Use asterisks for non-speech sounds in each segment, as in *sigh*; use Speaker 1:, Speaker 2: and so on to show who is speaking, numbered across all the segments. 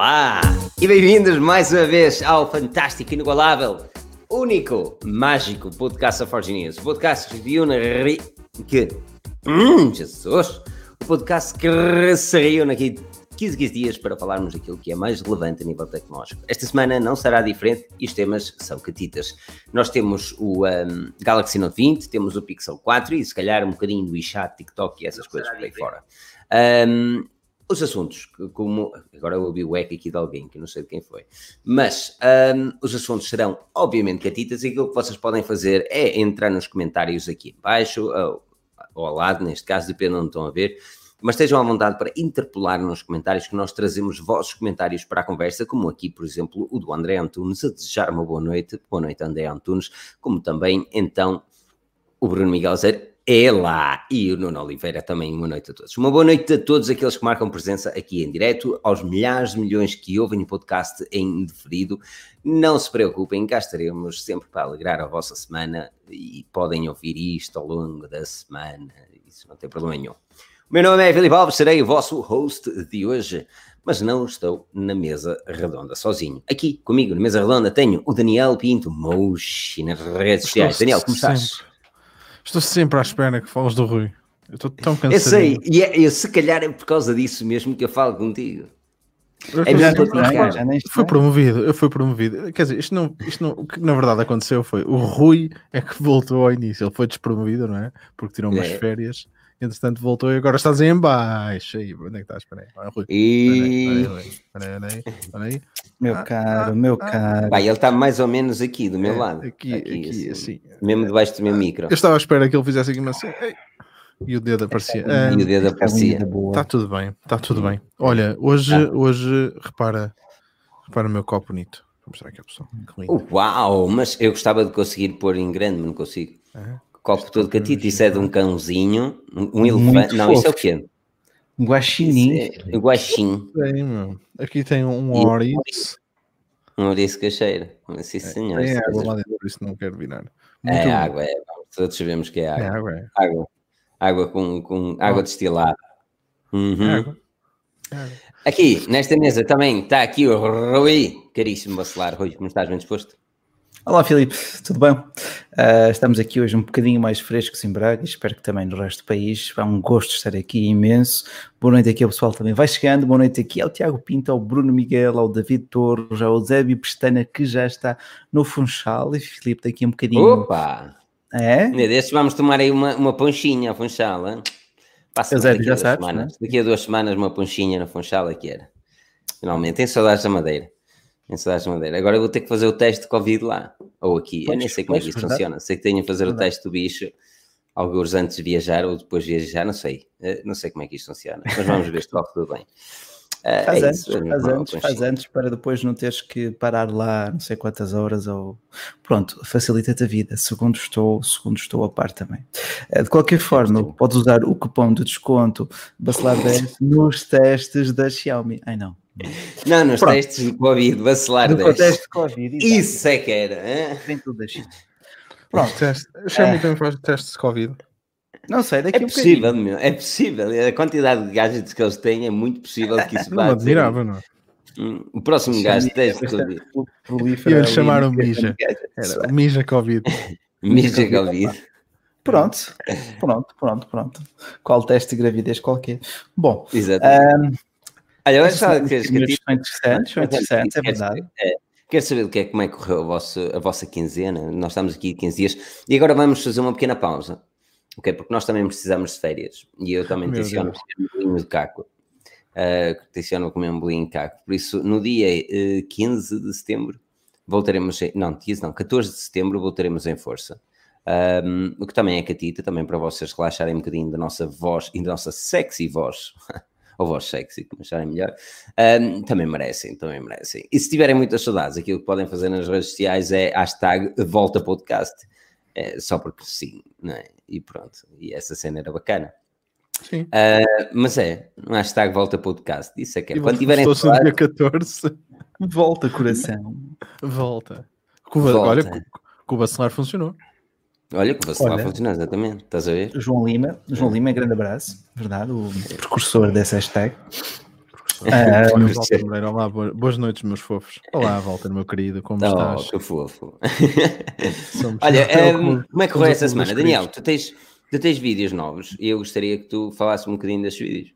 Speaker 1: Olá e bem-vindos mais uma vez ao fantástico, inigualável, único, mágico podcast News. O podcast que reúne que. Hum, Jesus! O podcast que se reúne aqui 15, 15 dias para falarmos daquilo que é mais relevante a nível tecnológico. Esta semana não será diferente e os temas são catitas. Nós temos o um, Galaxy Note 20, temos o Pixel 4 e se calhar um bocadinho do WeChat, TikTok e essas coisas por aí fora. Um, os assuntos, como agora eu ouvi o eco aqui de alguém que não sei de quem foi, mas um, os assuntos serão obviamente catitas e aquilo que vocês podem fazer é entrar nos comentários aqui abaixo, ou, ou ao lado, neste caso, depende de onde estão a ver, mas estejam à vontade para interpelar nos comentários que nós trazemos vossos comentários para a conversa, como aqui, por exemplo, o do André Antunes, a desejar uma boa noite, boa noite André Antunes, como também, então, o Bruno Miguel Zé é lá. E o Nuno Oliveira também, uma noite a todos. Uma boa noite a todos aqueles que marcam presença aqui em direto, aos milhares de milhões que ouvem o podcast em deferido. Não se preocupem, cá estaremos sempre para alegrar a vossa semana e podem ouvir isto ao longo da semana, isso não tem problema nenhum. O meu nome é Filipe Alves, serei o vosso host de hoje, mas não estou na mesa redonda sozinho. Aqui comigo na mesa redonda tenho o Daniel Pinto Mochi nas redes sociais. Daniel, como estás?
Speaker 2: Estou sempre à espera que falas do Rui. Eu estou tão cansado.
Speaker 1: Eu sei, e é, eu, se calhar é por causa disso mesmo que eu falo contigo.
Speaker 2: Eu é já, já, já, foi promovido, eu fui promovido. Quer dizer, isto não, isto não, o que na verdade aconteceu foi o Rui é que voltou ao início. Ele foi despromovido, não é? Porque tirou umas é. férias. Entretanto voltou e agora estás em baixo. Aí, onde é que estás? Espera aí. Olha, Rui.
Speaker 1: E...
Speaker 2: Espera aí, espera aí.
Speaker 3: Meu ah, caro, ah, meu ah, caro.
Speaker 1: Vai, ele está mais ou menos aqui, do meu é, lado.
Speaker 2: Aqui, aqui, aqui assim, assim.
Speaker 1: Mesmo debaixo do meu micro.
Speaker 2: Eu estava à espera que ele fizesse aqui, assim. E o dedo aparecia.
Speaker 1: É, e o dedo aparecia.
Speaker 2: Está tudo bem, está tudo bem. Olha, hoje, hoje repara, repara o meu copo bonito. Vou mostrar aqui a pessoa.
Speaker 1: Uau, mas eu gostava de conseguir pôr em grande, mas não consigo. É? Copo todo catito, isso é de um cãozinho, um, um elefante. Não, isso é o quê?
Speaker 3: Um guaxinim.
Speaker 1: É, um guaxim.
Speaker 2: Aqui tem um Oris.
Speaker 1: Um Oris cacheiro. Sim, é, senhor.
Speaker 2: É, água lá dentro, isso não quero virar.
Speaker 1: Muito é bom. água, é. Todos sabemos que é água. É água, é. água. Água com, com água destilada. Uhum. Água. água. Aqui, nesta mesa também está aqui o Rui, caríssimo bacelar. Rui, como estás bem disposto?
Speaker 3: Olá Filipe, tudo bem? Uh, estamos aqui hoje um bocadinho mais frescos em Braga, espero que também no resto do país. É um gosto estar aqui imenso. Boa noite aqui ao pessoal também vai chegando. Boa noite aqui ao Tiago Pinto, ao Bruno Miguel, ao David Torres, ao Zébio Pestana que já está no Funchal. E Filipe daqui um bocadinho.
Speaker 1: Opa!
Speaker 3: É?
Speaker 1: Desses vamos tomar aí uma, uma ponchinha ao Funchal. Hein? Passa daqui, já sabes, semanas. Né? daqui a duas semanas uma ponchinha no Funchal aqui era. Finalmente, tem saudades da Madeira em Cidades de Madeira. Agora eu vou ter que fazer o teste de Covid lá, ou aqui. Pois, eu nem sei como pois, é que isso verdade. funciona. Sei que tenho que fazer verdade. o teste do bicho alguns antes de viajar ou depois de viajar, não sei. Eh, não sei como é que isto funciona, mas vamos ver se corre tudo bem.
Speaker 3: Uh, *laughs* faz, é antes, isso, faz, antes, faz antes para depois não teres que parar lá não sei quantas horas ou pronto, facilita-te a vida, segundo estou, segundo estou a par também. Uh, de qualquer forma, podes usar o cupom de desconto Bacelar10 nos testes da Xiaomi. Ai não,
Speaker 1: não, nos Pronto. testes de Covid, vacilar
Speaker 3: no teste de Covid.
Speaker 1: Isso é que era.
Speaker 3: Vem tudo assim.
Speaker 2: Pronto, teste. Xiaomi é. também faz testes de Covid.
Speaker 3: Não sei, daqui
Speaker 1: é um possível, meu, é possível. A quantidade de gadgets que eles têm é muito possível que isso *laughs*
Speaker 2: vá. Não admirava, não
Speaker 1: hum, O próximo gajo teste de Covid.
Speaker 2: E eles chamaram Mija. Era o Mija Covid. *laughs*
Speaker 1: Mija Covid.
Speaker 3: Pronto, pronto, pronto, pronto. Qual teste de gravidez qualquer. Bom,
Speaker 1: Exato. Um, Olha, eu achava
Speaker 3: que, que são interessantes, são interessantes, é verdade. É,
Speaker 1: quero saber que é, como é que correu a vossa, a vossa quinzena. Nós estamos aqui 15 dias e agora vamos fazer uma pequena pausa, ok? Porque nós também precisamos de férias e eu também tenciono comer um bolinho de caco. Uh, tenciono comer um bolinho de caco. Por isso, no dia uh, eh, 15 de setembro, voltaremos. Não, 15 não, 14 de setembro voltaremos em força. Um, o que também é catita, também para vocês relaxarem um bocadinho da nossa voz e da nossa sexy voz *laughs* ou voz sexy, como acharem melhor, um, também merecem, também merecem. E se tiverem muitas saudades, aquilo que podem fazer nas redes sociais é hashtag volta podcast, é, só porque sim, não é? E pronto, e essa cena era bacana.
Speaker 2: Sim. Uh,
Speaker 1: mas é, um hashtag volta podcast, isso é que é.
Speaker 2: E Quando tiverem no dia 14,
Speaker 3: volta coração.
Speaker 2: Volta. Cuba, volta. Olha, Cuba Celular funcionou.
Speaker 1: Olha que você lá funciona, exatamente. Estás a ver?
Speaker 3: João Lima, João Lima, grande abraço, verdade, o precursor dessa hashtag.
Speaker 2: Ah, Walter olá, boas noites, meus fofos. Olá, Walter, meu querido, como oh, estás?
Speaker 1: Que fofo. Olha, um, como é que correu essa semana? Daniel, tu tens, tu tens vídeos novos e eu gostaria que tu falasses um bocadinho desses vídeos.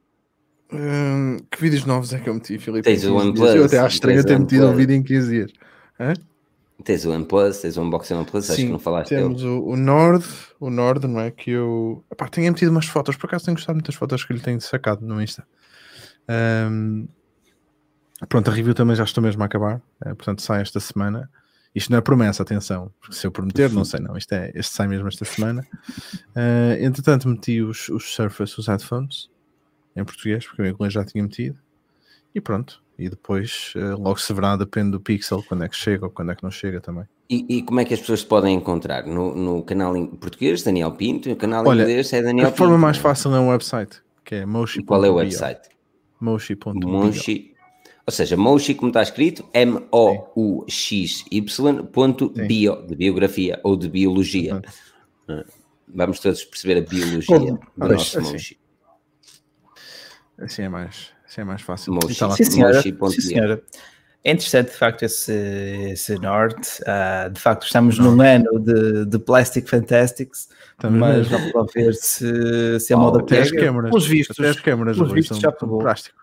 Speaker 2: Hum, que vídeos novos é que eu meti, Filipe?
Speaker 1: Tens o OnePlus.
Speaker 2: Eu até acho estranho ter metido um vídeo em 15 dias. Hã?
Speaker 1: Tens o OnePlus, tens o unboxing OnePlus, acho que não falaste
Speaker 2: temos dele. o, o Nord, o Nord, não é? Que eu... Epá, tenho metido umas fotos, por acaso tenho gostado muito das fotos que ele tem sacado no Insta. Um, pronto, a review também já estou mesmo a acabar, é, portanto sai esta semana. Isto não é promessa, atenção, porque se eu prometer, não sei, não. Isto é, este sai mesmo esta semana. Uh, entretanto, meti os, os Surface, os headphones, em português, porque o meu já tinha metido. E pronto. E depois, uh, logo se verá, depende do pixel, quando é que chega ou quando é que não chega também.
Speaker 1: E, e como é que as pessoas podem encontrar? No, no canal em português, Daniel Pinto, no canal Olha, inglês é Daniel Pinto.
Speaker 2: A forma mais fácil é um website, que é Moshi.
Speaker 1: E qual é o website?
Speaker 2: Moshi.bio.
Speaker 1: Moshi. Ou seja, Moshi, como está escrito, M-O-U-X-Y.bio, de biografia ou de biologia. Uhum. Vamos todos perceber a biologia oh, do nosso assim. Moshi.
Speaker 2: Assim é mais, assim é mais fácil.
Speaker 3: Moshi. Sim, senhora. Moshi. Sim, senhora. É interessante, de facto, esse, esse norte. Uh, de facto, estamos num ano de, de Plastic Fantastics, Estamos mas mesmo. vamos lá ver se, se a oh, moda
Speaker 2: pega. As câmaras,
Speaker 3: os vistos,
Speaker 2: as câmaras
Speaker 3: os vistos já pegou.
Speaker 2: Plástico.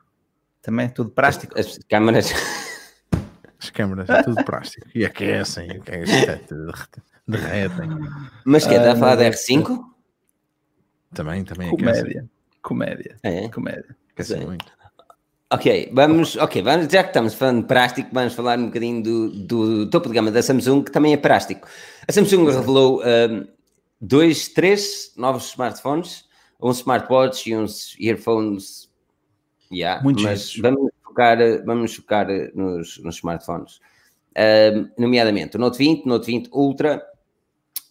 Speaker 3: Também é tudo plástico.
Speaker 1: As câmaras.
Speaker 2: As câmaras é tudo plástico. E aquecem, aquecem, derretem.
Speaker 1: Mas que está a falar da R5?
Speaker 2: Também, também
Speaker 3: Comédia. Comédia. É? Comédia.
Speaker 2: Aquecem muito.
Speaker 1: Ok, vamos, ok, vamos, já que estamos falando de plástico, vamos falar um bocadinho do, do topo de gama da Samsung, que também é plástico. A Samsung revelou um, dois, três novos smartphones, um smartwatch e uns earphones Yeah, Muito mas vamos focar, vamos focar nos, nos smartphones. Uh, nomeadamente o Note 20, Note 20 Ultra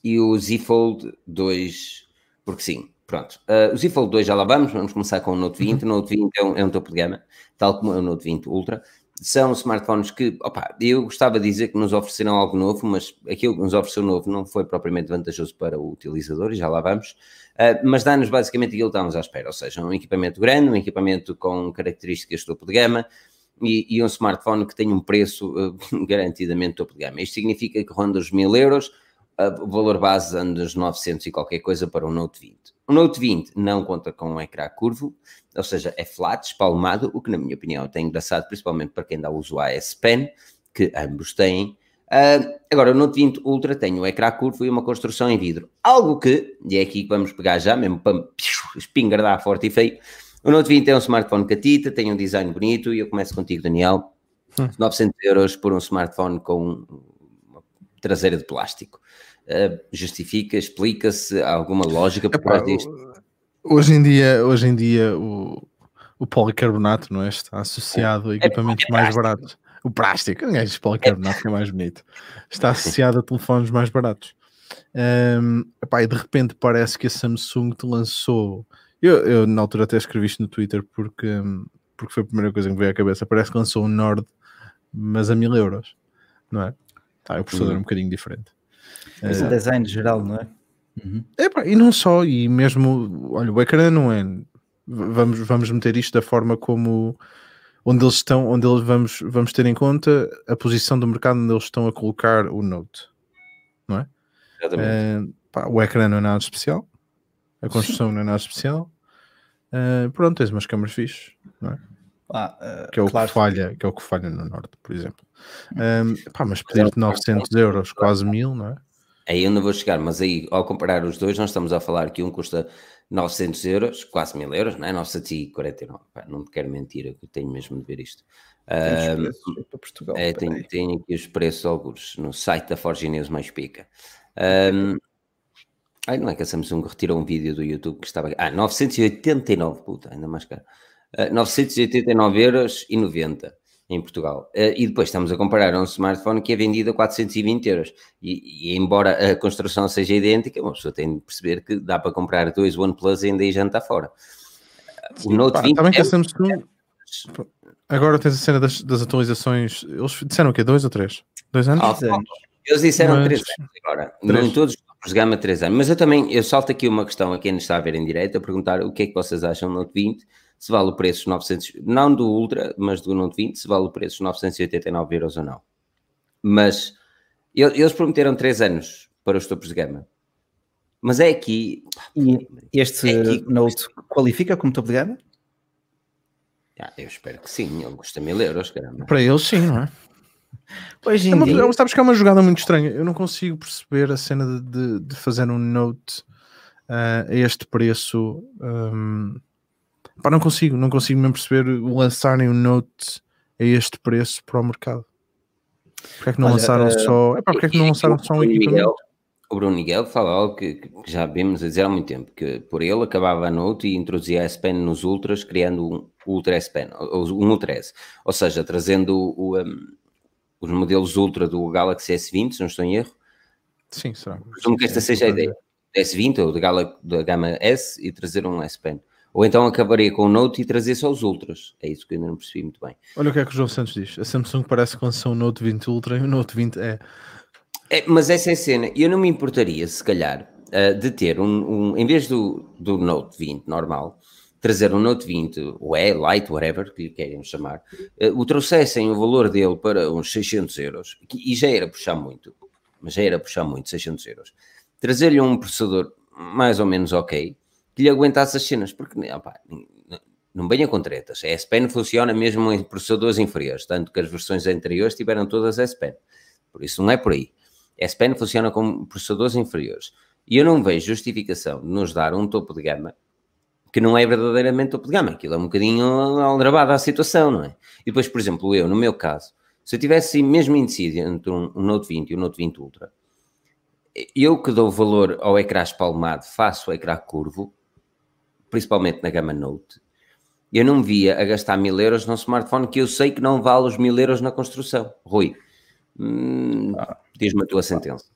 Speaker 1: e o Z Fold 2, porque sim, pronto. Uh, o Z Fold 2 já lá vamos, vamos começar com o Note 20. Uhum. O Note 20 é um, é um topo de gama, tal como o Note 20 Ultra. São smartphones que, opa, eu gostava de dizer que nos ofereceram algo novo, mas aquilo que nos ofereceu novo não foi propriamente vantajoso para o utilizador, e já lá vamos. Uh, mas dá-nos basicamente aquilo que estávamos à espera, ou seja, um equipamento grande, um equipamento com características de topo de gama e, e um smartphone que tem um preço uh, *laughs* garantidamente topo de gama. Isto significa que ronda os mil euros, uh, o valor base anda nos 900 e qualquer coisa para o Note 20. O Note 20 não conta com um ecrã curvo, ou seja, é flat, espalmado, o que na minha opinião é engraçado, principalmente para quem ainda usa o AS Pen, que ambos têm, Uh, agora, o Note 20 Ultra tem um ecrã curvo e uma construção em vidro. Algo que, e é aqui que vamos pegar já, mesmo para *laughs* espingardar forte e feio, o Note 20 é um smartphone catita, tem um design bonito, e eu começo contigo, Daniel. Hum. 900 euros por um smartphone com uma traseira de plástico. Uh, justifica, explica-se alguma lógica por trás disto?
Speaker 2: Hoje em dia, hoje em dia o, o policarbonato não é? está associado a é equipamentos é mais baratos. O plástico, ninguém diz policarbonato que é mais bonito. Está *laughs* associado a telefones mais baratos. Um, epá, e de repente parece que a Samsung te lançou. Eu, eu na altura até escrevi isto no Twitter porque, porque foi a primeira coisa que me veio à cabeça. Parece que lançou um Nord, mas a mil euros, não é? Tá, o processador uhum. é um bocadinho diferente.
Speaker 3: Esse uh, design geral, não é? Uhum.
Speaker 2: Epá, e não só, e mesmo, olha, o ecrã não é. Vamos, vamos meter isto da forma como onde eles estão, onde eles vamos, vamos ter em conta a posição do mercado onde eles estão a colocar o Note, não é? Uh, pá, o ecrã não é nada especial, a construção Sim. não é nada especial. Uh, pronto, tens umas câmaras fixas, não é? Ah, uh, que é o claro. que falha, que é o que falha no norte, por exemplo. Um, pá, mas pedir-te 900 euros, quase mil, não é?
Speaker 1: Aí eu não vou chegar, mas aí ao comparar os dois, nós estamos a falar que um custa 900 euros, quase 1000 euros, não é? 949. Pá, não te quero mentir, eu tenho mesmo de ver isto. Um, para Portugal. É, tenho, tenho, aqui os preços alguns no site da Forge News mais pica. Um, ai, não é que a Samsung retirou um vídeo do YouTube que estava. Ah, 989, puta, ainda mais caro. Uh, 989 euros e 90 em Portugal. Uh, e depois estamos a comparar um smartphone que é vendido a 420 euros. E, e, embora a construção seja idêntica, uma pessoa tem de perceber que dá para comprar dois OnePlus e ainda aí jantar fora.
Speaker 2: O Note pá, 20 também é... Samsung... Agora tens a cena das, das, atualizações. Eles disseram o quê? Dois ou três? Dois anos? Ah,
Speaker 1: anos. Eles disseram Mas... três anos agora. Três. Não todos os gama três anos. Mas eu também, eu salto aqui uma questão a quem nos está a ver em direto, a perguntar o que é que vocês acham do Note 20 se vale o preço 900, não do Ultra, mas do Note 20, se vale o preço 989 euros ou não. Mas eles prometeram 3 anos para os topos de gama. Mas é aqui.
Speaker 3: E este é aqui, Note qualifica como topo de gama?
Speaker 1: Ah, eu espero que sim, ele custa mil euros, caramba.
Speaker 2: Para eles, sim, não é? *laughs* Pois é uma, dia... Sabes que é uma jogada muito estranha. Eu não consigo perceber a cena de, de, de fazer um Note uh, a este preço. Um, pá, não consigo, não consigo mesmo perceber lançarem um Note a este preço para o mercado. Porquê é que não Olha, lançaram uh, só. Epá, porquê é que não lançaram só um equipamento?
Speaker 1: o Bruno Miguel fala algo que, que, já vimos a dizer há muito tempo, que por ele acabava a Note e introduzia a S-Pen nos Ultras, criando um Ultra S-Pen, um Ultra S, ou seja, trazendo o, um, os modelos Ultra do Galaxy S20, se não estou em erro.
Speaker 2: Sim, será.
Speaker 1: Presumo que esta seja a ideia, S20 ou da gama S e trazer um S-Pen. Ou então acabaria com o Note e trazer só os Ultras. É isso que eu ainda não percebi muito bem.
Speaker 2: Olha o que é que o João Santos diz. A Samsung parece que lançou o Note 20 Ultra e o Note 20 é
Speaker 1: é, mas essa é cena, eu não me importaria, se calhar, uh, de ter um, um, em vez do, do Note 20 normal, trazer um Note 20, o E, Lite, whatever que lhe querem chamar, uh, o trouxessem o valor dele para uns 600 euros, e já era puxar muito, mas já era puxar muito, 600 euros. Trazer-lhe um processador mais ou menos ok, que lhe aguentasse as cenas, porque opa, não venha com tretas. A S Pen funciona mesmo em processadores inferiores, tanto que as versões anteriores tiveram todas S Pen. Por isso não é por aí. S-Pen funciona com processadores inferiores. E eu não vejo justificação de nos dar um topo de gama que não é verdadeiramente topo de gama. Aquilo é um bocadinho aldrabado à situação, não é? E depois, por exemplo, eu, no meu caso, se eu tivesse mesmo indeciso entre um, um Note 20 e um Note 20 Ultra, eu que dou valor ao ecrã espalmado, faço o ecrã curvo, principalmente na gama Note, eu não me via a gastar mil euros num smartphone que eu sei que não vale os mil euros na construção. Rui, hum, ah. Diz-me a tua sentença.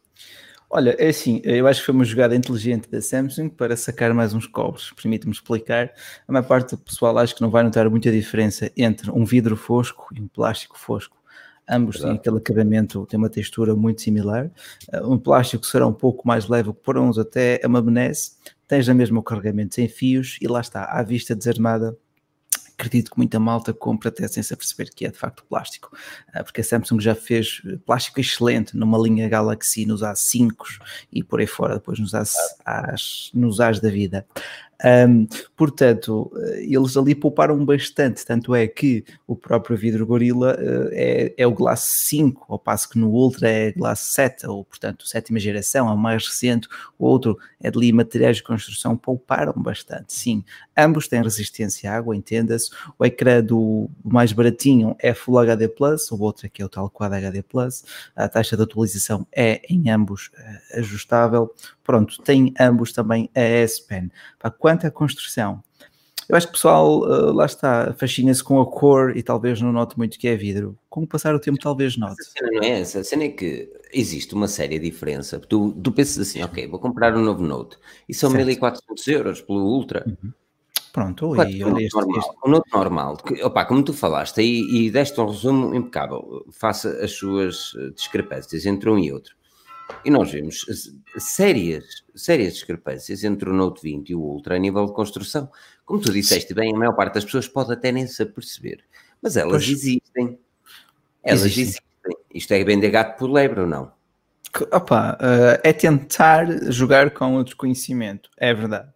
Speaker 3: Olha, é assim, eu acho que foi uma jogada inteligente da Samsung para sacar mais uns cobres. Permite-me explicar. A maior parte do pessoal acho que não vai notar muita diferença entre um vidro fosco e um plástico fosco. Ambos Exato. têm aquele acabamento, têm uma textura muito similar. Uh, um plástico será um pouco mais leve, por uns até benesse. Tens a mesma o carregamento sem fios e lá está, à vista desarmada, acredito que muita malta compra até sem se perceber que é de facto plástico, ah, porque a Samsung já fez plástico excelente numa linha Galaxy nos A5 e por aí fora, depois nos As, nos As da vida. Um, portanto, eh, eles ali pouparam bastante, tanto é que o próprio vidro Gorilla uh, é, é, o Glass 5, ao passo que no Ultra é Glass 7, ou portanto sétima geração, é mais recente, o outro é de materiais de construção, pouparam bastante, sim. Ambos têm resistência à água, entenda-se. O ecrã do mais baratinho é Full HD Plus, o outro aqui é o tal Quad HD Plus. A taxa de atualização é em ambos uh, ajustável. Pronto, tem ambos também a S Pen. Quanto à construção, eu acho que o pessoal, uh, lá está, fascina-se com a cor e talvez não note muito que é vidro. Com o passar do tempo, talvez note. A
Speaker 1: cena não é essa. A cena é que existe uma séria diferença. Tu, tu pensas assim, ok, vou comprar um novo Note e são certo. 1400 euros pelo Ultra. Uhum.
Speaker 3: Pronto, claro, e olha
Speaker 1: este, normal, este... O Note normal, que, opa, como tu falaste e, e deste um resumo impecável, faça as suas eh, discrepâncias entre um e outro. E nós vemos sérias, sérias discrepâncias entre o Note 20 e o Ultra a nível de construção. Como tu disseste bem, a maior parte das pessoas pode até nem se aperceber, mas elas pois. existem. Elas existem. existem. Isto é vender gato por lebre ou não?
Speaker 3: Opa, uh, é tentar jogar com o desconhecimento, é verdade.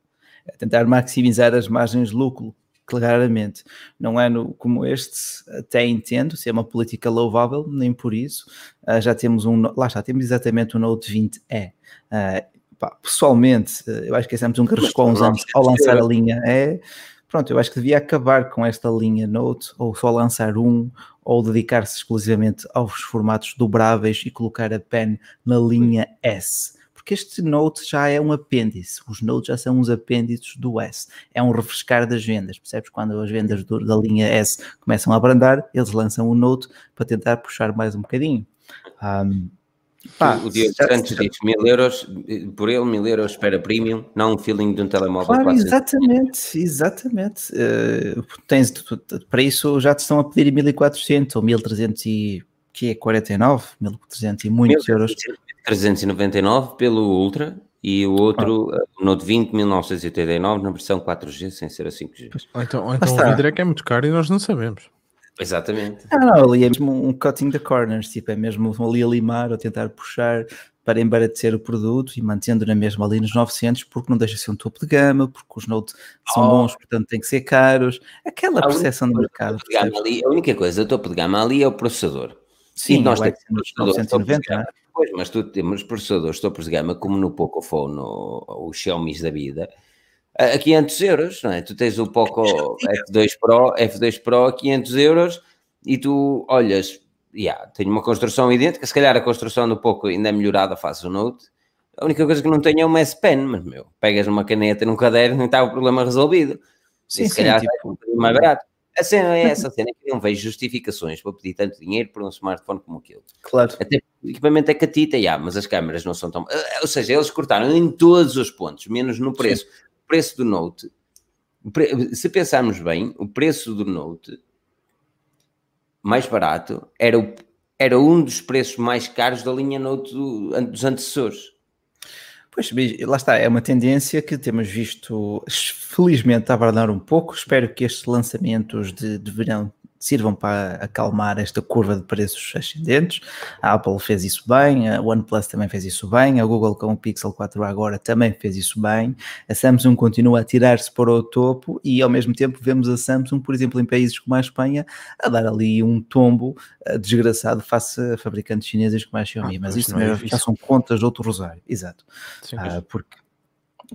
Speaker 3: É tentar maximizar as margens de lucro claramente. Não é no, como este, até entendo, se é uma política louvável, nem por isso. Uh, já temos um, lá está, temos exatamente o Note 20E. Uh, pá, pessoalmente, eu acho que a Samsung arriscou uns anos ao lançar a linha E. Pronto, eu acho que devia acabar com esta linha Note, ou só lançar um, ou dedicar-se exclusivamente aos formatos dobráveis e colocar a pen na linha S porque este Note já é um apêndice, os Notes já são uns apêndices do S, é um refrescar das vendas, percebes? Quando as vendas do, da linha S começam a abrandar, eles lançam o Note para tentar puxar mais um bocadinho. Um,
Speaker 1: Pá, o Diego Santos diz mil euros, por ele, mil euros espera premium, não um feeling de um telemóvel.
Speaker 3: Claro, exatamente, exatamente. Uh, tens, para isso já te estão a pedir 1400 ou 1300 e que é 49, 1300 e muitos euros.
Speaker 1: 399 pelo Ultra e o outro, ah. o Note 20 1989 na versão 4G sem ser a 5G.
Speaker 2: Ou então, ou então o vidro é que é muito caro e nós não sabemos.
Speaker 1: Exatamente.
Speaker 3: Não, não, ali é mesmo um cutting the corners, tipo, é mesmo ali a limar ou tentar puxar para embaratecer o produto e mantendo na mesma ali nos 900 porque não deixa de ser um topo de gama, porque os Note são oh. bons, portanto têm que ser caros. Aquela percepção do mercado.
Speaker 1: Ali, a única coisa do topo de gama ali é o processador.
Speaker 3: Sim, nós temos 990,
Speaker 1: Pois, mas tu temos processadores topos de gama como no Pocophone, o Xiaomi da vida, a 500 euros, não é? Tu tens o Poco *laughs* F2 Pro, F2 Pro a 500 euros e tu olhas, yeah, tem uma construção idêntica, se calhar a construção do Poco ainda é melhorada, faz o Note. A única coisa que não tem é uma S Pen, mas meu, pegas uma caneta num caderno e está o problema resolvido. Sim, e se sim, calhar tipo, é um mais barato. A cena é *laughs* essa, a cena é que não vejo justificações para pedir tanto dinheiro por um smartphone como aquele.
Speaker 3: Claro.
Speaker 1: Até o equipamento é catita, yeah, mas as câmeras não são tão. Ou seja, eles cortaram em todos os pontos, menos no preço. Sim preço do Note, se pensarmos bem, o preço do Note mais barato era, o, era um dos preços mais caros da linha Note do, dos antecessores.
Speaker 3: Pois, lá está, é uma tendência que temos visto, felizmente, a abrandar um pouco. Espero que estes lançamentos de, de verão sirvam para acalmar esta curva de preços ascendentes. A Apple fez isso bem, a OnePlus também fez isso bem, a Google com o Pixel 4 agora também fez isso bem, a Samsung continua a tirar-se para o topo e ao mesmo tempo vemos a Samsung, por exemplo, em países como a Espanha, a dar ali um tombo uh, desgraçado face a fabricantes chineses como a Xiaomi, ah, mas isso também é já são contas de outro rosário, exato. Sim, uh, porque,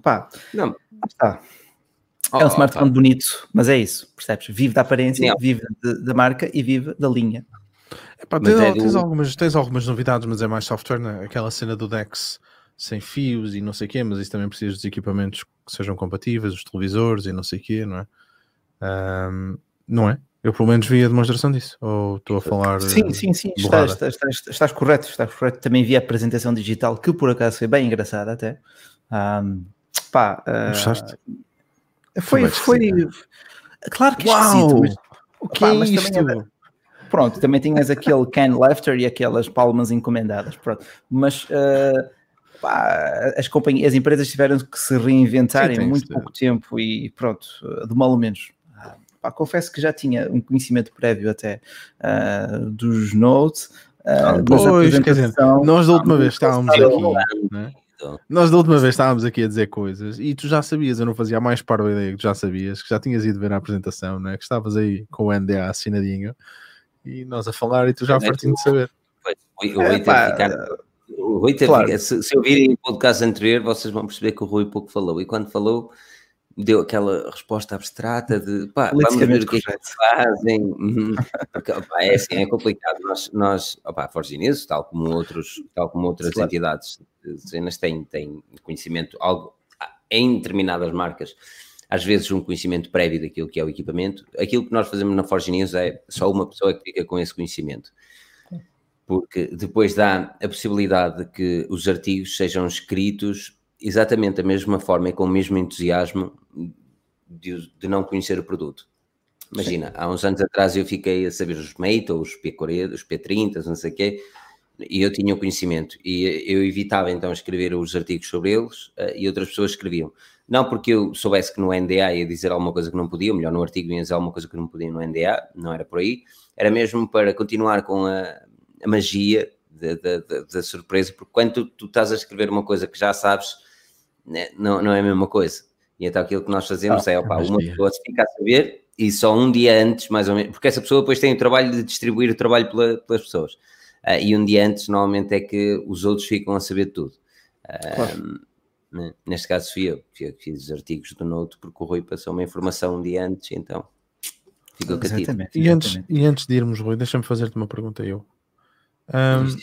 Speaker 3: pá, não, é um smartphone oh, bonito, mas é isso, percebes? Vive da aparência, Sim. vive de, da marca e vive da linha.
Speaker 2: Epá, tens, é tens, algumas, tens algumas novidades, mas é mais software, né? aquela cena do Dex sem fios e não sei o quê, mas isso também precisa dos equipamentos que sejam compatíveis, os televisores e não sei o quê, não é? Um, não é? Eu pelo menos vi a demonstração disso, ou estou a falar.
Speaker 3: Sim, sim, sim, estás, estás, estás, estás, correto, estás correto. Também vi a apresentação digital, que por acaso foi bem engraçada até. Um, pá, uh, foi, foi. Claro que Uau! Mas, o que é isto? Também pronto, também tinhas aquele can laughter e aquelas palmas encomendadas, pronto. Mas uh, pá, as companhias, as empresas tiveram que se reinventar Sim, em muito pouco tempo e pronto, de mal ou menos. Ah, pá, confesso que já tinha um conhecimento prévio até uh, dos Notes. Uh,
Speaker 2: pois, quer dizer, nós da última vez estávamos aqui, né? Nós da última vez estávamos aqui a dizer coisas e tu já sabias, eu não fazia mais para a ideia que tu já sabias, que já tinhas ido ver a apresentação, né? que estavas aí com o NDA assinadinho e nós a falar e tu já partindo de saber.
Speaker 1: O Rui ficar. O Rui claro. se, se ouvirem o podcast anterior, vocês vão perceber que o Rui pouco falou e quando falou deu aquela resposta abstrata de pá, vamos ver o que é que fazem. Uhum. Porque, opa, é assim, é complicado. Nós, nós opa, Forgineses, tal como outros, tal como outras claro. entidades, cenas têm, têm conhecimento algo em determinadas marcas. Às vezes um conhecimento prévio daquilo que é o equipamento. Aquilo que nós fazemos na Forge News é só uma pessoa que fica com esse conhecimento. Porque depois dá a possibilidade de que os artigos sejam escritos exatamente da mesma forma e com o mesmo entusiasmo de, de não conhecer o produto. Imagina, Sim. há uns anos atrás eu fiquei a saber os Mate, ou os P40, os P30, não sei o quê, e eu tinha o conhecimento. E eu evitava então escrever os artigos sobre eles uh, e outras pessoas escreviam. Não porque eu soubesse que no NDA ia dizer alguma coisa que não podia, ou melhor, no artigo ia dizer alguma coisa que não podia no NDA, não era por aí. Era mesmo para continuar com a, a magia da surpresa, porque quando tu, tu, estás a escrever uma coisa que já sabes, né, não, não é a mesma coisa. E então aquilo que nós fazemos ah, é, opa, uma pessoa se fica a saber e só um dia antes, mais ou menos, porque essa pessoa depois tem o trabalho de distribuir o trabalho pela, pelas pessoas. Uh, e um dia antes, normalmente, é que os outros ficam a saber tudo. Uh, claro. né? Neste caso, fui eu que fiz os artigos do Note, porque o Rui passou uma informação um dia antes, então ficou cativo.
Speaker 2: E antes, e antes de irmos, Rui, deixa-me fazer-te uma pergunta eu. Um,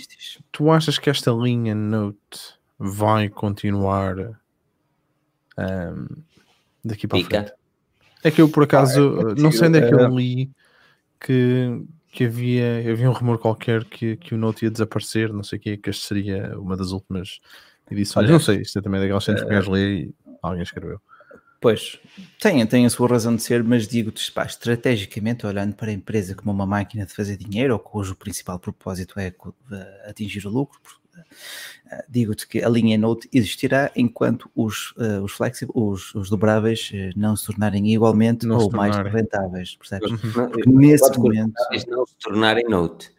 Speaker 2: tu achas que esta linha Note vai continuar um, daqui para Pica. frente. É que eu por acaso ah, é não sei onde é que eu li que, que havia, havia um rumor qualquer que, que o Note ia desaparecer, não sei o que, que este seria uma das últimas edições. Olha, não sei, isto é também daquelas cenas que gajo lê e alguém escreveu.
Speaker 3: Pois, tem, tem a sua razão de ser, mas digo-te, estrategicamente, olhando para a empresa como uma máquina de fazer dinheiro, ou cujo principal propósito é atingir o lucro, Digo-te que a linha Note existirá enquanto os, uh, os, flexíveis, os, os dobráveis uh, não se tornarem igualmente não ou mais rentáveis, percebes?
Speaker 1: Porque nesse momento... Não se tornarem Note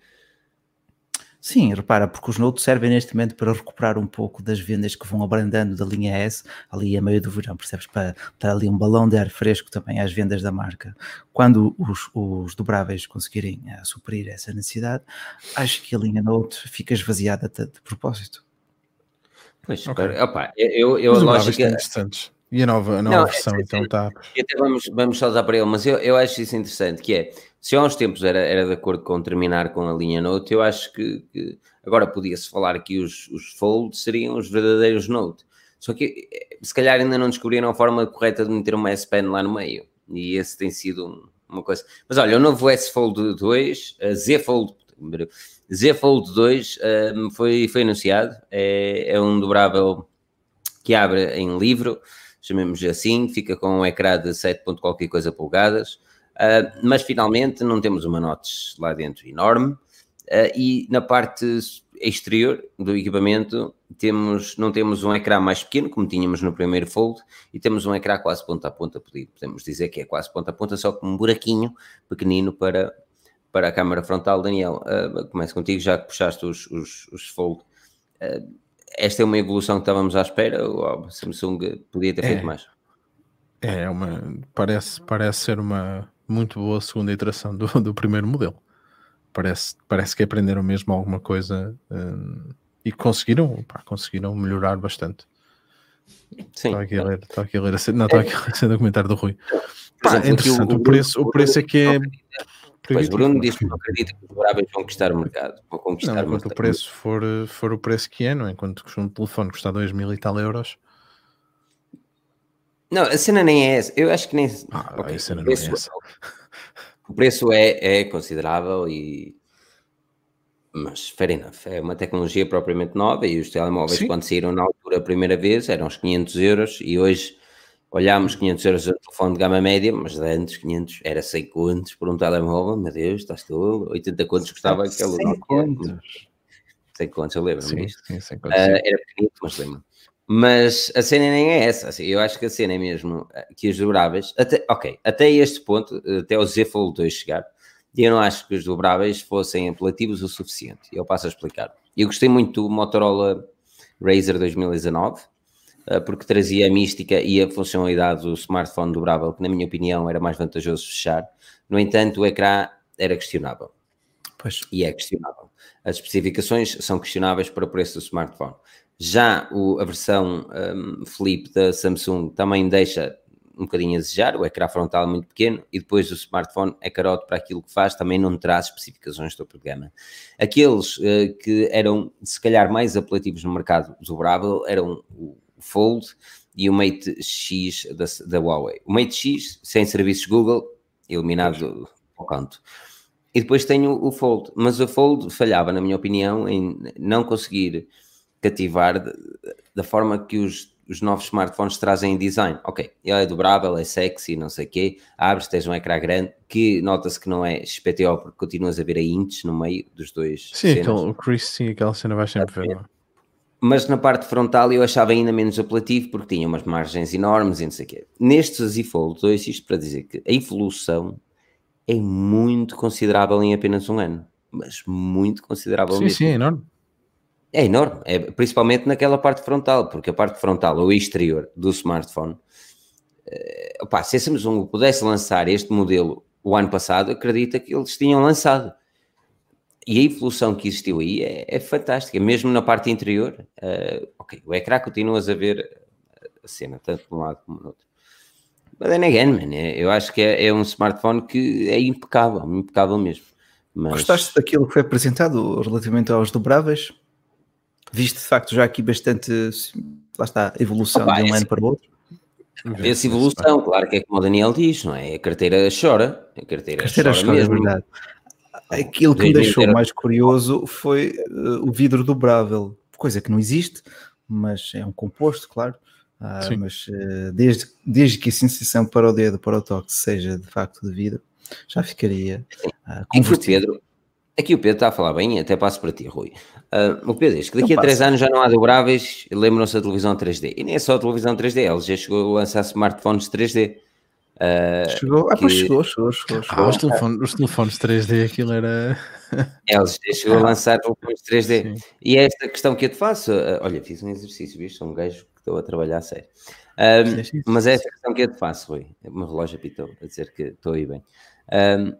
Speaker 3: Sim, repara, porque os Notes servem neste momento para recuperar um pouco das vendas que vão abrandando da linha S ali a meio do verão, percebes? Para dar ali um balão de ar fresco também às vendas da marca. Quando os, os dobráveis conseguirem uh, suprir essa necessidade, acho que a linha Note fica esvaziada de, de propósito.
Speaker 1: Pois, okay. opa, eu, eu
Speaker 2: Mas a lógica... interessantes. E a nova, a nova não, versão, é, então está.
Speaker 1: Até vamos, vamos só dar para ele, mas eu, eu acho isso interessante, que é, se há uns tempos era, era de acordo com terminar com a linha Note, eu acho que, que agora podia-se falar que os, os folds seriam os verdadeiros Note. Só que eh, se calhar ainda não descobriram a forma correta de meter uma S Pen lá no meio. E esse tem sido um, uma coisa. Mas olha, o novo S Fold 2, a Z Fold, Z Fold 2 um, foi, foi anunciado. É, é um dobrável que abre em livro, chamemos assim, fica com um ecrã de 7 ponto qualquer coisa polegadas. Uh, mas finalmente não temos uma notch lá dentro enorme uh, e na parte exterior do equipamento temos, não temos um ecrã mais pequeno como tínhamos no primeiro Fold e temos um ecrã quase ponta a ponta, podemos dizer que é quase ponta a ponta, só com um buraquinho pequenino para, para a câmara frontal. Daniel, uh, começo contigo, já que puxaste os, os, os Fold. Uh, esta é uma evolução que estávamos à espera ou a Samsung podia ter feito é, mais?
Speaker 2: É, uma, parece, parece ser uma, muito boa segunda iteração do, do primeiro modelo. Parece, parece que aprenderam mesmo alguma coisa um, e conseguiram, pá, conseguiram melhorar bastante. Sim. Estava aqui a ler, estava aqui a ler, não, estava aqui a ler o comentário do Rui. Pá, é interessante, o, o, preço, o preço é que é.
Speaker 1: Pois Bruno disse que não acredita que os duráveis vão conquistar o mercado. Vão conquistar
Speaker 2: não, enquanto o preço for, for o preço que é, não é? Enquanto um telefone custa 2 mil e tal euros,
Speaker 1: não, a cena nem é essa. Eu acho que nem.
Speaker 2: Ah, okay, a cena não é essa. *laughs*
Speaker 1: O preço é, é considerável e. Mas, fair enough, é uma tecnologia propriamente nova e os telemóveis, Sim. quando saíram na altura a primeira vez, eram os 500 euros e hoje olhámos 500 euros de telefone de gama média, mas de antes 500 era 100 contos por um telemóvel, meu Deus, estás tu, 80 contos custava aquele. 100 contos. 100 contos, eu lembro-me disto. Uh, era pequenito, mas lembro mas a cena nem é essa. Assim, eu acho que a cena é mesmo eh, que os dobráveis, até, ok, até este ponto, até o Z Fold 2 chegar, eu não acho que os dobráveis fossem apelativos o suficiente. Eu passo a explicar. Eu gostei muito do Motorola Razer 2019, eh, porque trazia a mística e a funcionalidade do smartphone dobrável, que na minha opinião era mais vantajoso fechar. No entanto, o ecrã era questionável. Pois. E é questionável. As especificações são questionáveis para o preço do smartphone. Já o, a versão um, Flip da Samsung também deixa um bocadinho a desejar, o ecrã frontal é muito pequeno e depois o smartphone é carote para aquilo que faz, também não traz especificações do programa. Aqueles uh, que eram, se calhar, mais apelativos no mercado dobrável eram o Fold e o Mate X da, da Huawei. O Mate X, sem serviços Google, eliminado ao canto. E depois tenho o Fold, mas o Fold falhava, na minha opinião, em não conseguir cativar da forma que os, os novos smartphones trazem em design. Ok, ele é dobrável, é sexy, não sei o quê, abres, tens um ecrã grande, que nota-se que não é XPTO, porque continuas a ver a inches no meio dos dois.
Speaker 2: Sim, aquele, o Chris, sim, aquela cena vai sempre ver.
Speaker 1: Mas na parte frontal eu achava ainda menos apelativo, porque tinha umas margens enormes e não sei o quê. Nestes Z Fold 2, isto para dizer que a evolução é muito considerável em apenas um ano. Mas muito considerável
Speaker 2: sim,
Speaker 1: mesmo.
Speaker 2: Sim, é enorme.
Speaker 1: É enorme, é, principalmente naquela parte frontal, porque a parte frontal ou exterior do smartphone, é, opa, se a Samsung pudesse lançar este modelo o ano passado, acredita que eles tinham lançado. E a evolução que existiu aí é, é fantástica, mesmo na parte interior. Uh, ok, o ecrã continuas a ver a cena, tanto de um lado como do outro. Mas then again, man, é, eu acho que é, é, um smartphone que é impecável, impecável mesmo. Mas...
Speaker 3: Gostaste daquilo que foi apresentado relativamente aos dobráveis? Viste de facto já aqui bastante, lá está, evolução Opa, de um esse, ano para o outro?
Speaker 1: Essa evolução, claro que é como o Daniel diz, não é? A carteira chora, a carteira, a carteira chora, chora mesmo. É verdade.
Speaker 3: Aquilo que me deixou mais curioso foi uh, o vidro dobrável, coisa que não existe, mas é um composto, claro. Uh, mas uh, desde, desde que a sensação para o dedo, para o toque, seja de facto de vidro, já ficaria uh,
Speaker 1: convertido. Pedro, Aqui o Pedro está a falar bem, até passo para ti, Rui. Uh, o Pedro diz que daqui a 3 anos já não há dobráveis, lembram-se da televisão 3D. E nem é só a televisão 3D, ele já chegou a lançar smartphones 3D.
Speaker 3: Uh, chegou, ah, pois chegou, chegou, chegou. chegou.
Speaker 2: Ah, os, telefones, os telefones 3D, aquilo era.
Speaker 1: Eles chegou a lançar telefones 3D. Sim. E é esta questão que eu te faço. Uh, olha, fiz um exercício, viste? Sou um gajo que estou a trabalhar a sério. Um, mas é esta questão que eu te faço, Rui. O meu relógio apitou a dizer que estou aí bem. Um,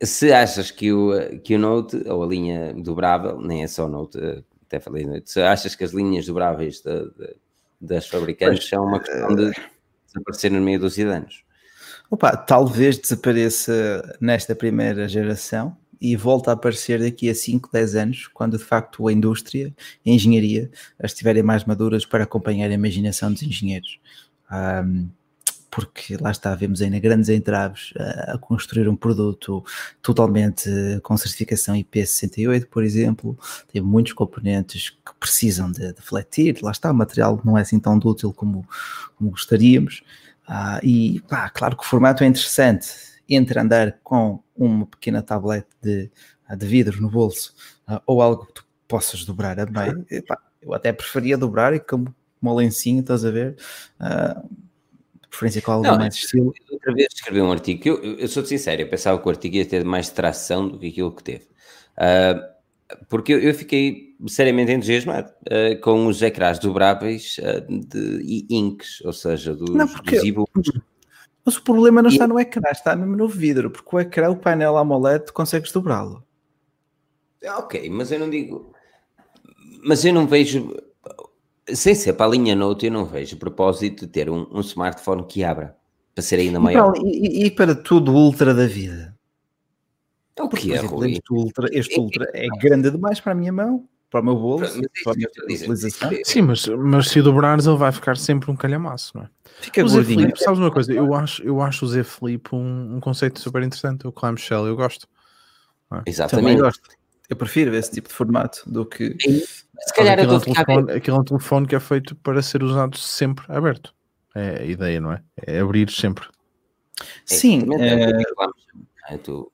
Speaker 1: se achas que o, que o Note, ou a linha dobrável, nem é só o Note, até falei Note, se achas que as linhas dobráveis de, de, das fabricantes pois, são uma questão de desaparecer no meio dos anos?
Speaker 3: Opa, talvez desapareça nesta primeira geração e volta a aparecer daqui a 5, 10 anos, quando de facto a indústria, a engenharia, estiverem mais maduras para acompanhar a imaginação dos engenheiros. Um, porque lá está, vemos ainda grandes entraves a, construir um produto totalmente com certificação IP68, por exemplo, tem muitos componentes que precisam de, de fletir, lá está, o material não é assim tão dútil como, como gostaríamos, ah, e pá, claro que o formato é interessante, entre andar com uma pequena tablet de, de vidro no bolso ah, ou algo que tu possas dobrar a meio, eu até preferia dobrar e como uma lencinho, estás a ver? Uh, preferência com algo não, mais estilo.
Speaker 1: Outra vez escrevi um artigo, eu, eu sou sincero, eu pensava que o artigo ia ter mais tração do que aquilo que teve. Uh, porque eu, eu, fiquei seriamente entusiasmado uh, com os ecrãs dobráveis uh, de inks, ou seja, dos, não, porque, dos e-books.
Speaker 3: Mas o problema não e... está no ecrã, está mesmo no vidro, porque o ecrã, o painel AMOLED, tu consegues dobrá-lo.
Speaker 1: Ok, mas eu não digo. Mas eu não vejo sem ser para a linha Note, eu não vejo propósito de ter um, um smartphone que abra para ser ainda maior.
Speaker 3: Não, e, e, para tudo ultra da vida.
Speaker 1: É o que é, exemplo,
Speaker 3: Este ultra, este ultra é, é grande demais para a minha mão, para o meu bolso, para a minha utilização.
Speaker 2: Sim, mas, mas se dobrares ele vai ficar sempre um calhamaço, não é?
Speaker 3: Fica o gordinho.
Speaker 2: Flip, sabes uma coisa? Eu acho, eu acho o Z Flip um, um conceito super interessante, o clamshell, eu gosto.
Speaker 1: É? Exatamente. Também gosto.
Speaker 3: Eu prefiro esse tipo de formato do que
Speaker 1: se calhar
Speaker 2: aquilo, é um telefone, aquilo é um telefone que é feito para ser usado sempre aberto. É a ideia, não é? É abrir sempre.
Speaker 3: Sim. É,
Speaker 1: é, tu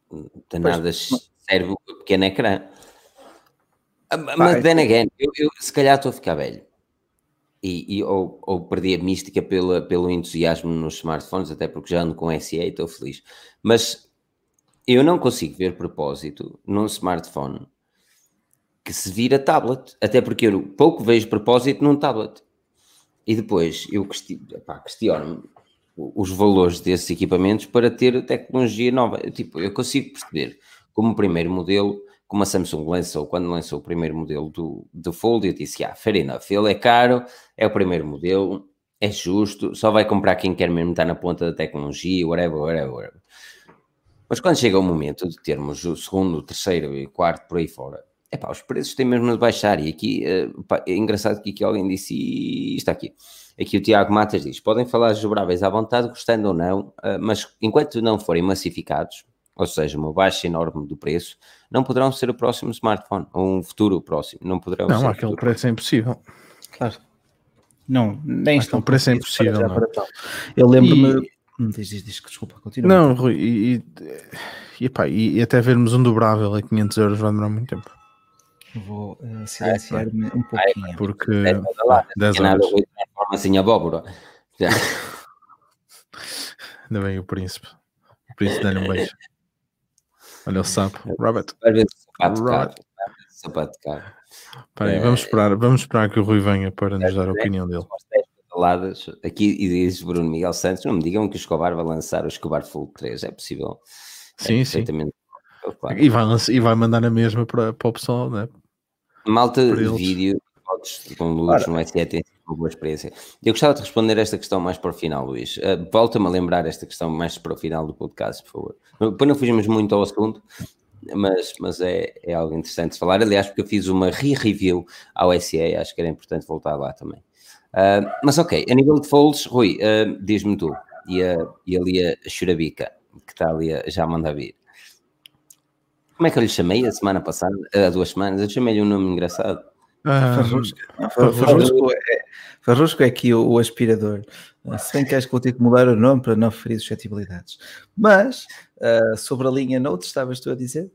Speaker 1: danadas serve o pequeno ecrã. Ah, mas then again, eu, eu, se calhar estou a ficar velho. E, e ou, ou, perdi a mística pela, pelo entusiasmo nos smartphones, até porque já ando com SE e estou feliz. Mas eu não consigo ver propósito num smartphone que se vira tablet, até porque eu pouco vejo propósito num tablet. E depois eu questiono os valores desses equipamentos para ter tecnologia nova. Tipo, eu consigo perceber como o primeiro modelo, como a Samsung lançou, quando lançou o primeiro modelo do, do Fold, eu disse, ah, fair enough, ele é caro, é o primeiro modelo, é justo, só vai comprar quem quer mesmo estar na ponta da tecnologia, whatever, whatever, whatever. Mas quando chega o momento de termos o segundo, o terceiro e o quarto por aí fora, Epá, os preços têm mesmo de baixar. E aqui uh, pá, é engraçado que aqui alguém disse, e está aqui. Aqui o Tiago Matas diz: podem falar desdobráveis à vontade, gostando ou não, uh, mas enquanto não forem massificados, ou seja, uma baixa enorme do preço, não poderão ser o próximo smartphone, ou um futuro próximo. Não poderão
Speaker 2: não,
Speaker 1: ser.
Speaker 2: aquele preço é impossível.
Speaker 3: Claro. Não, nem
Speaker 2: estão. O preço é impossível. Não.
Speaker 3: Eu lembro-me. E... Hum, diz, diz, diz, desculpa, continua.
Speaker 2: Não, Rui, e, e, e, epá, e até vermos um dobrável a 500 euros vai demorar muito tempo.
Speaker 3: Vou uh, silenciar-me um pouquinho.
Speaker 2: Porque. É, lá, 10 horas.
Speaker 1: Forma assim abóbora.
Speaker 2: Ainda bem o príncipe. O príncipe dá-lhe um beijo. Olha o sapo. Rabbit.
Speaker 1: Sapato caro.
Speaker 2: Espera aí, vamos esperar, vamos esperar que o Rui venha para nos dar a opinião dele.
Speaker 1: Aqui e diz Bruno Miguel Santos: não me digam que o Escobar vai lançar o Escobar Full 3. É possível.
Speaker 2: Sim, é sim. E, vai lançar, e vai mandar na mesma para, para o pessoal, né?
Speaker 1: Malta de vídeo, fotos com luz no SE tem uma boa experiência. Eu gostava de responder esta questão mais para o final, Luís. Uh, Volta-me a lembrar esta questão mais para o final do podcast, por favor. Depois não fugimos muito ao assunto, mas, mas é, é algo interessante de falar. Aliás, porque eu fiz uma re-review ao SE, acho que era importante voltar lá também. Uh, mas ok, a nível de folds, Rui, uh, diz-me tu, e, a, e ali a Churabica, que está ali a, já a mandar vir. Como é que eu lhe chamei a semana passada, há duas semanas? Eu chamei-lhe um nome engraçado.
Speaker 3: Ah, Farrusco. Farrusco, é, Farrusco é aqui o, o, aspirador. Se bem que acho que vou ter que mudar o nome para não ferir suscetibilidades. Mas, uh, sobre a linha Note, estavas tu a dizer?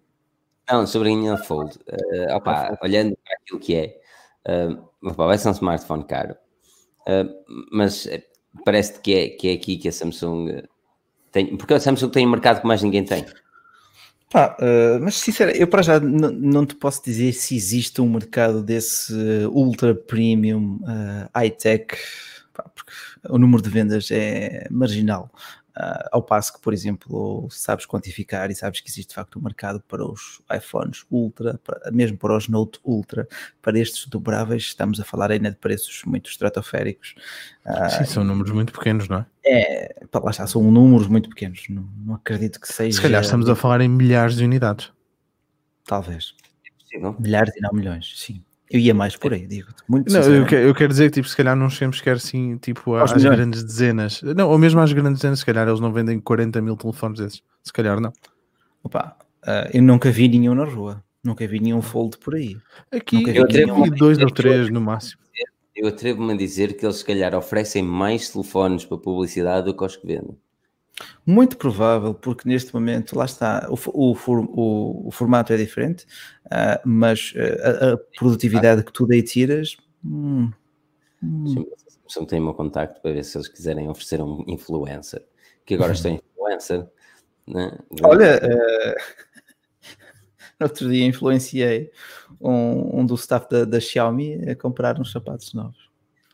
Speaker 1: Não, sobre a linha Fold. Uh, opa, olhando para aquilo que é, uh, opa, vai ser um smartphone caro, uh, mas parece que é, que é aqui que a Samsung tem, porque a Samsung tem um mercado que mais ninguém tem.
Speaker 3: Pá, uh, mas sinceramente, eu para já não te posso dizer se existe um mercado desse ultra premium uh, high-tech, porque o número de vendas é marginal. Uh, ao passo que, por exemplo, sabes quantificar e sabes que existe de facto um mercado para os iPhones Ultra, para, mesmo para os Note Ultra, para estes dobráveis, estamos a falar ainda de preços muito estratosféricos.
Speaker 2: Uh, Sim, são números muito pequenos, não é?
Speaker 3: É, para lá está, são números muito pequenos, não, não acredito que seja.
Speaker 2: Se calhar estamos a falar em milhares de unidades.
Speaker 3: Talvez. Milhares e não milhões, sim. Eu ia mais por aí, digo muito
Speaker 2: não, eu, quero, eu quero dizer que tipo, se calhar não chegamos sequer assim tipo, às grandes dezenas. Não, ou mesmo às grandes dezenas, se calhar eles não vendem 40 mil telefones desses. Se calhar não.
Speaker 3: Opa, uh, eu nunca vi nenhum na rua. Nunca vi nenhum fold por aí.
Speaker 2: Aqui eu vi dois ou três no máximo.
Speaker 1: Eu atrevo-me a dizer que eles se calhar oferecem mais telefones para publicidade do que os que vendem.
Speaker 3: Muito provável, porque neste momento, lá está, o, o, o, o formato é diferente, uh, mas uh, a, a, produtividade que tu daí tiras. Hum,
Speaker 1: hum. Sim, tem o meu contacto para ver se eles quiserem oferecer um influencer, que agora estou influencer. Né?
Speaker 3: Olha, *laughs* uh, outro dia influenciei um, um do staff da, da Xiaomi a comprar uns sapatos novos.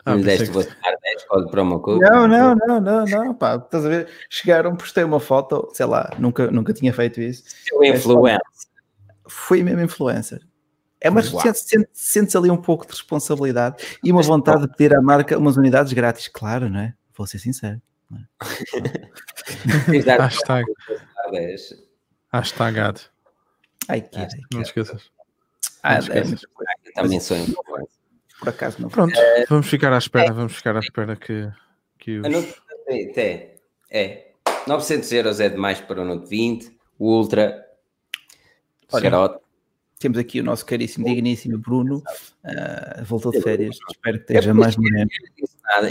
Speaker 1: Ah, lhe deste você 10 código promo code?
Speaker 3: Não, não, não, não, não, pá, estás a ver? Chegaram, postei uma foto, sei lá, nunca, nunca tinha feito isso.
Speaker 1: Seu influencer.
Speaker 3: Fui mesmo influencer. É, mas sentes, sentes ali um pouco de responsabilidade e uma vontade de pedir à marca umas unidades grátis, claro, não é? Vou ser sincero.
Speaker 2: É? *laughs* Hashtag. Hashtagado.
Speaker 3: Ai, que
Speaker 2: Não esqueças.
Speaker 3: Ah, não esqueças.
Speaker 1: É, também sou influencer
Speaker 3: por acaso não.
Speaker 2: Pronto, é, vamos ficar à espera, é, vamos ficar à espera que, que os...
Speaker 1: É, é, 900 euros é demais para o Note 20, o Ultra,
Speaker 3: Olha, Temos aqui o nosso caríssimo, digníssimo Bruno, uh, voltou de férias, espero que esteja é mais moreno.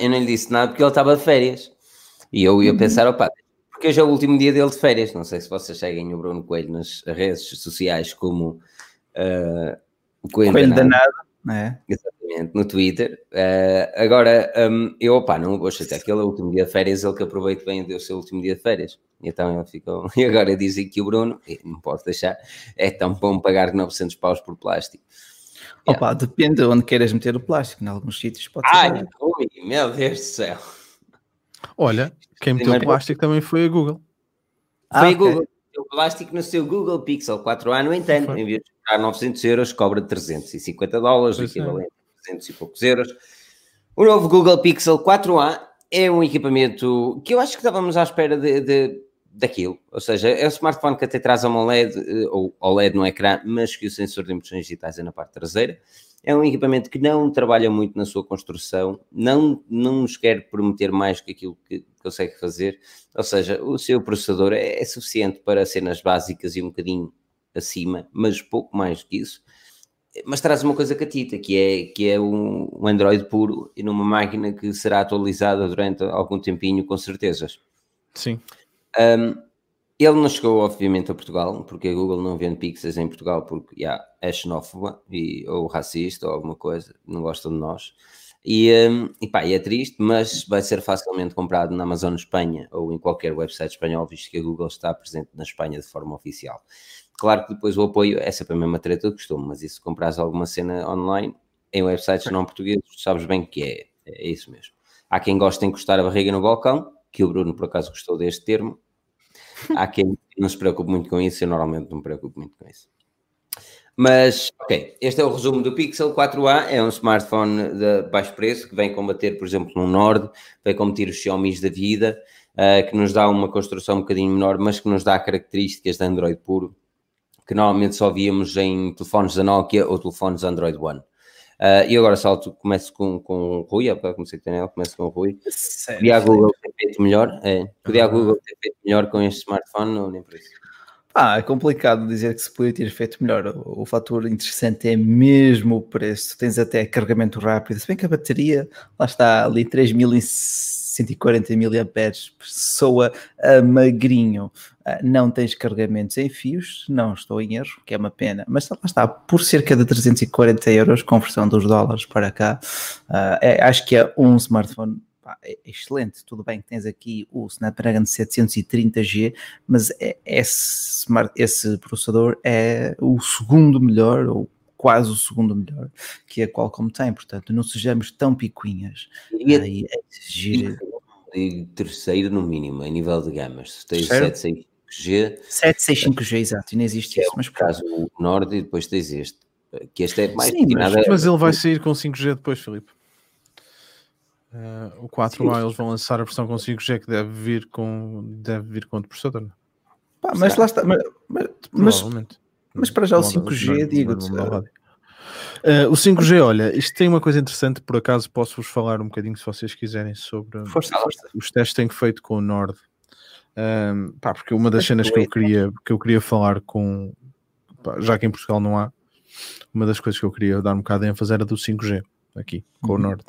Speaker 1: Eu não lhe disse nada porque ele estava de férias. E eu ia uhum. pensar, opa, porque hoje é o último dia dele de férias. Não sei se vocês seguem o Bruno Coelho nas redes sociais como uh,
Speaker 3: o Coelho, Coelho danado. danado. É.
Speaker 1: Exatamente, no Twitter. Uh, agora, um, eu, opá, não vou chatear, aquele é o último dia de férias, ele que aproveita bem o seu último dia de férias. Então ele ficou. *laughs* E agora dizem que o Bruno, não pode deixar, é tão bom pagar 900 paus por plástico.
Speaker 3: Opa, yeah. depende de onde queiras meter o plástico, em alguns sítios pode ser.
Speaker 1: Ai, ui, meu Deus do céu.
Speaker 2: Olha, quem meteu o plástico também foi a Google.
Speaker 1: Foi ah, a Google. Okay. O plástico no seu Google Pixel 4A, no entanto, em vez de cobrar 900 euros, cobra 350 dólares, pois equivalente a 300 e poucos euros. O novo Google Pixel 4A é um equipamento que eu acho que estávamos à espera de, de, daquilo. Ou seja, é um smartphone que até traz uma OLED, eh, ou OLED no ecrã, mas que o sensor de impressões digitais é na parte traseira. É um equipamento que não trabalha muito na sua construção, não, não nos quer prometer mais que aquilo que consegue fazer. Ou seja, o seu processador é, é suficiente para cenas básicas e um bocadinho acima, mas pouco mais do que isso. Mas traz uma coisa catita, que é, que é um, um Android puro e numa máquina que será atualizada durante algum tempinho, com certezas.
Speaker 2: Sim.
Speaker 1: Um, ele não chegou, obviamente, a Portugal, porque a Google não vende Pixels em Portugal porque yeah, é xenófoba e, ou racista ou alguma coisa, não gostam de nós. E, um, e pá, é triste, mas vai ser facilmente comprado na Amazon Espanha ou em qualquer website espanhol, visto que a Google está presente na Espanha de forma oficial. Claro que depois o apoio é sempre a mesma treta do costume, mas isso se compras alguma cena online em websites não portugueses, sabes bem que é, é isso mesmo. Há quem goste de encostar a barriga no balcão, que o Bruno por acaso gostou deste termo. Há quem não se preocupe muito com isso, eu normalmente não me preocupo muito com isso. Mas, ok, este é o resumo do Pixel 4a, é um smartphone de baixo preço que vem combater, por exemplo, no Nord, vem combater os Xiaomi da vida, uh, que nos dá uma construção um bocadinho menor, mas que nos dá características de Android puro, que normalmente só víamos em telefones da Nokia ou telefones Android One. Uh, e agora salto, começo com, com o Rui, há bocado comecei com o começo com o Rui. Sério, podia a Google ter feito melhor, é, podia a Google ter feito melhor com este smartphone ou nem por isso?
Speaker 3: Ah, é complicado dizer que se podia ter feito melhor. O, o fator interessante é mesmo o preço. Tens até carregamento rápido, se bem que a bateria, lá está ali 3000 140 mAh soa a magrinho. Uh, não tens carregamentos em fios, não estou em erro, que é uma pena, mas lá está, por cerca de 340 euros, conversão dos dólares para cá, uh, é, acho que é um smartphone pá, é excelente. Tudo bem que tens aqui o Snapdragon 730G, mas é, esse, esse processador é o segundo melhor, ou quase o segundo melhor que a Qualcomm tem, portanto não sejamos tão picuinhas.
Speaker 1: E, aí, é exigir... e terceiro no mínimo, a nível de gamas, se tens 765G
Speaker 3: 765G, exato, e não existe
Speaker 1: é
Speaker 3: isso. Mas
Speaker 1: por caso o Nord e depois tens este, que este é mais
Speaker 2: Sim, mas, mas ele vai sair com 5G depois, Filipe. Uh, o 4A eles vão lançar a versão com 5G que deve vir com deve vir com outro processador.
Speaker 3: Pá, mas lá está, mas, mas, Provavelmente. Mas para já o 5G, digo-te.
Speaker 2: Uh, o 5G, olha, isto tem uma coisa interessante, por acaso posso-vos falar um bocadinho se vocês quiserem sobre
Speaker 3: força, força.
Speaker 2: os testes que tenho feito com o Nord. Um, pá, porque uma das cenas que eu queria que eu queria falar com pá, já que em Portugal não há, uma das coisas que eu queria dar um bocado de ênfase era do 5G aqui, com uhum. o Nord.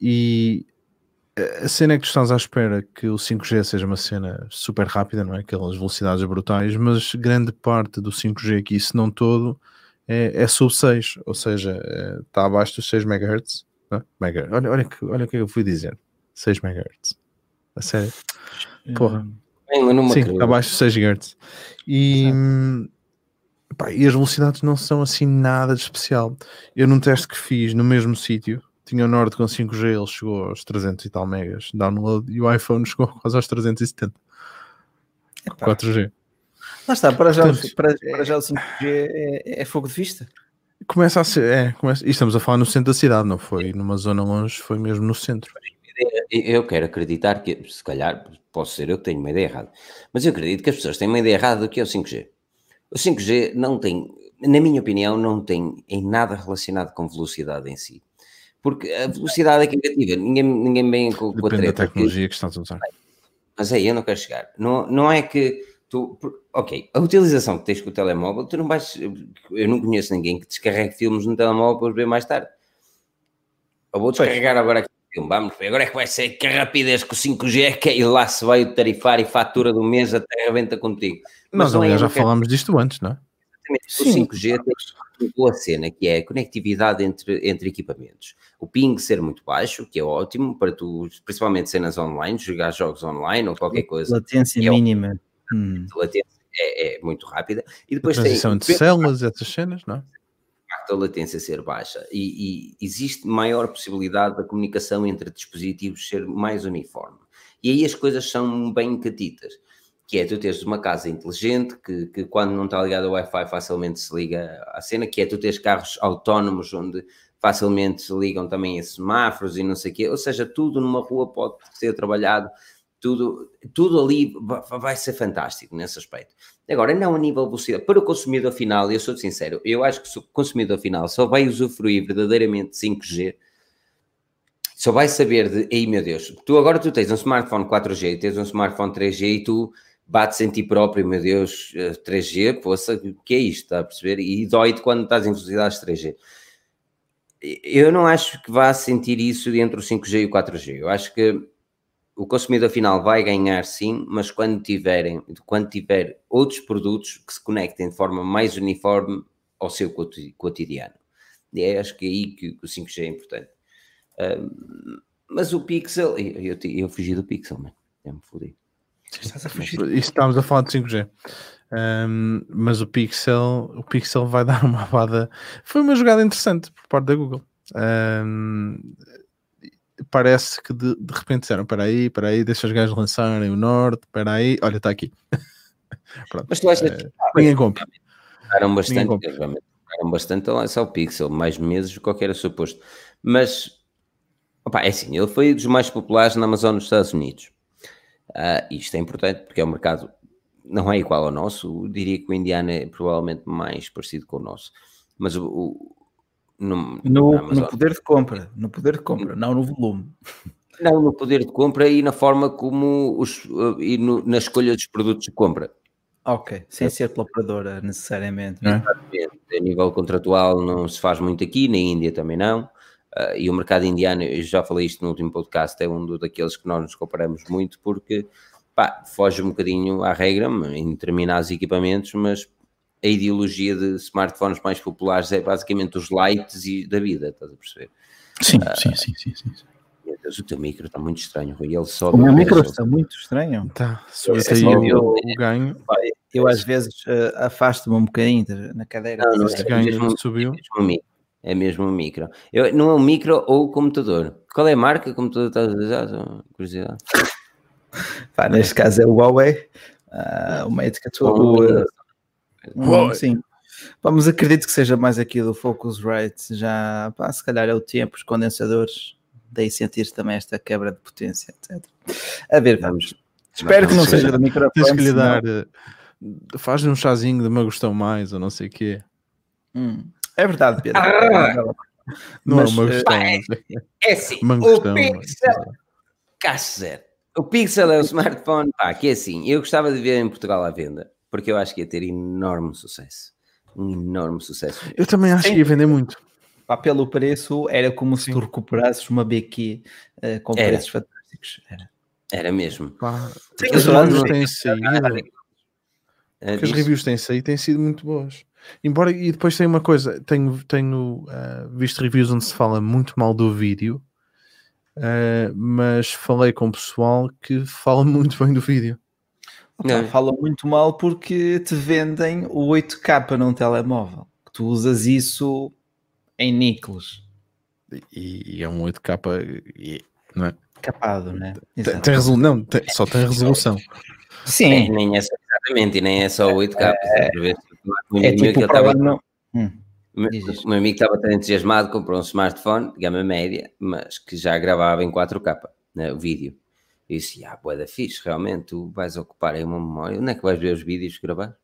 Speaker 2: E a cena é que tu estás à espera que o 5G seja uma cena super rápida, não é? Aquelas velocidades brutais, mas grande parte do 5G aqui, se não todo, é, é sub 6, ou seja, é, está abaixo dos 6 MHz. É? Mega, olha, olha, que, olha o que eu fui dizer: 6 MHz. A sério? Porra. Sim, está abaixo dos 6 GHz. E, pá, e as velocidades não são assim nada de especial. Eu num teste que fiz no mesmo sítio, tinha o Nord com 5G, ele chegou aos 300 e tal megas download e o iPhone *laughs* chegou quase aos 370 Epá. 4G.
Speaker 3: Lá está, para já, Portanto, para, para, já o 5G é, é, fogo de vista.
Speaker 2: Começa a ser, é, começa, e estamos a falar no centro da cidade, não foi numa zona longe, foi mesmo no centro.
Speaker 1: Eu quero acreditar que, se calhar, posso ser eu que tenho uma ideia errada, mas eu acredito que as pessoas têm uma ideia errada do que é o 5G. O 5G não tem, na minha opinião, não tem em nada relacionado com velocidade em si. Porque a velocidade é que é negativa, ninguém, ninguém vem com,
Speaker 2: com a
Speaker 1: treta.
Speaker 2: da tecnologia que estás a usar.
Speaker 1: Mas aí eu não quero chegar. Não, não é que tu. Ok, a utilização que tens com o telemóvel, tu não vais. Eu não conheço ninguém que descarregue filmes no telemóvel para os ver mais tarde. Eu vou descarregar pois. agora aqui filme, vamos ver. Agora é que vai ser que a rapidez com o 5G é que lá se vai o tarifar e fatura do mês até arrebenta contigo.
Speaker 2: Mas Nós, aliás, já falámos disto antes, não é?
Speaker 1: Exatamente. O 5G tem uma boa cena, que é a conectividade entre, entre equipamentos. O ping ser muito baixo, que é ótimo para tu, principalmente cenas online, jogar jogos online ou qualquer coisa.
Speaker 3: Latência é mínima.
Speaker 1: Hum. Latência é, é, muito rápida. E depois
Speaker 2: a transição tem, de células, essas cenas, não é?
Speaker 1: a latência ser baixa e, e, existe maior possibilidade da comunicação entre dispositivos ser mais uniforme. E aí as coisas são bem catitas que é tu teres uma casa inteligente que, que quando não está ligado ao Wi-Fi facilmente se liga à cena, que é tu teres carros autónomos onde facilmente se ligam também a semáforos e não sei o quê, ou seja, tudo numa rua pode ser trabalhado, tudo, tudo ali vai ser fantástico nesse aspecto. Agora, não a nível de velocidade, para o consumidor final, eu sou sincero, eu acho que o consumidor final só vai usufruir verdadeiramente 5G só vai saber de, ei meu Deus, tu agora tu tens um smartphone 4G, tens um smartphone 3G e tu bates em ti próprio, meu Deus, 3G, eh, poça, o que é isto, está a perceber? E dói-te quando estás em velocidades 3G. Eu não acho que vá sentir isso entre o 5G e o 4G. Eu acho que o consumidor final vai ganhar sim, mas quando tiverem, quando tiver outros produtos que se conectem de forma mais uniforme ao seu cotidiano. E é, acho que é aí que o 5G é importante. Um, mas o Pixel, eu, eu, eu fugi do Pixel, mano. É me fodi.
Speaker 2: Estás a fugir. Estamos a falar de 5G. Um, mas o Pixel, o Pixel vai *laughs* dar uma vada. Foi uma jogada interessante por parte da Google. Um, parece que de, de repente disseram: Espera aí, espera aí, deixa os gajos lançarem o Norte, espera aí, olha, está aqui. *laughs*
Speaker 1: Pronto. Mas tu achas que uh,
Speaker 2: ninguém compra?
Speaker 1: Eram bastante, eram bastante a lançar o Pixel, mais meses do que qualquer suposto. Mas opa, é assim, ele foi dos mais populares na Amazon nos Estados Unidos. Uh, isto é importante porque é um mercado não é igual ao nosso, Eu diria que o indiano é provavelmente mais parecido com o nosso, mas o, o
Speaker 3: no, no, no, poder de compra, no poder de compra, não no volume.
Speaker 1: Não, no poder de compra e na forma como os, e no, na escolha dos produtos de compra.
Speaker 3: Ok, sem ser pela operadora necessariamente.
Speaker 1: Não é? A nível contratual não se faz muito aqui, na Índia também não. Uh, e o mercado indiano, eu já falei isto no último podcast, é um daqueles que nós nos comparamos muito porque pá, foge um bocadinho à regra em determinados equipamentos, mas a ideologia de smartphones mais populares é basicamente os lights e da vida, estás a perceber?
Speaker 3: Sim, uh, sim, sim, sim, sim.
Speaker 1: Deus, o teu micro está muito estranho, Rui. Ele
Speaker 3: sobe. O meu micro está muito estranho.
Speaker 2: Tá, sobe aí eu, eu, o ganho.
Speaker 3: Eu às vezes uh, afasto-me um bocadinho na cadeira. Não, não,
Speaker 2: é, ganho mesmo, subiu.
Speaker 1: É mesmo é mesmo um micro. Eu, não é um micro ou o computador. Qual é a marca? Computador está a usar? Curiosidade. *laughs*
Speaker 3: Pá, neste caso é o Huawei. Uh, o Mate que o, uh, sim. Vamos acredito que seja mais aqui do Focusrite. Já, pá, se calhar é o tempo, os condensadores. Daí sentir também esta quebra de potência, etc. A ver, vamos. Espero que não seja do microfone.
Speaker 2: Tens que lhe dar. Eh, faz um chazinho de me gostou mais ou não sei o quê.
Speaker 3: Hum. É verdade, Pedro. Ah,
Speaker 2: não é uma questão.
Speaker 1: É, é assim, o Pixel. Cássio O Pixel é o smartphone pá, que é assim. Eu gostava de ver em Portugal à venda, porque eu acho que ia ter enorme sucesso. Um enorme sucesso.
Speaker 2: Eu também acho Sim. que ia vender muito.
Speaker 3: Pá, pelo preço, era como Sim. se tu recuperasses uma BQ uh, com era. preços fantásticos. Era,
Speaker 1: era mesmo.
Speaker 2: Pá, as reviews têm saído. as reviews têm saído têm sido muito boas. Embora, e depois tem uma coisa, tenho, tenho uh, visto reviews onde se fala muito mal do vídeo, uh, mas falei com o pessoal que fala *laughs* muito bem do vídeo.
Speaker 3: Opa, fala muito mal porque te vendem o 8K num telemóvel. Tu usas isso em níqueles.
Speaker 2: E, e, é um 8K, e, não é?
Speaker 3: Capado, né?
Speaker 2: Tem, tem resolu não, tem, só tem resolução.
Speaker 1: Sim. Nem, nem é, exatamente, e nem é só 8K. É,
Speaker 3: é, tipo
Speaker 1: estava, hum, o meu amigo estava tão entusiasmado, comprou um smartphone de gama média, mas que já gravava em 4K né, o vídeo. E disse: Ah, boa da fixe, realmente, tu vais ocupar aí uma memória. Onde é que vais ver os vídeos gravar?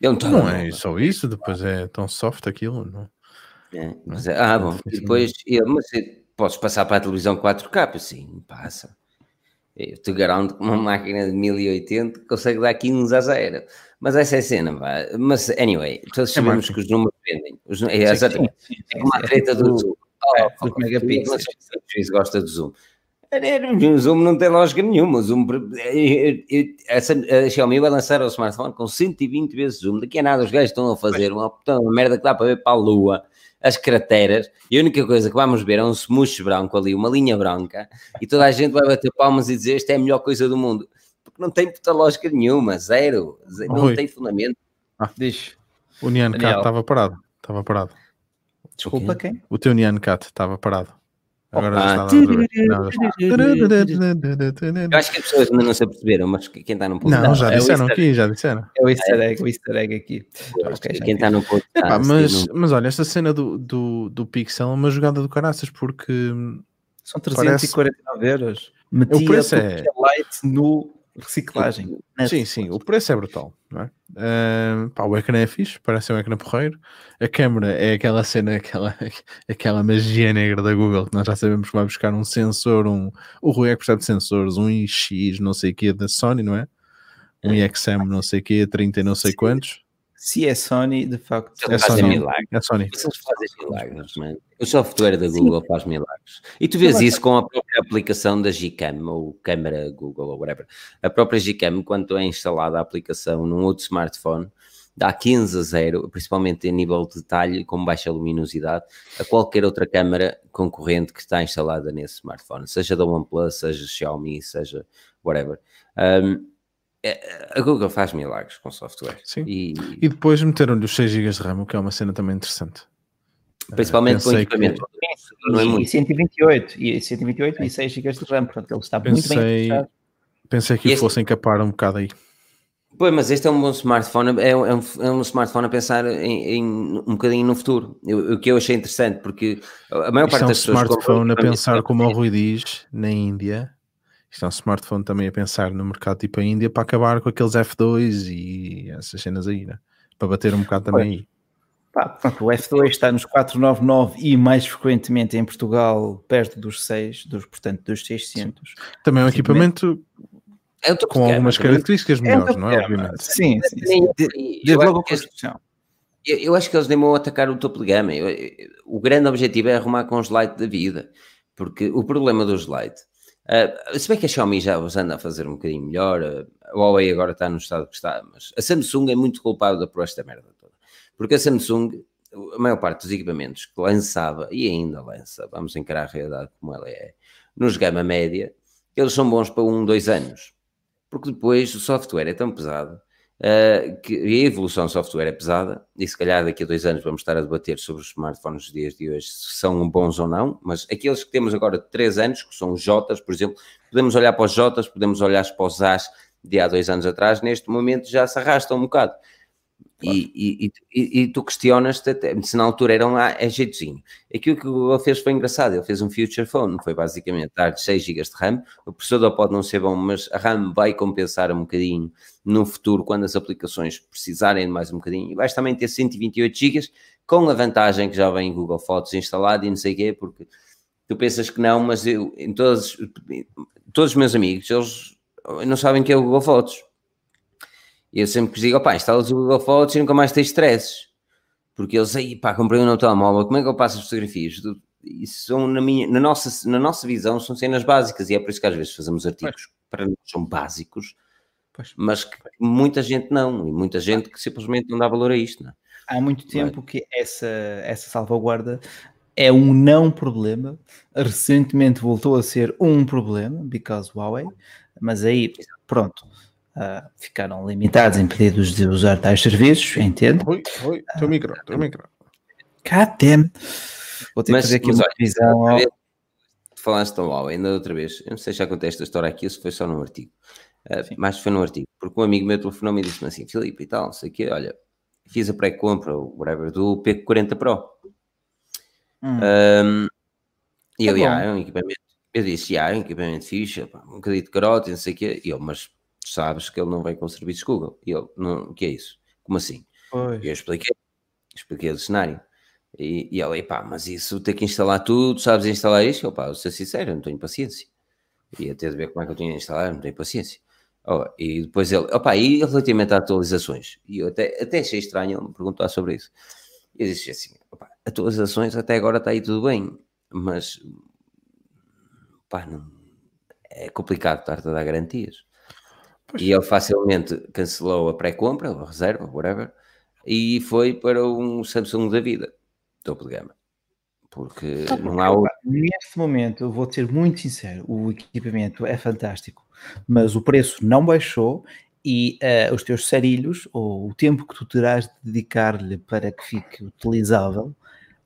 Speaker 2: Eu não, não é só isso, depois é tão soft aquilo, não?
Speaker 1: É, mas, é, ah, bom, e depois, eu, mas podes passar para a televisão 4K? Sim, passa. Eu te garanto que uma máquina de 1080 consegue dar 15 a zero. Mas essa é a cena, vá. Mas, anyway, todos é sabemos que os números vendem. Os, é, exatamente. Sim, sim, sim, é uma treta do Zoom. Oh, oh, megapixels. O gosta do Zoom. O Zoom não tem lógica nenhuma. O Zoom, a Xiaomi vai lançar o smartphone com 120 vezes Zoom. Daqui a nada os gajos estão a fazer uma, uma merda que dá para ver para a lua as crateras, e a única coisa que vamos ver é um smush branco ali, uma linha branca, e toda a gente vai bater palmas e dizer esta é a melhor coisa do mundo, porque não tem puta lógica nenhuma, zero, zero não tem fundamento.
Speaker 2: Ah, Diz. O Nian Cat estava parado, estava parado.
Speaker 3: Desculpa, quem?
Speaker 2: O teu Nian Cat estava parado.
Speaker 1: Agora Eu acho que as pessoas ainda não se aperceberam, mas quem está no
Speaker 2: podcast. Não, já é disseram aqui, já disseram.
Speaker 3: É o easter egg, o easter egg aqui.
Speaker 1: Okay, quem está no podcast.
Speaker 2: Epá, mas, não... mas olha, esta cena do, do, do Pixel é uma jogada do caraças, porque.
Speaker 3: São 349 parece... euros.
Speaker 2: Metia o preço é.
Speaker 3: Light no reciclagem.
Speaker 2: Sim, sim, o preço é brutal. Não é? Uh, pá, o ecrã é fixe, parece um ecrã porreiro. A câmera é aquela cena, aquela, *laughs* aquela magia negra da Google que nós já sabemos que vai buscar um sensor, um, o Rui é que percebe de sensores, um IX não sei o que da Sony, não é? Um é. IXM não sei o que, 30 e não sei quantos
Speaker 3: se é Sony, de facto.
Speaker 2: É Sony. Milagres. É Sony.
Speaker 1: Eles fazem milagres, man. O software da Google Sim. faz milagres. E tu vês isso com a própria aplicação da Gcam, ou câmera Google, ou whatever. A própria Gcam, quando é instalada a aplicação num outro smartphone, dá 15 a 0, principalmente em nível de detalhe, com baixa luminosidade, a qualquer outra câmera concorrente que está instalada nesse smartphone, seja da OnePlus, seja Xiaomi, seja whatever. Um, é, a Google faz milagres com software.
Speaker 2: Sim. E, e depois meteram-lhe os 6 GB de RAM, o que é uma cena também interessante.
Speaker 1: Principalmente uh, com equipamento.
Speaker 3: Que... Não é muito. E 128, e 128 é. e 6 GB de RAM, portanto ele está pensei, muito bem fechado.
Speaker 2: Pensei que este... fossem capar um bocado aí.
Speaker 1: Pois, mas este é um bom smartphone, é um, é um é smartphone a pensar em, em, um bocadinho no futuro. O que eu achei interessante, porque a maior Isto parte é um das
Speaker 2: pessoas... é um smartphone a pensar, como o Rui diz, na Índia, isto é um smartphone também a pensar no mercado tipo a Índia para acabar com aqueles F2 e essas cenas aí, né? para bater um bocado também aí.
Speaker 3: Pá, pronto, o F2 está nos 499 e mais frequentemente em Portugal perto dos 6, dos, portanto dos 600.
Speaker 2: Sim. Também é um equipamento é com algumas características melhores, é não é? Obviamente.
Speaker 3: Sim, sim, sim. Desde logo a construção.
Speaker 1: Eu, eu, acho que eles nem vão atacar o topo de gama. Eu, o grande objetivo é arrumar com os Lite da vida. Porque o problema dos Lite, uh, se bem que a Xiaomi já os anda a fazer um bocadinho melhor, uh, a Huawei agora está no estado que está, mas a Samsung é muito culpada por esta merda toda. Porque a Samsung, a maior parte dos equipamentos que lançava, e ainda lança, vamos encarar a realidade como ela é, nos gama média, eles são bons para um, dois anos. Porque depois o software é tão pesado uh, que a evolução do software é pesada, e se calhar daqui a dois anos vamos estar a debater sobre os smartphones dos dias de hoje, se são bons ou não, mas aqueles que temos agora de três anos, que são os Jotas, por exemplo, podemos olhar para os Jotas, podemos olhar para os As de há dois anos atrás, neste momento já se arrastam um bocado. E, e, e, e, tu questionas-te se na altura eram lá, é jeitozinho. Aquilo que ele fez foi engraçado, ele fez um Future Phone, foi basicamente dar 6 GB de RAM, o processador pode não ser bom, mas a RAM vai compensar um bocadinho no futuro, quando as aplicações precisarem de mais um bocadinho, e vais também ter 128 GB, com a vantagem que já vem Google Fotos instalado e não sei o quê, porque tu pensas que não, mas eu, em todos, todos os meus amigos, eles não sabem o que é o Google Fotos e eu sempre digo, opá, instalas o Google Fotos e nunca mais tens stresses. Porque eles, aí, pá, comprei um novo telemóvel, como é que eu passo as fotografias? Isso são, na, minha, na, nossa, na nossa visão, são cenas básicas e é por isso que às vezes fazemos artigos pois. para nós são básicos, pois. mas que muita gente não, e muita gente que simplesmente não dá valor a isto. É?
Speaker 3: Há muito tempo que essa, essa salvaguarda é um não problema, recentemente voltou a ser um problema, because Huawei, mas aí, pronto, uh, ficaram limitados, impedidos de usar tais serviços, entende?
Speaker 2: Oi, oi, teu micro, teu micro.
Speaker 3: Catem. Vou ter mas, que fazer aqui uma revisão. Ao...
Speaker 1: Falaste tão mal, ainda outra vez. Eu não sei se já contei esta história aqui, se foi só num artigo. Uh, mas foi num artigo, porque um amigo meu telefonou-me e disse-me assim: Filipe e tal, não sei o quê, olha, fiz a pré-compra, o whatever, do P40 Pro. Hum. Um, e eu, tá é um equipamento. Eu disse, ah, é um equipamento fixe, um bocadinho de carote, não sei o quê. E eu, mas sabes que ele não vem com serviços Google. E ele, não, o que é isso? Como assim? Pois. Eu expliquei, expliquei o cenário. E, e ele, pá, mas isso ter que instalar tudo, sabes instalar isto? Eu, pá, vou ser sincero, não tenho paciência. E até de ver como é que eu tinha de instalar, não tenho paciência. Oh, e depois ele, opá, e relativamente a atualizações? E eu até, até achei estranho ele me perguntar sobre isso. E eu disse assim, opa, atualizações até agora está aí tudo bem, mas pá, não, é complicado estar-te a dar garantias. Pois. E ele facilmente cancelou a pré-compra, a reserva, whatever, e foi para um Samsung da vida, topo de gama. Porque então, não há outro.
Speaker 3: Neste momento, eu vou ser muito sincero, o equipamento é fantástico, mas o preço não baixou e uh, os teus sarilhos, ou o tempo que tu terás de dedicar-lhe para que fique utilizável,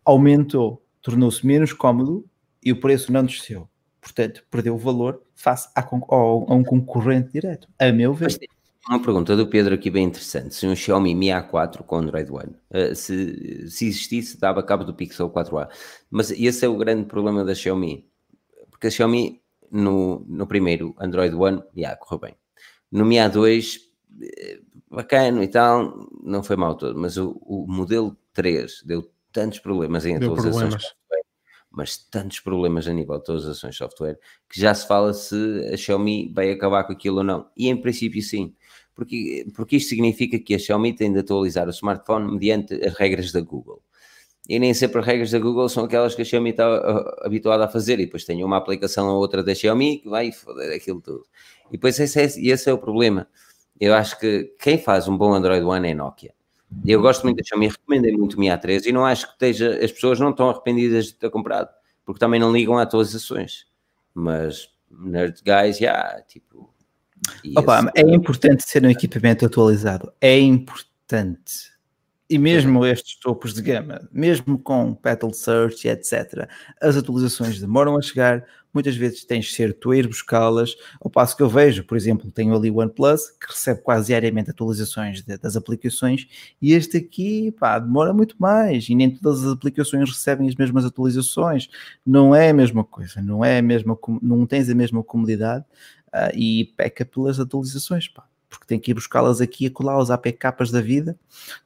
Speaker 3: aumentou, tornou-se menos cómodo e o preço não desceu. Portanto, perdeu o valor face a, a um concorrente direto, a meu ver.
Speaker 1: Uma pergunta do Pedro aqui bem interessante. Se um Xiaomi Mi A4 com Android One, uh, se, se existisse, dava cabo do Pixel 4a. Mas esse é o grande problema da Xiaomi. Porque a Xiaomi, no, no primeiro Android One, já correu bem. No Mi A2, eh, bacana e tal, não foi mal todo. Mas o, o modelo 3 deu tantos problemas em atualizações. Problemas mas tantos problemas a nível de atualizações de software que já se fala se a Xiaomi vai acabar com aquilo ou não. E em princípio sim, porque, porque isto significa que a Xiaomi tem de atualizar o smartphone mediante as regras da Google. E nem sempre as regras da Google são aquelas que a Xiaomi está uh, habituada a fazer, e depois tem uma aplicação ou outra da Xiaomi que vai foder aquilo tudo. E depois esse é, esse é o problema. Eu acho que quem faz um bom Android One é Nokia. Eu gosto muito da Xiaomi, recomendei muito o Mi A3 e não acho que esteja, as pessoas não estão arrependidas de ter comprado, porque também não ligam a atualizações. Mas Nerd Guys, já, yeah, tipo.
Speaker 3: Opa, é importante ser um equipamento atualizado, é importante. E mesmo estes topos de gama, mesmo com Petal Search, etc., as atualizações demoram a chegar, muitas vezes tens de ser tu a ir buscá-las, ao passo que eu vejo, por exemplo, tenho ali o OnePlus, que recebe quase diariamente atualizações de, das aplicações, e este aqui, pá, demora muito mais, e nem todas as aplicações recebem as mesmas atualizações, não é a mesma coisa, não é a mesma, não tens a mesma comodidade, uh, e peca pelas atualizações, pá. Porque tem que ir buscá-las aqui e colar os APKs da vida,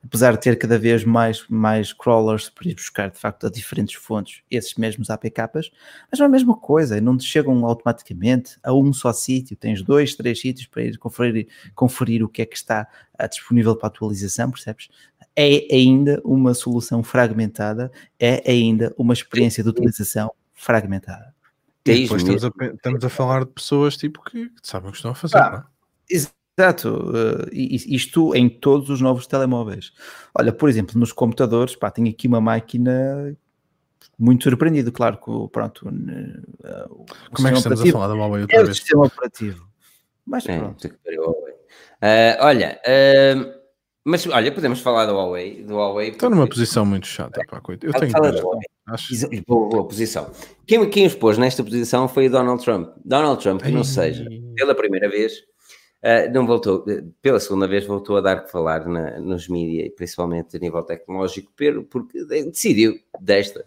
Speaker 3: apesar de ter cada vez mais, mais crawlers para ir buscar de facto a diferentes fontes esses mesmos APKs, mas não é a mesma coisa, não te chegam automaticamente a um só sítio, tens dois, três sítios para ir conferir, conferir o que é que está ah, disponível para atualização, percebes? É ainda uma solução fragmentada, é ainda uma experiência de utilização fragmentada.
Speaker 2: E depois estamos a, estamos a, falar de pessoas tipo que sabem o que estão a fazer. Ah,
Speaker 3: é? Exato, uh, isto em todos os novos telemóveis. Olha, por exemplo, nos computadores, pá, tenho aqui uma máquina muito surpreendido, claro que pronto. Uh,
Speaker 2: Como é que estamos a falar da Huawei outra é vez?
Speaker 3: o sistema operativo. Mas é, pronto.
Speaker 1: Uh, olha, uh, mas olha, podemos falar do Huawei. Do Huawei
Speaker 2: Estou numa posição muito chata, pá, coito. Eu tenho
Speaker 1: Acho... Boa, boa posição. Quem, quem os pôs nesta posição foi o Donald Trump. Donald Trump, que não seja, pela primeira vez, uh, não voltou, pela segunda vez voltou a dar que falar na, nos mídias, principalmente a nível tecnológico, porque decidiu desta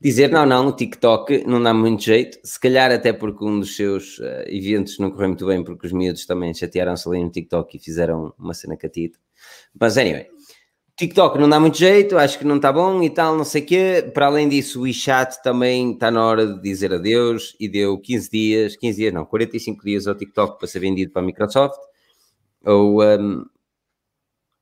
Speaker 1: dizer não, não, o TikTok não dá muito jeito, se calhar até porque um dos seus uh, eventos não correu muito bem, porque os miúdos também chatearam-se ali no TikTok e fizeram uma cena catita. Mas anyway, TikTok não dá muito jeito, acho que não está bom e tal, não sei o quê. Para além disso, o WeChat também está na hora de dizer adeus e deu 15 dias, 15 dias não, 45 dias ao TikTok para ser vendido para a Microsoft ou, um,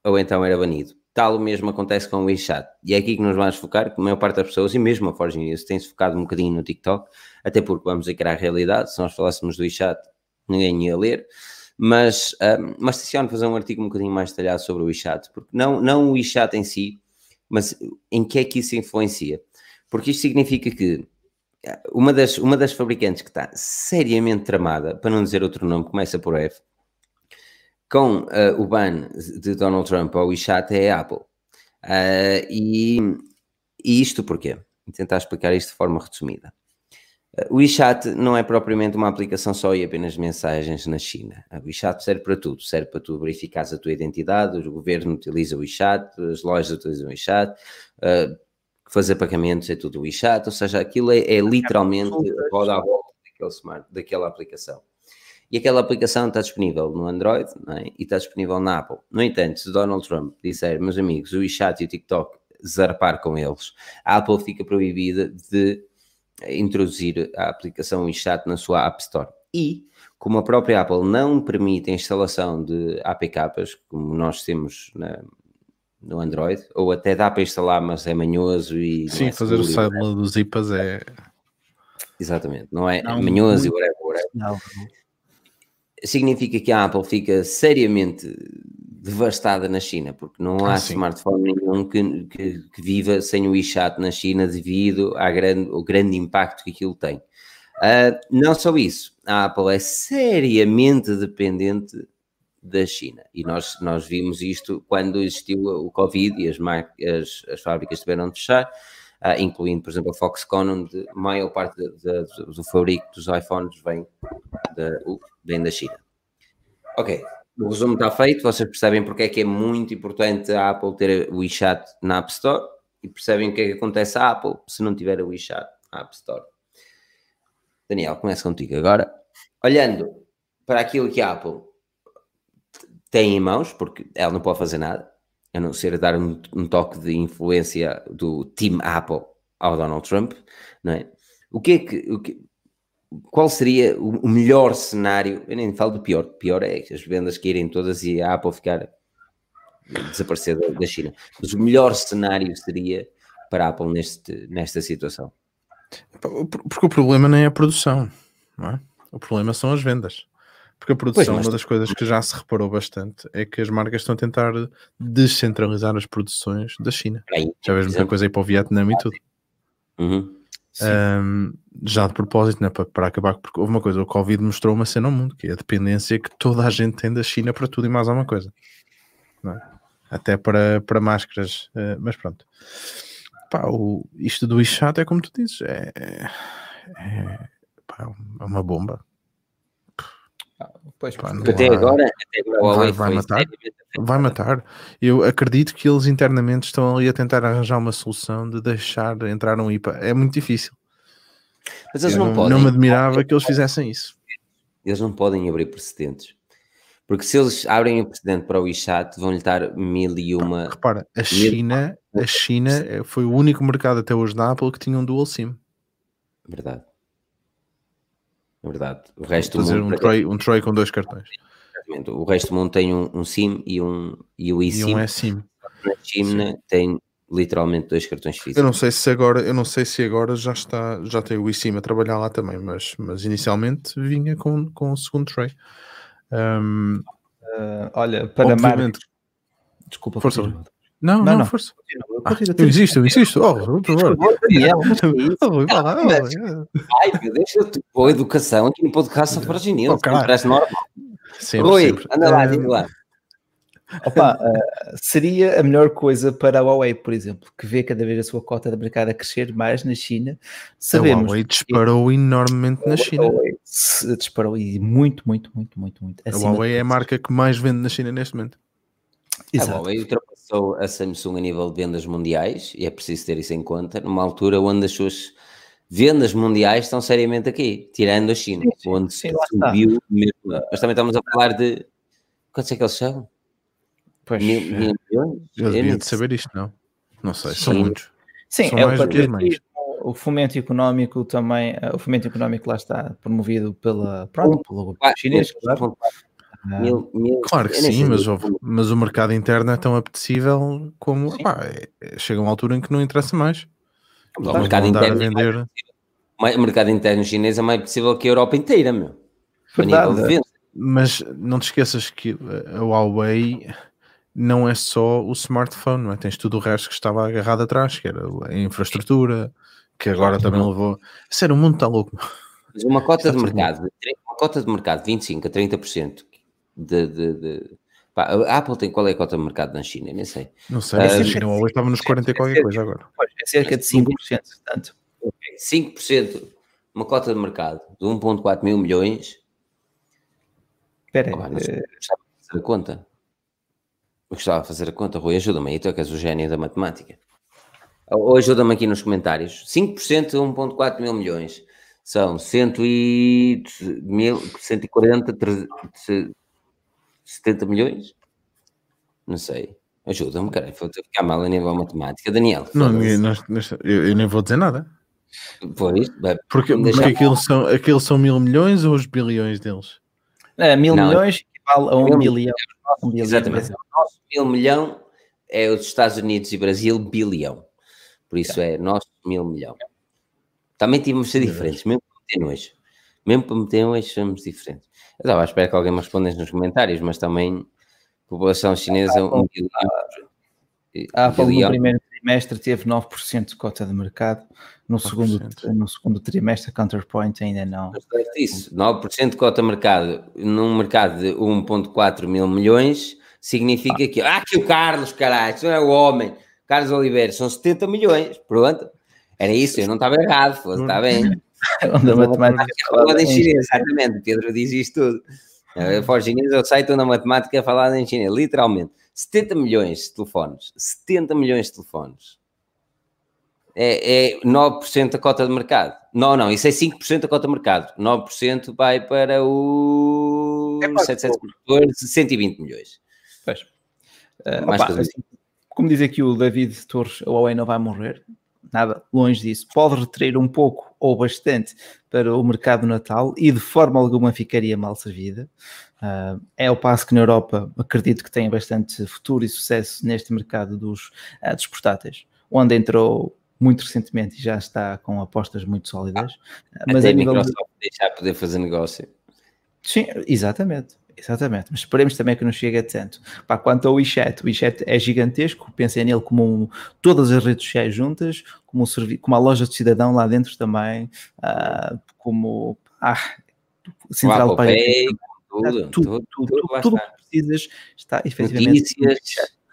Speaker 1: ou então era banido. Tal o mesmo acontece com o WeChat. E é aqui que nos vamos focar, que a maior parte das pessoas, e mesmo a Forge News, tem-se focado um bocadinho no TikTok, até porque vamos era a realidade, se nós falássemos do WeChat, ninguém ia ler mas, um, mas tenciono fazer um artigo um bocadinho mais detalhado sobre o WeChat, porque não, não o WeChat em si, mas em que é que isso influencia? Porque isto significa que eh, uma das, uma das fabricantes que está seriamente tramada, para não dizer outro nome, começa por F, com uh, o ban de Donald Trump ao WeChat é a Apple. Uh, e, e isto porquê? Vou tentar explicar isto de forma resumida. O WeChat não é propriamente uma aplicação só e apenas mensagens na China. O WeChat serve para tudo, serve para tu verificares a tua identidade, o governo utiliza o WeChat, as lojas utilizam o WeChat, uh, fazer pagamentos é tudo o WeChat, ou seja, aquilo é, é literalmente roda à volta daquele smart, daquela aplicação. E aquela aplicação está disponível no Android é? e está disponível na Apple. No entanto, se Donald Trump disser, meus amigos, o WeChat e o TikTok zarpar com eles, a Apple fica proibida de introduzir a aplicação WeChat na sua App Store. E, como a própria Apple não permite a instalação de APKs, como nós temos na, no Android, ou até dá para instalar, mas é manhoso e.
Speaker 2: Sim,
Speaker 1: é
Speaker 2: fazer o sideload dos IPAs é.
Speaker 1: Exatamente, não é não, manhoso e whatever. whatever. Não. Significa que a Apple fica seriamente devastada na China, porque não há ah, smartphone nenhum que, que, que, viva sem o WeChat na China devido à grande, ao grande impacto que aquilo tem. Uh, não só isso, a Apple é seriamente dependente da China e nós, nós vimos isto quando existiu o Covid e as, as, as fábricas tiveram de fechar, uh, incluindo, por exemplo, a Foxconn, onde a maior parte de, de, do fabrico dos iPhones vem da, vem da China. Ok, o resumo está feito, vocês percebem porque é que é muito importante a Apple ter o WeChat na App Store e percebem o que é que acontece à Apple se não tiver o WeChat na App Store. Daniel, começa contigo agora. Olhando para aquilo que a Apple tem em mãos, porque ela não pode fazer nada, a não ser dar um, um toque de influência do Team Apple ao Donald Trump, não é? O que é que, o que qual seria o, melhor cenário? Eu nem falo do pior, o pior é as vendas caírem todas e a Apple ficar desaparecer da, China. Mas o melhor cenário seria para a Apple neste, nesta situação.
Speaker 2: Porque o problema nem é a produção, não é? O problema são as vendas. Porque a produção, pois, uma das coisas que já se reparou bastante é que as marcas estão a tentar descentralizar as produções da China. Aí, já vês muita coisa aí para o Vietnã e tudo.
Speaker 1: Uhum.
Speaker 2: Um, já de propósito, né, para, para acabar, porque houve uma coisa, o Covid mostrou uma cena ao mundo, que é a dependência que toda a gente tem da China para tudo e mais alguma coisa. É? Até para, para máscaras, uh, mas pronto. Pá, o, isto do WeChat é como tu dizes, é, é, pá, é uma bomba.
Speaker 1: Pois, Pá, até, há... agora, até agora,
Speaker 2: vai, vai matar. Vai matar. Eu acredito que eles internamente estão ali a tentar arranjar uma solução de deixar entrar um IPA. É muito difícil.
Speaker 1: Mas eles não, não podem.
Speaker 2: Não me admirava que eles fizessem isso.
Speaker 1: Eles não podem abrir precedentes. Porque se eles abrem o precedente para o WeChat, vão-lhe dar mil e uma.
Speaker 2: Repara, a China, a China foi o único mercado até hoje na Apple que tinha um dual SIM.
Speaker 1: Verdade. Verdade. O resto
Speaker 2: Fazer um, tray, um tray com dois cartões.
Speaker 1: O resto do mundo tem um, um SIM e um, e o eSIM.
Speaker 2: E um eSIM.
Speaker 1: Na China Sim. tem literalmente dois cartões físicos.
Speaker 2: Eu não sei se agora, eu não sei se agora já está, já tem o eSIM a trabalhar lá também, mas, mas inicialmente vinha com, com o segundo tray. Um,
Speaker 3: uh, olha, para marketing.
Speaker 2: Desculpa, força. Não, não, não, força. Ah, eu insisto, eu insisto. Oh, por favor.
Speaker 1: Ai, deixa-te boa educação aqui no podcast Safraginil. Oh, parece normal. Sempre, Rui, sempre. anda lá, diga lá.
Speaker 3: Opa, uh, seria a melhor coisa para a Huawei, por exemplo, que vê cada vez a sua cota de mercado a crescer mais na China. Sabemos
Speaker 2: a Huawei disparou que... enormemente na China.
Speaker 3: disparou e muito, muito, muito, muito, muito.
Speaker 2: A Huawei é a marca que mais vende na China neste momento.
Speaker 1: Exato. A Huawei ultrapassou a Samsung a nível de vendas mundiais e é preciso ter isso em conta, numa altura onde as suas vendas mundiais estão seriamente aqui, tirando a China, sim, sim, onde sim, subiu mesmo. Mas também estamos a falar de quantos é que eles são?
Speaker 2: Pois, mil, mil milhões? Eu devia de saber isto, não? Não sei, são muitos.
Speaker 3: Sim, são é mais o, que mais. o fomento económico também, eh, o fomento económico lá está promovido pela, pronto, pelo chinês, claro.
Speaker 2: Mil, mil, claro que sim, mas, mas o mercado interno é tão apetecível como opá, é, é, chega uma altura em que não interessa mais.
Speaker 1: O mercado, interno, é vender... o mercado interno chinês é mais apetecível que a Europa inteira, meu.
Speaker 2: Verdade. Mas não te esqueças que a Huawei não é só o smartphone, não é? tens tudo o resto que estava agarrado atrás, que era a infraestrutura, que agora também levou. Sério, o mundo está louco.
Speaker 1: Mas uma cota de mercado, uma cota de mercado de 25 a 30% de, de, de... Pá, a Apple tem qual é a cota de mercado na China? Nem sei.
Speaker 2: Não sei, na China hoje estava nos 40 e qualquer coisa agora.
Speaker 3: É cerca de 5%, portanto.
Speaker 1: 5%, uma cota de mercado de 1.4 mil milhões.
Speaker 3: Espera aí. Oh, é...
Speaker 1: a conta. Eu gostava de fazer a conta, Rui, ajuda-me aí, tu é que és o gênio da matemática. Ou ajuda-me aqui nos comentários. 5% de 1.4 mil milhões. São 100 e, mil, 140, 300, 70 milhões? Não sei. Ajuda-me, cara. Vou ficar mal a nível matemática. Daniel.
Speaker 2: Não, nós, nós, eu, eu, nem vou dizer nada.
Speaker 1: Pois,
Speaker 2: porque, porque aquilo, são, aquilo são mil milhões ou os bilhões deles?
Speaker 3: É, mil não, milhões equivale a um mil, bilhão.
Speaker 1: Bilhão. Exatamente. O nosso mil milhão é os Estados Unidos e Brasil bilhão. Por isso é, é nosso mil milhão. Também tínhamos de ser diferentes, mesmo para meter hoje. Mesmo para meter hoje somos diferentes. Eu estava à espera que alguém me respondesse nos comentários, mas também população chinesa um bilhão.
Speaker 3: A Apple no primeiro trimestre teve 9% de cota de mercado, no segundo, no segundo trimestre Counterpoint ainda não.
Speaker 1: Isso, 9% de cota de mercado num mercado de 1.4 mil milhões significa que, ah, que o Carlos, caralho, não é o homem, Carlos Oliveira, são 70 milhões, pronto. Era isso, eu não estava errado, está bem. *laughs*
Speaker 3: Onde a matemática
Speaker 1: falada em chinês, exatamente. Pedro diz isto tudo. For chinês, eu sei onde a matemática é falada em chinês, literalmente. 70 milhões de telefones. 70 milhões de telefones. É, é 9% da cota de mercado. Não, não, isso é 5% da cota de mercado. 9% vai para o é 714, 120 milhões.
Speaker 3: Pois. Uh, opa, assim, como diz aqui o David Torres, a Huawei não vai morrer nada longe disso. Pode retrair um pouco ou bastante para o mercado natal e de forma alguma ficaria mal servida. Uh, é o passo que na Europa acredito que tem bastante futuro e sucesso neste mercado dos, uh, dos portáteis, onde entrou muito recentemente e já está com apostas muito sólidas.
Speaker 1: Ah, mas a Microsoft de... deixar poder fazer negócio.
Speaker 3: Sim, exatamente. Exatamente, mas esperemos também que não chegue a tanto. Pá, quanto ao WeChat, o WeChat é gigantesco, pensei nele como um, todas as redes sociais juntas, como, um como a loja de cidadão lá dentro também, uh, como ah,
Speaker 1: central para tudo, tudo, tudo,
Speaker 3: tudo, tudo que precisas está efetivamente. Notícias, eh,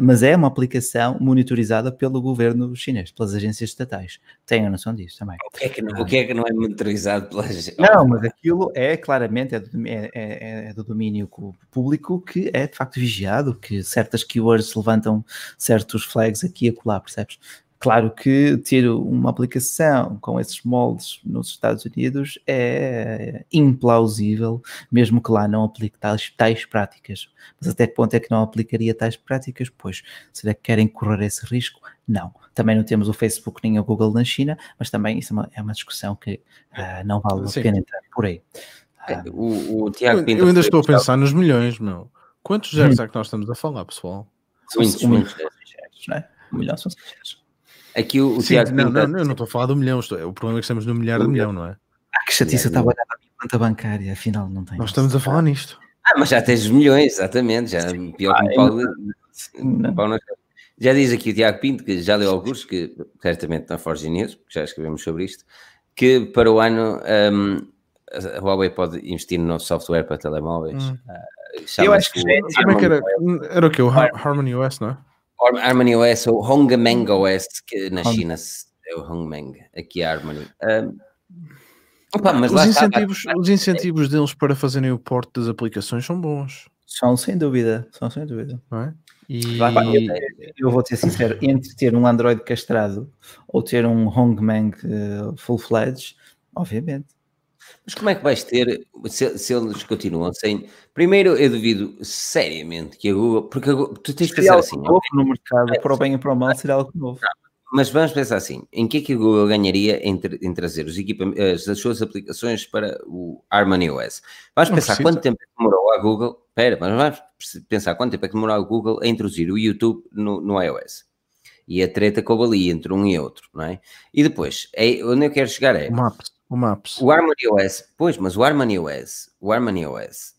Speaker 3: mas é uma aplicação monitorizada pelo governo chinês, pelas agências estatais. Tenho noção disso também.
Speaker 1: O que é que não, o que é, que não é monitorizado pelas
Speaker 3: Não, mas aquilo é claramente é do, é, é, é do, domínio público que é de facto vigiado, que certas keywords levantam certos flags aqui e acolá, percebes? Claro que ter uma aplicação com esses moldes nos Estados Unidos é implausível, mesmo que lá não aplique tais, tais práticas. Mas até que ponto é que não aplicaria tais práticas? Pois, será que querem correr esse risco? Não. Também não temos o Facebook nem o Google na China, mas também isso é uma, é uma discussão que uh, não vale a pena entrar por aí.
Speaker 1: Uh, o, o Tiago
Speaker 2: eu, eu ainda estou a pensar nos milhões, meu. Quantos zeros hum. é que nós estamos a falar, pessoal?
Speaker 3: Muitos, muitos. Um milhão, Um milhão são zeros.
Speaker 1: Aqui o, o
Speaker 2: Sim, Tiago. Não, não, eu não estou a falar do milhão. Estou, o problema é que estamos no milhar de milhão, não é?
Speaker 3: Ah, que chatice, eu estava a dar a minha conta bancária, afinal não tem.
Speaker 2: Nós estamos a falar nisto.
Speaker 1: Ah, mas já tens milhões, exatamente. Já pior ah, que o Paulo. Não. Paulo não. Já diz aqui o Tiago Pinto, que já leu alguns, que certamente na Forge News, já escrevemos sobre isto, que para o ano um, a Huawei pode investir no novo software para telemóveis. Hum.
Speaker 3: Uh, eu acho que, que
Speaker 2: como é que era? Era o que? O Harmony OS, não é?
Speaker 1: Harmony OS ou Hongmeng OS, que na China é o Hongmeng, aqui é Harmony. Um,
Speaker 2: opa, mas os, incentivos, está, os incentivos deles para fazerem o porte das aplicações são bons.
Speaker 3: São sem dúvida, são sem dúvida.
Speaker 2: Não é?
Speaker 3: E... Eu, eu, vou ser sincero, entre ter um Android castrado ou ter um Hongmeng uh, full-fledged, obviamente.
Speaker 1: Mas como é que vais ter, se, se, eles continuam sem... Primeiro, eu duvido seriamente que a Google... Porque a Google, tu tens de pensar assim...
Speaker 3: Novo no mercado, é, para o bem e para o mal, será algo novo.
Speaker 1: Mas vamos pensar assim, em que é que a Google ganharia em, em trazer os as, as suas aplicações para o Harmony OS? Vamos pensar precisa. quanto tempo demorou a Google... Espera, mas vamos pensar quanto tempo é que demorou a Google a introduzir o YouTube no, no iOS e a treta coube ali entre um e outro, não é? E depois, é, onde eu quero chegar é...
Speaker 2: Maps. O Maps.
Speaker 1: O Harmony OS, pois, mas o Harmony OS, o Harmony OS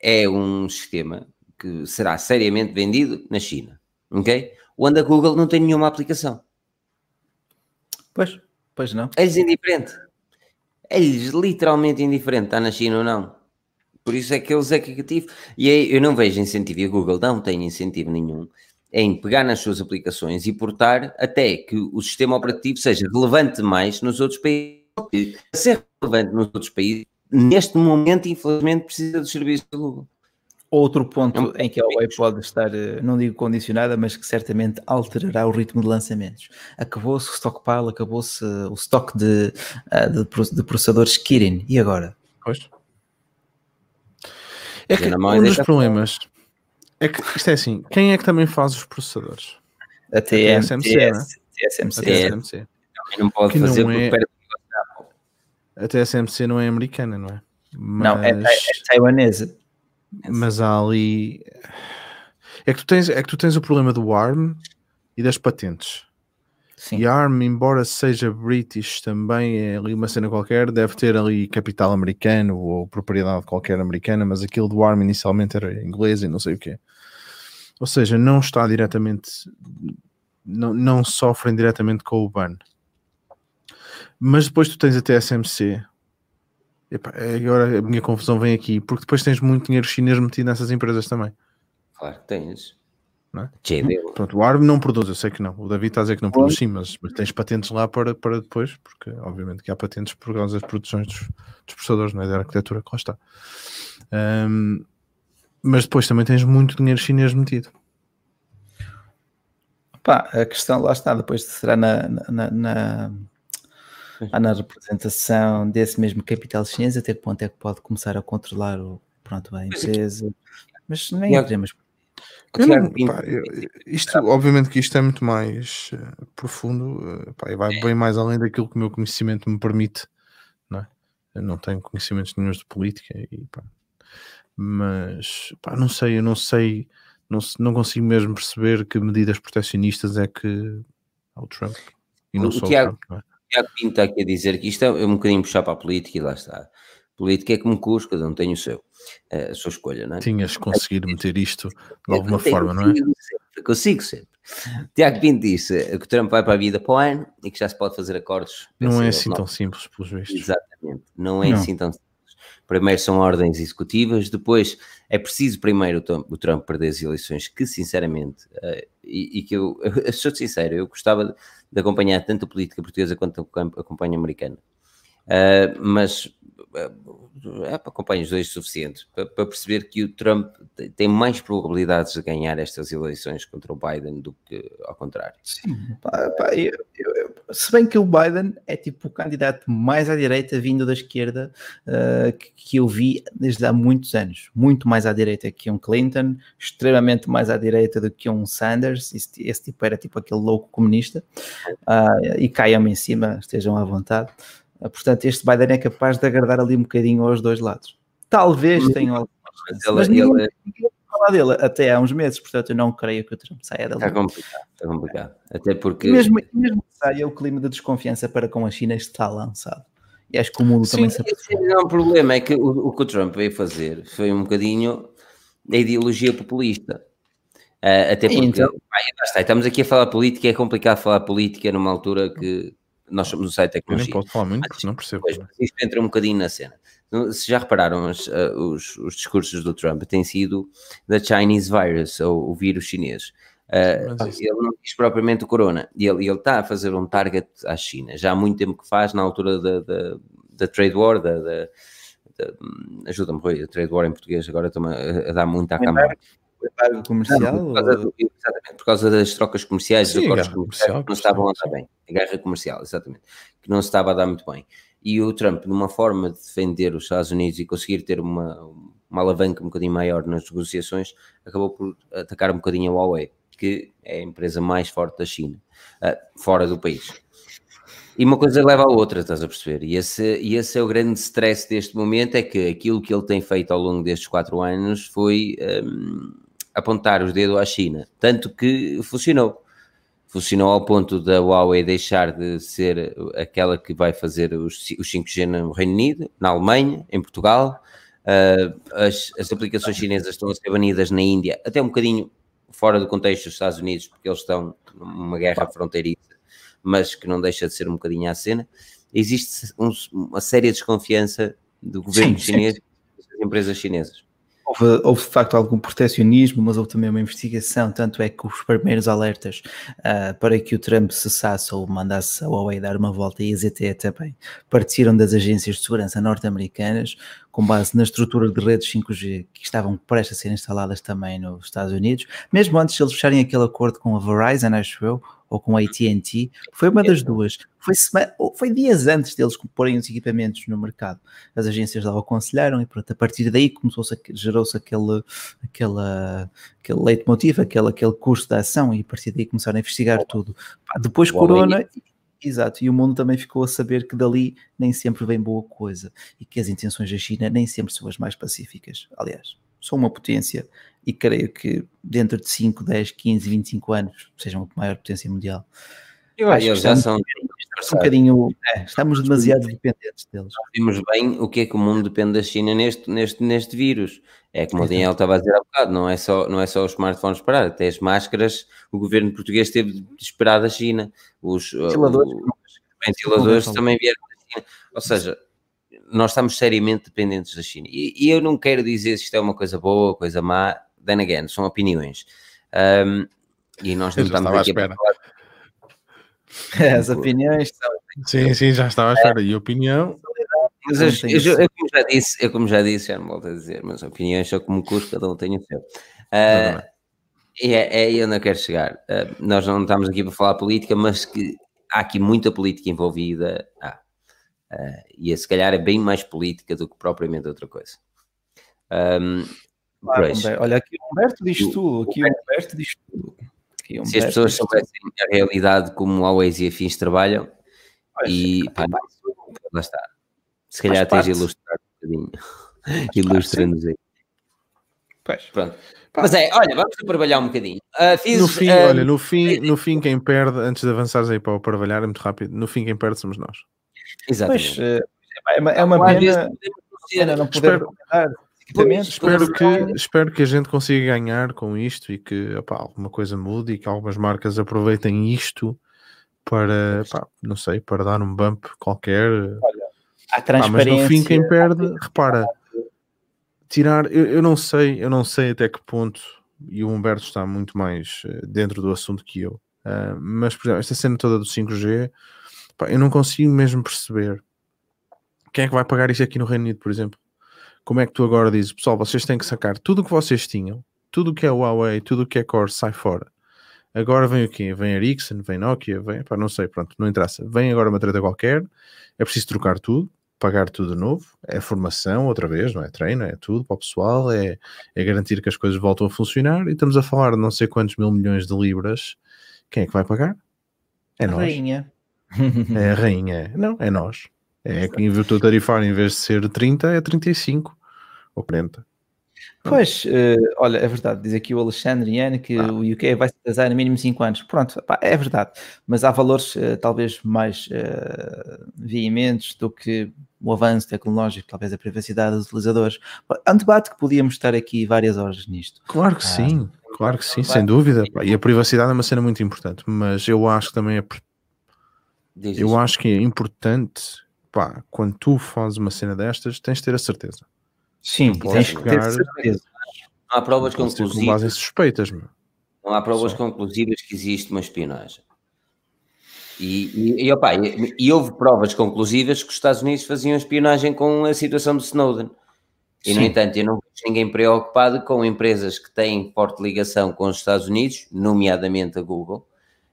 Speaker 1: é um sistema que será seriamente vendido na China, ok? Onde a Google não tem nenhuma aplicação.
Speaker 3: Pois, pois não.
Speaker 1: É-lhes indiferente. É-lhes literalmente indiferente, está na China ou não. Por isso é que eles é criativo. E aí eu não vejo incentivo, e a Google não tem incentivo nenhum em pegar nas suas aplicações e portar até que o sistema operativo seja relevante mais nos outros países que ser relevante nos outros países, neste momento, infelizmente, precisa dos serviços da Google.
Speaker 3: Outro ponto é um... em que a Huawei pode estar, eh, não digo condicionada, mas que certamente alterará o ritmo de lançamentos. Acabou-se o stockpile, acabou-se o estoque de, eh, de, de, processadores Kirin. E agora?
Speaker 2: Pois. É que um dos problemas é que isto é assim: quem é que também faz os processadores?
Speaker 3: A TSMC,
Speaker 1: né? TSMC. A TSMC. Não pode fazer não é...
Speaker 2: A TSMC não é americana, não é?
Speaker 3: Mas, não, é, é, é taiwanesa.
Speaker 2: Mas há ali. É que, tu tens, é que tu tens o problema do ARM e das patentes. Sim. E a ARM, embora seja British, também é ali uma cena qualquer, deve ter ali capital americano ou propriedade qualquer americana, mas aquilo do ARM inicialmente era inglês e não sei o quê. Ou seja, não está diretamente, não, não sofrem diretamente com o ban. Mas depois tu tens a TSMC. Epá, é agora a minha confusão vem aqui, porque depois tens muito dinheiro chinês metido nessas empresas também.
Speaker 1: Claro, tens.
Speaker 2: Não é? Pronto, o ARM não produz, eu sei que não. O David está a dizer que não produz, sim, mas, mas tens patentes lá para, para depois, porque obviamente que há patentes por causa das produções dos, dos processadores, não é? Da arquitetura que lá está. Um, mas depois também tens muito dinheiro chinês metido.
Speaker 3: Pá, a questão lá está, depois será na, na, na Há na representação desse mesmo capital chinês, até que ponto é que pode começar a controlar o, pronto, a empresa. Mas nem queremos.
Speaker 2: Não, pá, isto, obviamente que isto é muito mais uh, profundo uh, pá, e vai é. bem mais além daquilo que o meu conhecimento me permite, não é? Eu não tenho conhecimentos nenhum de política e pá. mas pá, não sei, eu não sei, não, não consigo mesmo perceber que medidas proteccionistas é que o Trump e não o, só o Trump, não é?
Speaker 1: Tiago Pinto está aqui a dizer que isto é um bocadinho puxar para a política e lá está. Política é como curso, cada um tem o seu, a sua escolha, não é?
Speaker 2: Tinhas conseguido meter isto de alguma forma, não é?
Speaker 1: Sempre, consigo sempre. Tiago Pinto disse que o Trump vai para a vida para o ano e que já se pode fazer acordos.
Speaker 2: Não é assim tão simples, pelos vistos.
Speaker 1: Exatamente, não é não. assim tão simples. Primeiro são ordens executivas, depois é preciso primeiro o Trump perder as eleições, que sinceramente, uh, e, que eu, *laughs* eu, sou sincero, eu gostava de, acompanhar tanto a política portuguesa quanto a campanha americana. Uh, mas é, acompanho os dois suficientes para, para, perceber que o Trump tem mais probabilidades de ganhar estas eleições contra o Biden do que ao contrário.
Speaker 3: Sim, pá, pá, eu, se bem que o Biden é tipo o candidato mais à direita vindo da esquerda uh, que, que, eu vi desde há muitos anos, muito mais à direita que um Clinton, extremamente mais à direita do que um Sanders, esse, esse tipo era tipo aquele louco comunista, uh, e caiam-me em cima, estejam à vontade. Uh, portanto, este Biden é capaz de agradar ali um bocadinho aos dois lados. Talvez uhum. tenha algumas mas ele, ninguém, ninguém falar dele até há uns meses, portanto eu não creio que o Trump saia dali.
Speaker 1: Está complicado, está complicado. Até porque...
Speaker 3: Mesmo, mesmo que saia, o clima de desconfiança para com a China está lançado. E acho que o mundo Sim, também se
Speaker 1: Não, o problema é que o, o, que o Trump veio fazer foi um bocadinho a ideologia populista. Uh, até porque então, está, estamos aqui a falar política, é complicado falar política numa altura que nós somos um site tecnologia.
Speaker 2: Eu nem posso falar muito porque não percebo.
Speaker 1: Pois, isto entra um bocadinho na cena. Se já repararam, os, uh, os, os, discursos do Trump têm sido da Chinese virus, ou o vírus chinês. Uh, ele não diz propriamente o corona, e ele, ele está a fazer um target à China, já há muito tempo que faz, na altura da, da, da trade war, da, da, da ajuda-me, Rui, a trade war em português, agora estou a, a dar muito à câmara.
Speaker 3: Comercial?
Speaker 1: Por, causa do, por causa das trocas comerciais, Sim, dos acordos comerciais que não estavam a dar bem. A guerra comercial, exatamente, que não se estava a dar muito bem. E o Trump, numa forma de defender os Estados Unidos e conseguir ter uma, uma alavanca um bocadinho maior nas negociações, acabou por atacar um bocadinho a Huawei, que é a empresa mais forte da China, uh, fora do país. E uma coisa leva à outra, estás a perceber? E esse, e esse é o grande stress deste momento, é que aquilo que ele tem feito ao longo destes quatro anos foi um, apontar os dedos à China, tanto que funcionou funcionou ao ponto da Huawei deixar de ser aquela que vai fazer os, os 5G no Reino Unido, na Alemanha, em Portugal. Uh, as, as, aplicações chinesas estão a ser banidas na Índia, até um bocadinho fora do contexto dos Estados Unidos, porque eles estão numa guerra fronteiriça, mas que não deixa de ser um bocadinho à cena. Existe um, uma séria desconfiança do governo sim, chinês sim. e das empresas chinesas.
Speaker 3: Houve, houve, de facto algum protecionismo, mas houve também uma investigação. Tanto é que os primeiros alertas uh, para que o Trump cessasse ou mandasse a Huawei dar uma volta e a ZTE também partiram das agências de segurança norte-americanas, com base na estrutura de redes 5G que estavam prestes a ser instaladas também nos Estados Unidos, mesmo antes de eles fecharem aquele acordo com a Verizon, acho eu, ou com a AT&T, foi uma das duas. Foi, semana, foi dias antes deles porem os equipamentos no mercado. As agências lá o aconselharam e pronto, a partir daí começou-se, gerou-se aquele, aquele, aquele leitmotiv, aquele, aquele curso de ação e a partir daí começaram a investigar tudo. Depois Corona... Exato, e o mundo também ficou a saber que dali nem sempre vem boa coisa e que as intenções da China nem sempre são as mais pacíficas. Aliás, são uma potência e creio que dentro de 5, 10, 15, 25 anos sejam a maior potência mundial.
Speaker 1: Eu acho que já são.
Speaker 3: Um bocadinho, é, estamos demasiado dependentes deles.
Speaker 1: Vimos bem o que é que o mundo depende da China neste, neste, neste vírus. É como o Daniel estava a dizer há bocado, não é, só, não é só os smartphones parar, até as máscaras, o governo português teve de esperar da China. Os ventiladores, o, ventiladores também vieram da China. Ou seja, nós estamos seriamente dependentes da China. E, e, eu não quero dizer se isto é uma coisa boa, coisa má, then again, são opiniões. Um, e nós não estamos aqui a falar. *laughs*
Speaker 3: As opiniões são.
Speaker 2: Sim, sim, já estava à espera. E opinião.
Speaker 1: Mas eu, eu, eu, como já disse, eu como já disse, já não volto a dizer, mas opiniões são como curso, cada um tem o seu. Uh, e é, é aí onde eu quero chegar. Uh, nós não estamos aqui para falar política, mas que há aqui muita política envolvida. Ah, uh, e se calhar é bem mais política do que propriamente outra coisa. Um,
Speaker 3: Olha, aqui o Humberto diz tudo. Aqui o Humberto diz tudo.
Speaker 1: Humberto Se as pessoas soubessem a realidade como o Huawei e afins trabalham, pois, e pá, lá está. Se calhar tens de ilustrar um bocadinho. *laughs* Ilustra-nos aí. Pois. Pronto. Mas é, olha, vamos trabalhar um bocadinho. Uh, fiz,
Speaker 2: no fim, uh, olha, no fim, no fim, quem perde, antes de avançares aí para o trabalhar, é muito rápido. No fim, quem perde somos nós.
Speaker 3: Exatamente. Pois, uh, é uma, é uma pena. Não poder
Speaker 2: espero, espero, que, espero que a gente consiga ganhar com isto e que opa, alguma coisa mude e que algumas marcas aproveitem isto para, não sei, para dar um bump qualquer. Olha,
Speaker 3: a transparência...
Speaker 2: mas no fim quem perde, repara, tirar, eu, eu não sei, eu não sei até que ponto, e o Humberto está muito mais eh, dentro do assunto que eu, uh, mas por exemplo, esta cena toda do 5G, eu não consigo mesmo perceber quem é que vai pagar isso aqui no Reino Unido, por exemplo? Como é que tu agora dizes, pessoal, vocês têm que sacar tudo o que vocês tinham, tudo o que é Huawei, tudo o que é Core, sai fora. Agora vem o quê? Vem Ericsson, vem Nokia, vem, pá, não sei, pronto, não interessa. Vem agora uma treta qualquer, é preciso trocar tudo, pagar tudo de novo, é formação outra vez, não é treino, é tudo para o pessoal, é, é garantir que as coisas voltam a funcionar e estamos a falar de não sei quantos mil milhões de libras. Quem é que vai pagar? É a nós.
Speaker 3: Rainha.
Speaker 2: É a rainha. Não, é nós. É que em virtude tarifar, em vez de ser 30, é 35 ou 40.
Speaker 3: Pois, uh, olha, é verdade, diz aqui o Alexandre Iane que ah. o UK vai se atrasar no mínimo 5 anos. Pronto, pá, é verdade, mas há valores uh, talvez mais uh, veementes do que o avanço tecnológico, talvez a privacidade dos utilizadores. É um debate que podíamos estar aqui várias horas nisto.
Speaker 2: Claro que ah, sim, claro que sim, sem dúvida. Pá. E a privacidade é uma cena muito importante, mas eu acho que também é. Eu acho que é importante, pá, quando tu fazes uma cena destas, tens de ter a certeza.
Speaker 3: Sim, tens que ter certeza.
Speaker 1: Não há provas conclusivas. Com base
Speaker 2: em suspeitas, meu.
Speaker 1: Não há provas Só. conclusivas que existe uma espionagem. E, e, e, opa, e, e, houve provas conclusivas que os Estados Unidos faziam espionagem com a situação de Snowden. E, Sim. no entanto, eu não vejo ninguém preocupado com empresas que têm forte ligação com os Estados Unidos, nomeadamente a Google,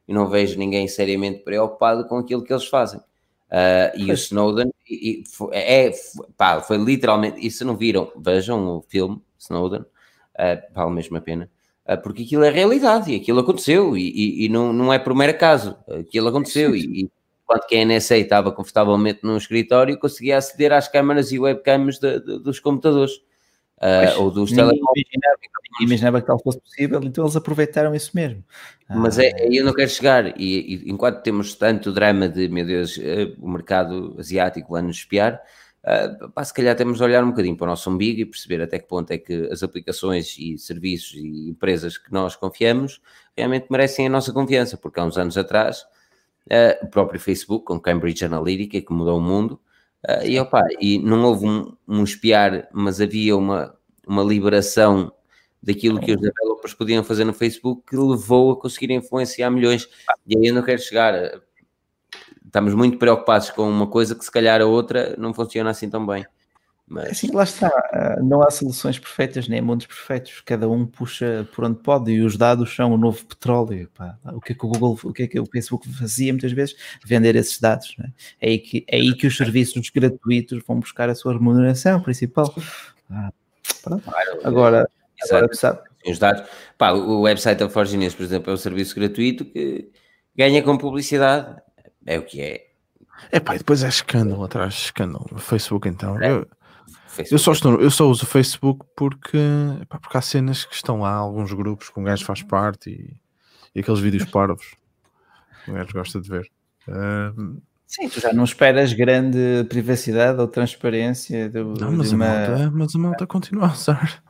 Speaker 1: e não vejo ninguém seriamente preocupado com aquilo que eles fazem. Uh, e o Snowden e, foi, é, pá, foi literalmente, e se não viram, vejam o filme Snowden, uh, vale mesmo a pena, uh, porque aquilo é realidade e aquilo aconteceu e, e, e, não, não é por mero acaso, aquilo aconteceu e, e enquanto que a NSA estava confortavelmente num escritório, conseguia aceder às câmaras e webcams de, de, dos computadores. Uh, ou dos telemóveis.
Speaker 3: Imaginava, que tal fosse possível, então eles aproveitaram isso mesmo.
Speaker 1: Mas é, aí eu não quero chegar, e, e, enquanto temos tanto drama de, meu Deus, uh, o mercado asiático lá nos espiar, uh, pá, se calhar temos de olhar um bocadinho para o nosso umbigo e perceber até que ponto é que as aplicações e serviços e empresas que nós confiamos realmente merecem a nossa confiança, porque há uns anos atrás, uh, o próprio Facebook, com Cambridge Analytica, que mudou o mundo, Uh, e, opa, e não houve um, um, espiar, mas havia uma, uma liberação daquilo que os developers podiam fazer no Facebook que levou a conseguir influenciar milhões. E aí eu não quero chegar. Estamos muito preocupados com uma coisa que se calhar a outra não funciona assim tão bem.
Speaker 3: Mas... Assim, lá está, ah, não há soluções perfeitas nem mundos perfeitos, cada um puxa por onde pode e os dados são o novo petróleo. Pá. O que é que o Google, o que é que o Facebook fazia muitas vezes? Vender esses dados. É? é? aí que, é aí que os serviços gratuitos vão buscar a sua remuneração principal. Ah, agora, agora sabe.
Speaker 1: Os dados, pá, o website da Forginense, por exemplo, é um serviço gratuito que ganha com publicidade, é o que é.
Speaker 2: É pá, e depois é escândalo atrás de escândalo. O Facebook, então. É. Eu, eu só, estou, eu só uso o Facebook porque, pá, porque há cenas que estão lá, alguns grupos que um gajo faz parte e, e aqueles vídeos *laughs* parvos que um gajo gosta de ver. Uh,
Speaker 3: Sim, tu já não esperas grande privacidade ou transparência.
Speaker 2: Do, não, mas, uma... a malta, mas a malta continua a usar.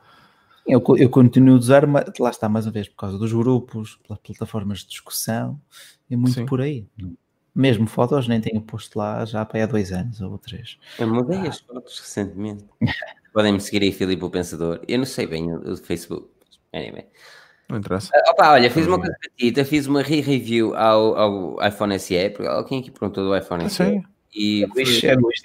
Speaker 3: Eu, eu continuo a usar, mas, lá está mais uma vez, por causa dos grupos, pelas plataformas de discussão, é muito Sim. por aí. Mesmo fotos nem tenho posto lá já para há dois anos ou três.
Speaker 1: Eu mudei ah. as fotos recentemente. Podem-me seguir aí, Filipe o Pensador. Eu não sei bem o, o Facebook. Anyway.
Speaker 2: Não interessa.
Speaker 1: Uh, opa, olha, fiz uma coisa petita, fiz uma re-review ao, ao iPhone SE, porque alguém aqui perguntou do iPhone SE.
Speaker 2: Sim.
Speaker 1: E é Luís,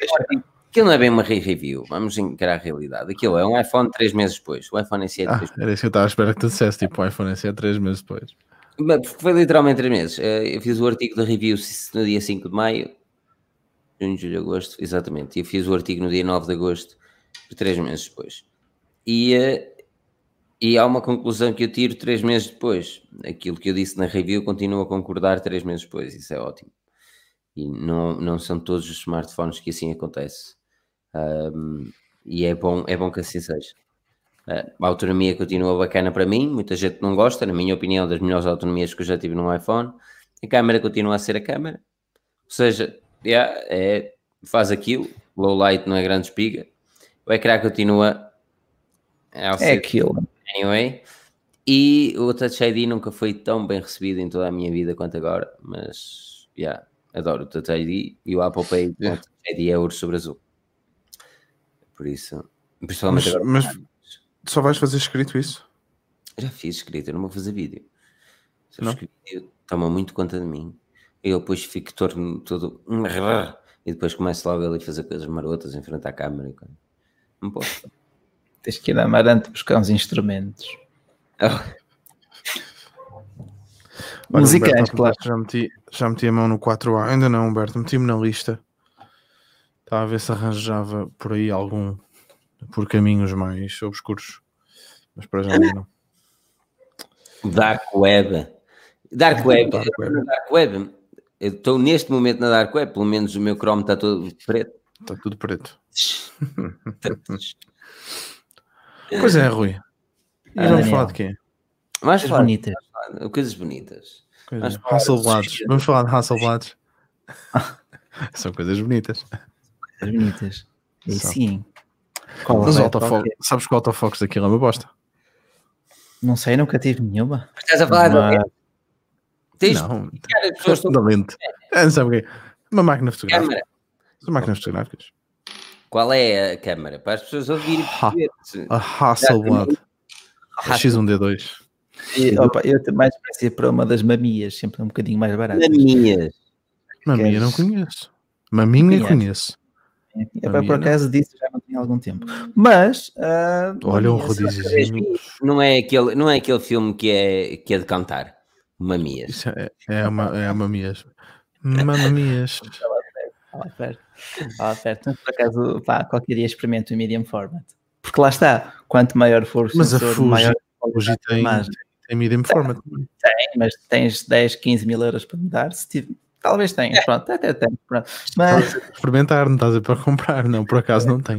Speaker 1: Aquilo não é bem uma re-review, vamos encarar a realidade. Aquilo é um iPhone 3 meses depois. O iPhone SE é 3
Speaker 2: ah, Era isso que eu estava a esperar que tu dissesse, tipo, o iPhone SE 3 meses depois.
Speaker 1: Foi literalmente 3 meses. Eh, eu fiz o artigo da review no dia 5 de maio, junho, julho, agosto, exatamente. E eu fiz o artigo no dia 9 de agosto, 3 meses depois. E, eh, e há uma conclusão que eu tiro 3 meses depois. Aquilo que eu disse na review continua a concordar 3 meses depois. Isso é ótimo. E não, não são todos os smartphones que assim acontece. Um, e é bom, é bom que assim seja. A autonomia continua bacana para mim, muita gente não gosta, na minha opinião, das melhores autonomias que eu já tive no iPhone. A câmera continua a ser a câmera, ou seja, yeah, é, faz aquilo, low light não é grande espiga, o ecrã continua
Speaker 3: é aquilo.
Speaker 1: Anyway, e o Touch ID nunca foi tão bem recebido em toda a minha vida quanto agora, mas yeah, adoro o Touch ID e o Apple Pay *laughs* yeah. Touch ID é ouro sobre azul. Por isso,
Speaker 2: principalmente mas, agora. Mas só vais fazer escrito isso?
Speaker 1: Já fiz escrito, eu não vou fazer vídeo. Se eu escrito, toma muito conta de mim. Eu depois fico torno todo. e depois começo logo ali a fazer coisas marotas em frente à câmera. Não posso. *laughs*
Speaker 3: Tens que ir a Amarante buscar uns instrumentos. Oh.
Speaker 2: Musicais, claro. Já meti, já meti a mão no 4A. Ainda não, Humberto. Meti-me na lista. Estava a ver se arranjava por aí algum por caminhos mais obscuros. Mas para já não.
Speaker 1: Dark Web. Dark Web. Dark Web. Dark Web. Eu estou neste momento na Dark Web, pelo menos o meu Chrome está todo preto.
Speaker 2: Está tudo preto. *laughs* pois é, Rui. E vamos falar de quê?
Speaker 1: Mais falar, bonitas. Coisas bonitas.
Speaker 2: Coisas. Hasselblads. Vamos falar de Hasselblads. *laughs* São coisas bonitas.
Speaker 3: Coisas bonitas. E sim.
Speaker 2: Qual Mas é? autofox, sabes que o autofox daquilo é uma bosta?
Speaker 3: Não sei, nunca tive nenhuma.
Speaker 1: Estás a falar Mas...
Speaker 2: Tens não, pessoas da lente. É, não sabe o quê? Uma máquina fotográfica. Câmara. São máquinas fotográficas.
Speaker 1: Qual é a câmara? Para as pessoas ouvirem. Ha
Speaker 2: a Hasselblad. A X1D2.
Speaker 3: E, opa, eu mais parecia para uma das mamias, sempre um bocadinho mais barato.
Speaker 1: Mamias.
Speaker 2: Mamia não conheço. Maminha conheço.
Speaker 3: É, para por acaso disso já não tinha algum tempo. Mas uh,
Speaker 2: olha um rodíziozinho.
Speaker 1: Não é aquele, não é aquele filme que é, que é de cantar. Mamias.
Speaker 2: Isso é, é, uma, é a Mamias. *laughs* Mamamias.
Speaker 3: Estava perto. perto. Por acaso, pá, qualquer dia experimento o medium format. Porque lá está, quanto maior for o
Speaker 2: mas sensor, a Fuji, maior Fuji tem, tem medium format.
Speaker 3: Tem, mas tens 10, 15 mil euros para me dar. Se tiver, talvez tenha, é. pronto, até tem. Pronto. Mas...
Speaker 2: Experimentar, não estás a para comprar, não, por acaso não tem.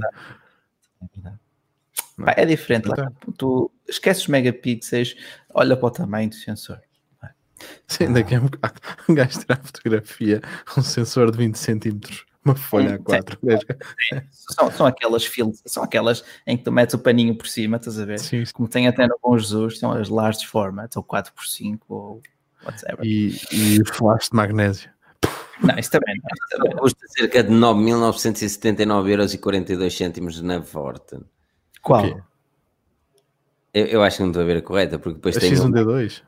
Speaker 3: Pá, é diferente. Lá, tu esqueces os megapixels, olha para o tamanho do sensor.
Speaker 2: Sim, ainda que é um bocado. Um gajo tirar fotografia, um sensor de 20 centímetros, uma folha A4.
Speaker 3: São, são aquelas filas, são aquelas em que tu metes o paninho por cima, estás a ver? Sim, sim. Como tem até no Bom Jesus, são as large formats, ou 4x5, ou whatever.
Speaker 2: E, e flash de magnésio.
Speaker 3: Não, isso também não. Isso também
Speaker 1: Custa cerca de 9.979,42€ na Vorten.
Speaker 3: Qual?
Speaker 1: Eu, eu, acho que não estou a ver a correta, porque depois
Speaker 2: a
Speaker 1: tem.
Speaker 2: X1D2?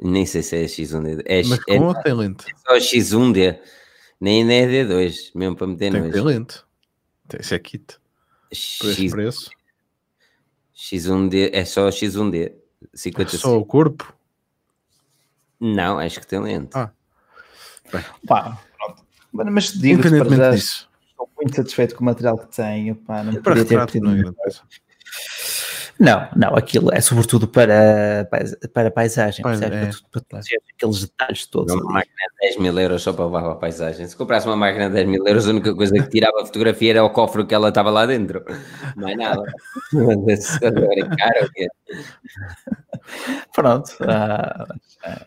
Speaker 1: Nem sei se é X1D. É,
Speaker 2: Mas com é, ou tem lente? É
Speaker 1: só X1D. Nem, é D2, mesmo para meter
Speaker 2: Tem que ter lente. Esse é kit. X... preço.
Speaker 1: X1D, é só X1D.
Speaker 2: 55. É só o corpo?
Speaker 1: Não, acho que tem lente.
Speaker 2: Ah.
Speaker 3: Pá, pronto. Mas digo Independentemente disso. Estou muito satisfeito com o material que tenho. Pá, não
Speaker 2: para podia ter Não é
Speaker 3: não, não, aquilo é sobretudo para, para paisagem, Pois, é, para, para, aqueles detalhes todos.
Speaker 1: Uma máquina de 10 mil euros só para levar a paisagem. Se comprasse uma máquina de 10 mil euros, a única coisa que tirava a fotografia era o cofre que ela estava lá dentro. Mais nada. *laughs*
Speaker 3: caro, Pronto, uh,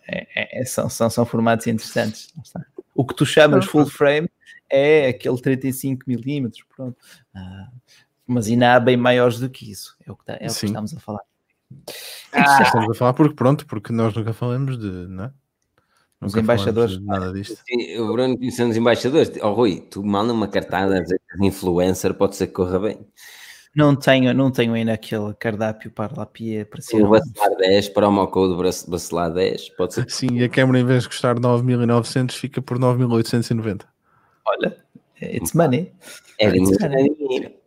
Speaker 3: é, é, são, são, são formatos interessantes. O que tu chamas full frame é aquele 35 milímetros, pronto. Uh, mas ainda há bem maiores do que isso. É o que, tá, é o que estamos a falar.
Speaker 2: Ah, estamos a falar porque pronto, porque nós nunca falamos de, não é?
Speaker 3: Os embaixadores.
Speaker 2: Nada disto.
Speaker 1: Sim, o Bruno conhecendo os embaixadores. Oh, Rui, tu manda uma cartada de influencer, pode ser que corra bem.
Speaker 3: Não tenho, não tenho ainda aquele cardápio para lá pia para ser.
Speaker 1: O Bacelar 10, promo code Bacelar 10, pode ser.
Speaker 2: Sim, e a câmera em vez de custar 9.900 fica por 9.890.
Speaker 3: Olha, it's money.
Speaker 1: É it's money.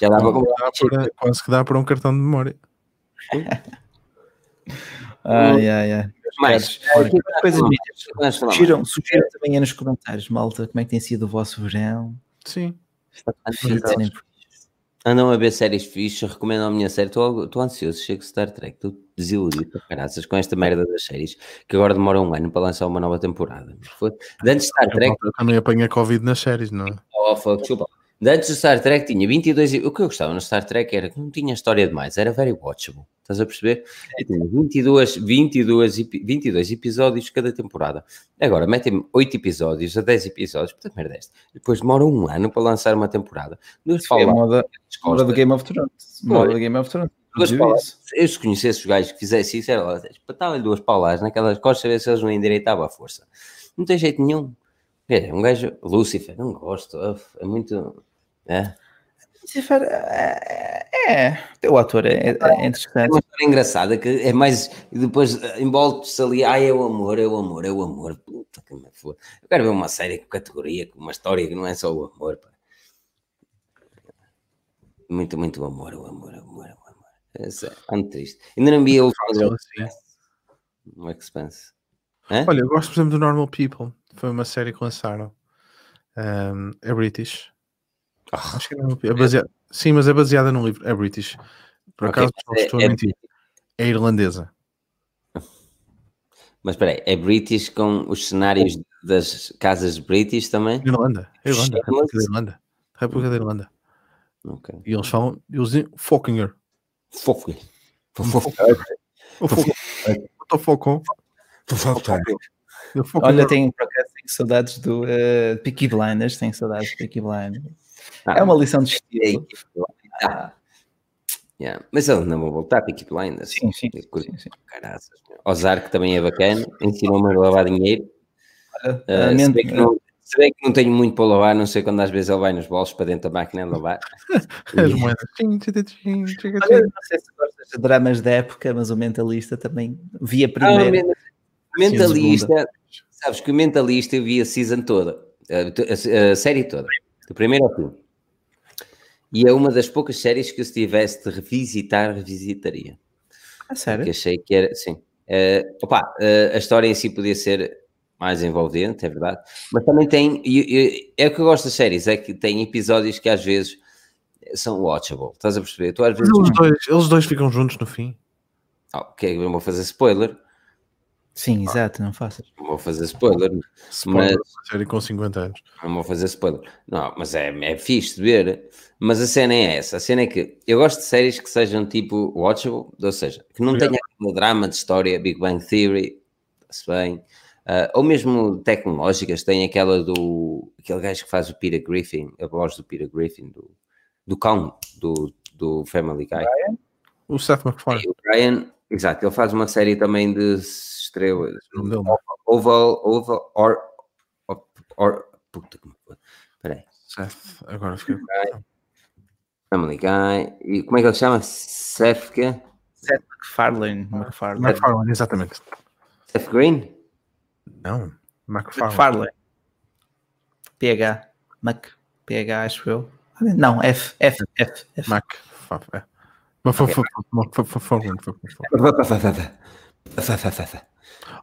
Speaker 1: Já dá
Speaker 2: para quase que dá para um cartão de memória. *laughs*
Speaker 3: ai, ai, ai.
Speaker 1: Mais,
Speaker 3: coisas sugiram, sugiram também aí nos comentários, malta, como é que tem sido o vosso verão?
Speaker 2: Sim.
Speaker 3: Está difícil,
Speaker 1: Andam a ver séries fixas, recomendo a minha série. Estou ansioso, chego Star Trek, estou desiludido para caraças com esta merda das séries que agora demora um ano para lançar uma nova temporada. Foi... Antes de Star Trek.
Speaker 2: Eu também apanhei Covid nas séries, não é?
Speaker 1: Oh, fuck, chupa. Antes do Star Trek tinha 22. O que eu gostava no Star Trek era que não tinha história demais, era very watchable. Estás a perceber? E tinha 22, 22, 22 episódios cada temporada. Agora metem 8 episódios a 10 episódios, puta merda é esta. Depois demora um ano para lançar uma temporada.
Speaker 3: Duas é a moda, moda do Game of Thrones. Moda do Game of Thrones. Duas
Speaker 1: palas, eu se conhecesse os gajos que fizessem isso, era lá, espetava-lhe duas palas naquelas costas ver se eles não endireitavam a força. Não tem jeito nenhum. É, um gajo, Lucifer, não gosto, é muito é.
Speaker 3: Lucifer é, é, o ator é, é interessante. É
Speaker 1: uma história engraçada que é mais. E depois envolve-se ali, ah, é o amor, é o amor, é o amor. que me for. Eu quero ver uma série com categoria, com uma história que não é só o amor, pá. Muito, muito amor, o amor, o amor, o amor. É, é muito triste. Ainda não vi o o Expanse.
Speaker 2: Olha, eu gosto, por exemplo, do Normal People. Foi uma série que lançaram. Um, é British. Oh, Acho que é, é baseada. Sim, mas é baseada num livro. É British. Por okay, acaso, é, estou a é mentir. É irlandesa. *laughs*
Speaker 1: Mas espera aí, é British com os cenários das casas British também?
Speaker 2: Irlanda. Irlanda. República da Irlanda. República da Irlanda. Okay. E eles falam, eles dizem Fockinger.
Speaker 1: Fockinger.
Speaker 2: Fockinger.
Speaker 3: Olha, tenho, por saudades do uh, Peaky Blinders, tenho saudades do Peaky Blinders. Ah, é uma lição de estilo.
Speaker 1: Ah. Yeah. Mas eles não vão voltar, Peaky Blinders.
Speaker 3: Sim, sim. sim, sim.
Speaker 1: Caraças. Ozark também é bacana, ensinou-me a lavar dinheiro. Uh, se, bem que não, se bem que não tenho muito para lavar, não sei quando às vezes ele vai nos bolsos para dentro da máquina *laughs* de lavar.
Speaker 3: As moedas. Olha, não sei se gostas de dramas da época, mas o Mentalista também via primeiro. Ah,
Speaker 1: Mentalista, sabes que o Mentalista eu vi a season toda, a, a, a série toda, do primeiro ao fim. E é uma das poucas séries que eu, se tivesse de revisitar, revisitaria.
Speaker 3: Ah, sério?
Speaker 1: Porque achei que era, sim. Uh, opa, uh, a história em si podia ser mais envolvente, é verdade. Mas também tem, é o que eu gosto das séries, é que tem episódios que às vezes são watchable. Estás a perceber? Tu, às vezes...
Speaker 2: eles, dois, eles dois ficam juntos no fim.
Speaker 1: Oh, ok, eu vou fazer spoiler.
Speaker 3: Sim, exato, não faças.
Speaker 1: Não vou fazer spoiler.
Speaker 2: Spoiler mas... série com 50 anos.
Speaker 1: Não vou fazer spoiler. Não, mas é, é fixe de ver. Mas a cena é essa. A cena é que eu gosto de séries que sejam tipo watchable, ou seja, que não tenham aquele drama de história, Big Bang Theory, se bem. Uh, ou mesmo tecnológicas, tem aquela do. aquele gajo que faz o Peter Griffin, a voz do Peter Griffin, do, do cão do, do Family Guy. Brian?
Speaker 2: O Seth MacFarlane.
Speaker 1: o Brian, exato, ele faz uma série também de estrelas. Oval, Oval, or, or, or puta que Peraí.
Speaker 2: Seth, agora fica.
Speaker 1: Family Guy. E como é que ele chama? Seth que?
Speaker 3: Seth MacFarlane. MacFarlane.
Speaker 2: MacFarlane, exatamente.
Speaker 1: Seth Green?
Speaker 2: Não, MacFarlane.
Speaker 3: MacFarlane. PH. Mac. PH, acho eu. Não, F. F. F. F.
Speaker 2: Mac.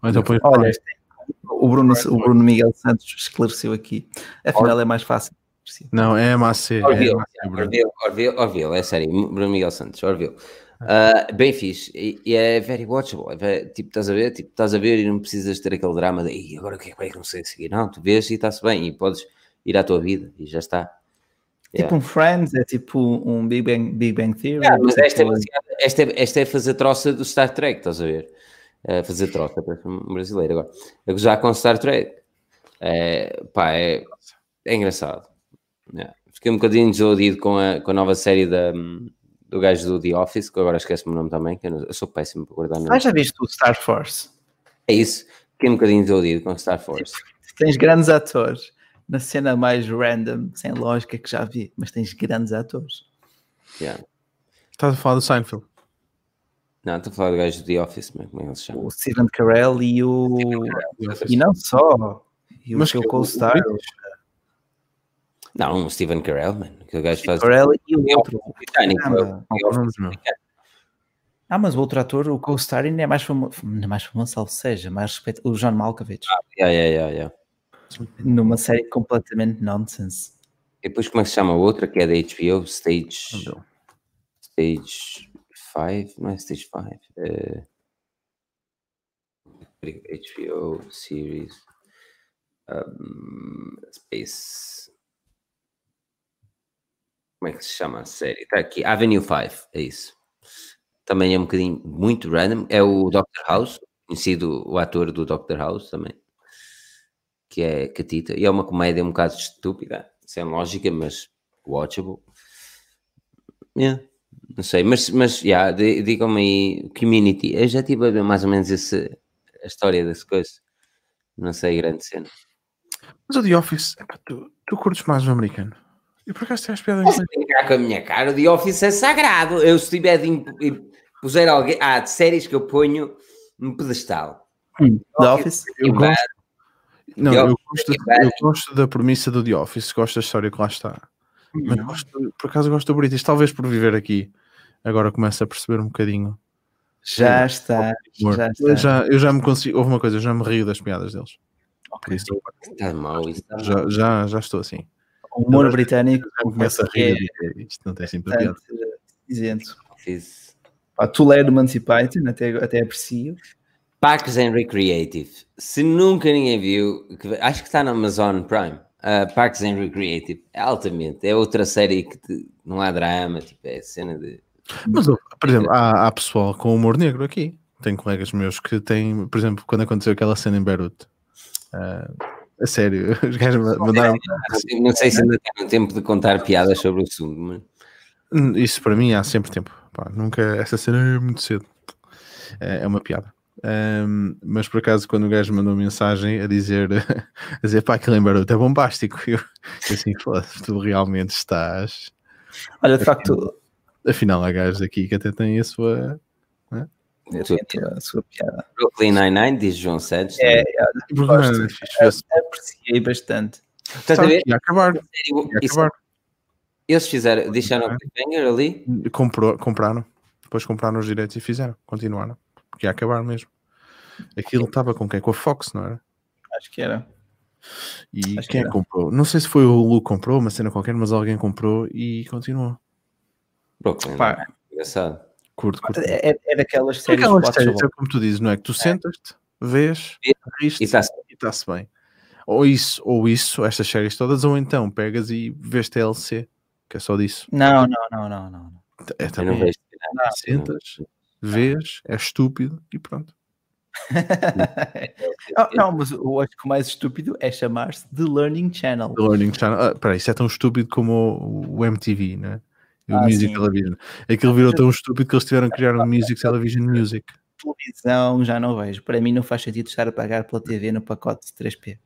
Speaker 2: É.
Speaker 3: Então, Olha, o Bruno, o Bruno Miguel Santos esclareceu aqui. Afinal, é mais fácil.
Speaker 2: Não, é MAC.
Speaker 1: Orville, Orville, é sério. Bruno Miguel Santos, Orville. Uh, bem fixe. E, e, é very watchable. É very, tipo, estás a ver? Tipo, estás a ver e não precisas ter aquele drama de agora o que é que não sei seguir. Não, tu vês e está-se bem e podes ir à tua vida e já está.
Speaker 3: Tipo yeah. um Friends, é tipo um Big Bang, Big Bang Theory.
Speaker 1: Yeah, mas esta é, esta, é, esta é fazer troça do Star Trek, estás a ver? É fazer troça, parece um brasileiro agora. A gozar com Star Trek. É, pá, é, é engraçado. Yeah. Fiquei um bocadinho desiludido com a, com a nova série da, do gajo do The Office, que agora esquece-me o nome também, que eu, não, eu sou péssimo para guardar
Speaker 3: nomes. Ah, já viste o Star Force?
Speaker 1: É isso. Fiquei um bocadinho desiludido com Star Force.
Speaker 3: Tens grandes atores na cena mais random, sem lógica que já vi, mas tens grandes atores.
Speaker 1: Yeah.
Speaker 2: Estás a falar do Seinfeld?
Speaker 1: Não, estou a falar do gajo do The Office, como é que ele se chama?
Speaker 3: O Steven Carell e o. E não só. E o mas seu co-star.
Speaker 1: Não, o Steven Carell, mano. Que o gajo faz.
Speaker 3: Carell e o outro. Britânico. Ah, mas o outro ator, o co-star, ainda é mais famoso, é mais famoso, salvo seja, mais respeito. O John Malkovich.
Speaker 1: Ah, yeah, yeah, yeah, yeah
Speaker 3: numa série completamente nonsense.
Speaker 1: E depois como é que se chama a outra, que é da HBO, Stage... Stage 5? Não é Stage 5? É... HBO Series um, Space... Como é que se chama a série? Está aqui, Avenue 5, é isso. Também é um bocadinho muito random. É o Dr. House, conhecido o ator do Dr. House também que é Catita, e é uma comédia um bocado estúpida, sem lógica, mas watchable. Yeah, não sei, mas, mas yeah, digam-me aí, Community, eu já estive a ver mais ou menos esse, a história dessa coisa, não sei, grande cena.
Speaker 2: Mas o The Office, tu, tu curtes mais o americano? E por acaso tens piada
Speaker 1: em com a minha cara, o The Office é sagrado. Eu se tiver de puser alguém, há séries que eu ponho no pedestal.
Speaker 3: Hum, The Office,
Speaker 2: eu gosto, Não, eu, eu, gosto, eu, gosto, da premissa do The Office, gosto da história que lá está. Mas gosto, por acaso gosto do British, talvez por viver aqui. Agora começo a perceber um bocadinho.
Speaker 3: Já está, já está.
Speaker 2: Eu já, eu já me consigo. Houve uma coisa, eu já me rio das piadas deles.
Speaker 1: Okay. Isso, está mal, isso está
Speaker 2: já, já, já estou assim.
Speaker 3: O humor britânico
Speaker 2: começa a rir. É, isto não tem sempre piada.
Speaker 3: Isento. Pá, Toledo Emancipated, até, até aprecio.
Speaker 1: Parks and Recreative. Se nunca ninguém viu, acho que está na Amazon Prime. Uh, Parks and Recreative. É altamente. É outra série que te, não há drama, tipo, é cena de.
Speaker 2: Mas, por exemplo, há, há pessoal com humor negro aqui. Tem colegas meus que têm, por exemplo, quando aconteceu aquela cena em Beirute. Uh, a sério, *laughs* os gajos mandaram.
Speaker 1: Não sei se ainda tem tempo de contar piadas sobre o assunto, mas.
Speaker 2: Isso para mim há sempre tempo. Pá, nunca. Essa cena é muito cedo. É, é uma piada. Um, mas por acaso, quando o gajo mandou mensagem a dizer, *laughs* a dizer pá, aquilo em Baruto é bombástico, eu, assim, tu realmente estás.
Speaker 3: Olha, de facto,
Speaker 2: afinal, há gajos aqui que até têm a sua.
Speaker 3: Né? A sua piada.
Speaker 1: Brooklyn Nine-Nine, diz João Santos.
Speaker 3: É, é, é, apreciei bastante.
Speaker 2: Estás a ver? Ia acabar. Ia acabar.
Speaker 1: Eles fizeram, deixaram o cliffhanger ali?
Speaker 2: Comprou, compraram. Depois compraram os direitos e fizeram. Continuaram. Porque ia acabar mesmo. Aquilo estava com quem? Com a Fox, não era?
Speaker 3: Acho que era.
Speaker 2: E Acho quem é comprou? Não sei se foi o Lu que comprou, uma cena qualquer, mas alguém comprou e continuou.
Speaker 1: Brooklyn, Pá. engraçado.
Speaker 2: Curto, curto.
Speaker 3: É, é, é daquelas séries, é
Speaker 2: aquelas séries é como tu dizes, não é? Que tu é. sentas-te, vês,
Speaker 1: e está-se
Speaker 2: tá bem. Ou isso, ou isso, estas séries todas, ou então pegas e vês TLC, que é só disso.
Speaker 3: Não, não, não, não, não.
Speaker 2: É também. Não vejo, não, sentas, vês, é estúpido e pronto. *laughs*
Speaker 3: não, não, mas eu acho que o mais estúpido é chamar-se The Learning Channel.
Speaker 2: The Learning Channel. Ah, peraí, isso é tão estúpido como o, o MTV, né? O ah, Music sim. Television. Aquilo virou tão estúpido que eles tiveram que criar um Music *laughs* Television Music.
Speaker 3: Televisão já não vejo. Para mim não faz sentido estar a pagar pela TV no pacote de 3P.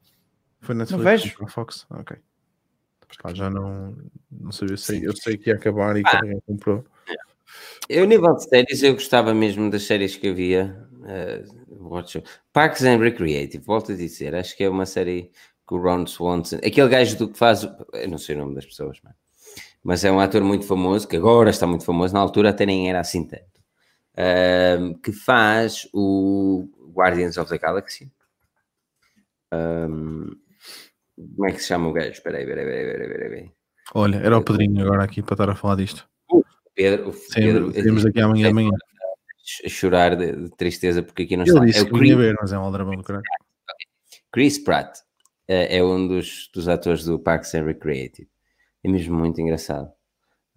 Speaker 2: Foi na não vejo. Fox? Ok. Pá, já não, não sabia. Eu sei, eu sei que ia acabar e ah. que alguém comprou.
Speaker 1: Eu, nível de séries, eu gostava mesmo das séries que havia. Uh, Parks and Recreative, volto a dizer. Acho que é uma série que o Ron Swanson, aquele gajo do que faz. Eu não sei o nome das pessoas, mas, mas é um ator muito famoso, que agora está muito famoso, na altura até nem era assim tanto. Uh, que faz o Guardians of the Galaxy. Um, como é que se chama o gajo? Espera aí, espera aí, espera aí, espera aí.
Speaker 2: Olha, era o Pedrinho agora aqui para estar a falar disto.
Speaker 1: Pedro,
Speaker 2: Sim, temos aqui amanhã amanhã.
Speaker 1: A chorar de, de, tristeza porque aqui não
Speaker 2: Ele está. Disse é o Chris, ver, mas é um aldrabão do caralho.
Speaker 1: Chris Pratt é, é um dos, dos atores do Parks and Recreative. É mesmo muito engraçado.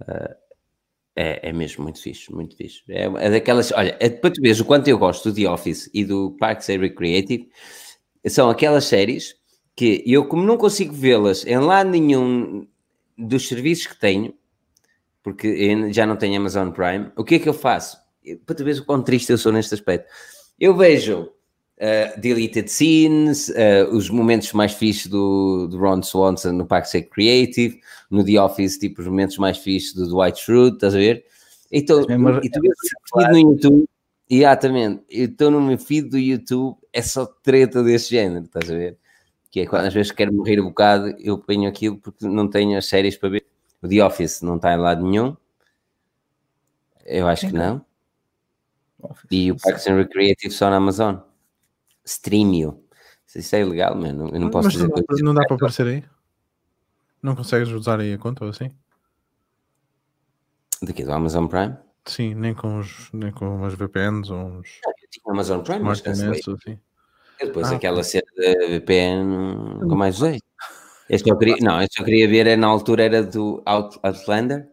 Speaker 1: Uh, é, é mesmo muito fixe, muito fixe. É, é daquelas, olha, é, para tu veres o quanto eu gosto do The Office e do Parks and Recreative, são aquelas séries que eu, como não consigo vê-las em lado nenhum dos serviços que tenho, porque já não tenho Amazon Prime, o que é que eu faço? Para tu veres o quão triste eu sou neste aspecto. Eu vejo uh, deleted scenes, uh, os momentos mais fixos do, do Ron Swanson no Parks and Creative, no The Office, tipo os momentos mais fixos do Dwight Schrute, estás a ver? Então, e tu vês claro. no YouTube, exatamente, eu estou no meu feed do YouTube, é só treta desse género, estás a ver? Que é quando às vezes quero morrer um bocado, eu ponho aquilo porque não tenho as séries para ver. O The Office não está em lado nenhum. Eu acho que não. Office, e o Parks and Recreative só na Amazon. Streamio. Isso é ilegal, mano. Eu não posso
Speaker 2: Mas
Speaker 1: dizer
Speaker 2: não, não, não dá para aparecer aí? Não consegues usar aí a conta ou assim?
Speaker 1: Daqui do Amazon Prime?
Speaker 2: Sim, nem com, os, nem com umas VPNs ou uns.
Speaker 1: Não, eu tinha Amazon Prime, mas cancelei. Assim. E depois ah, aquela cena da VPN com mais usei. Este eu queria, não, este eu queria ver é, na altura era do Out, Outlander,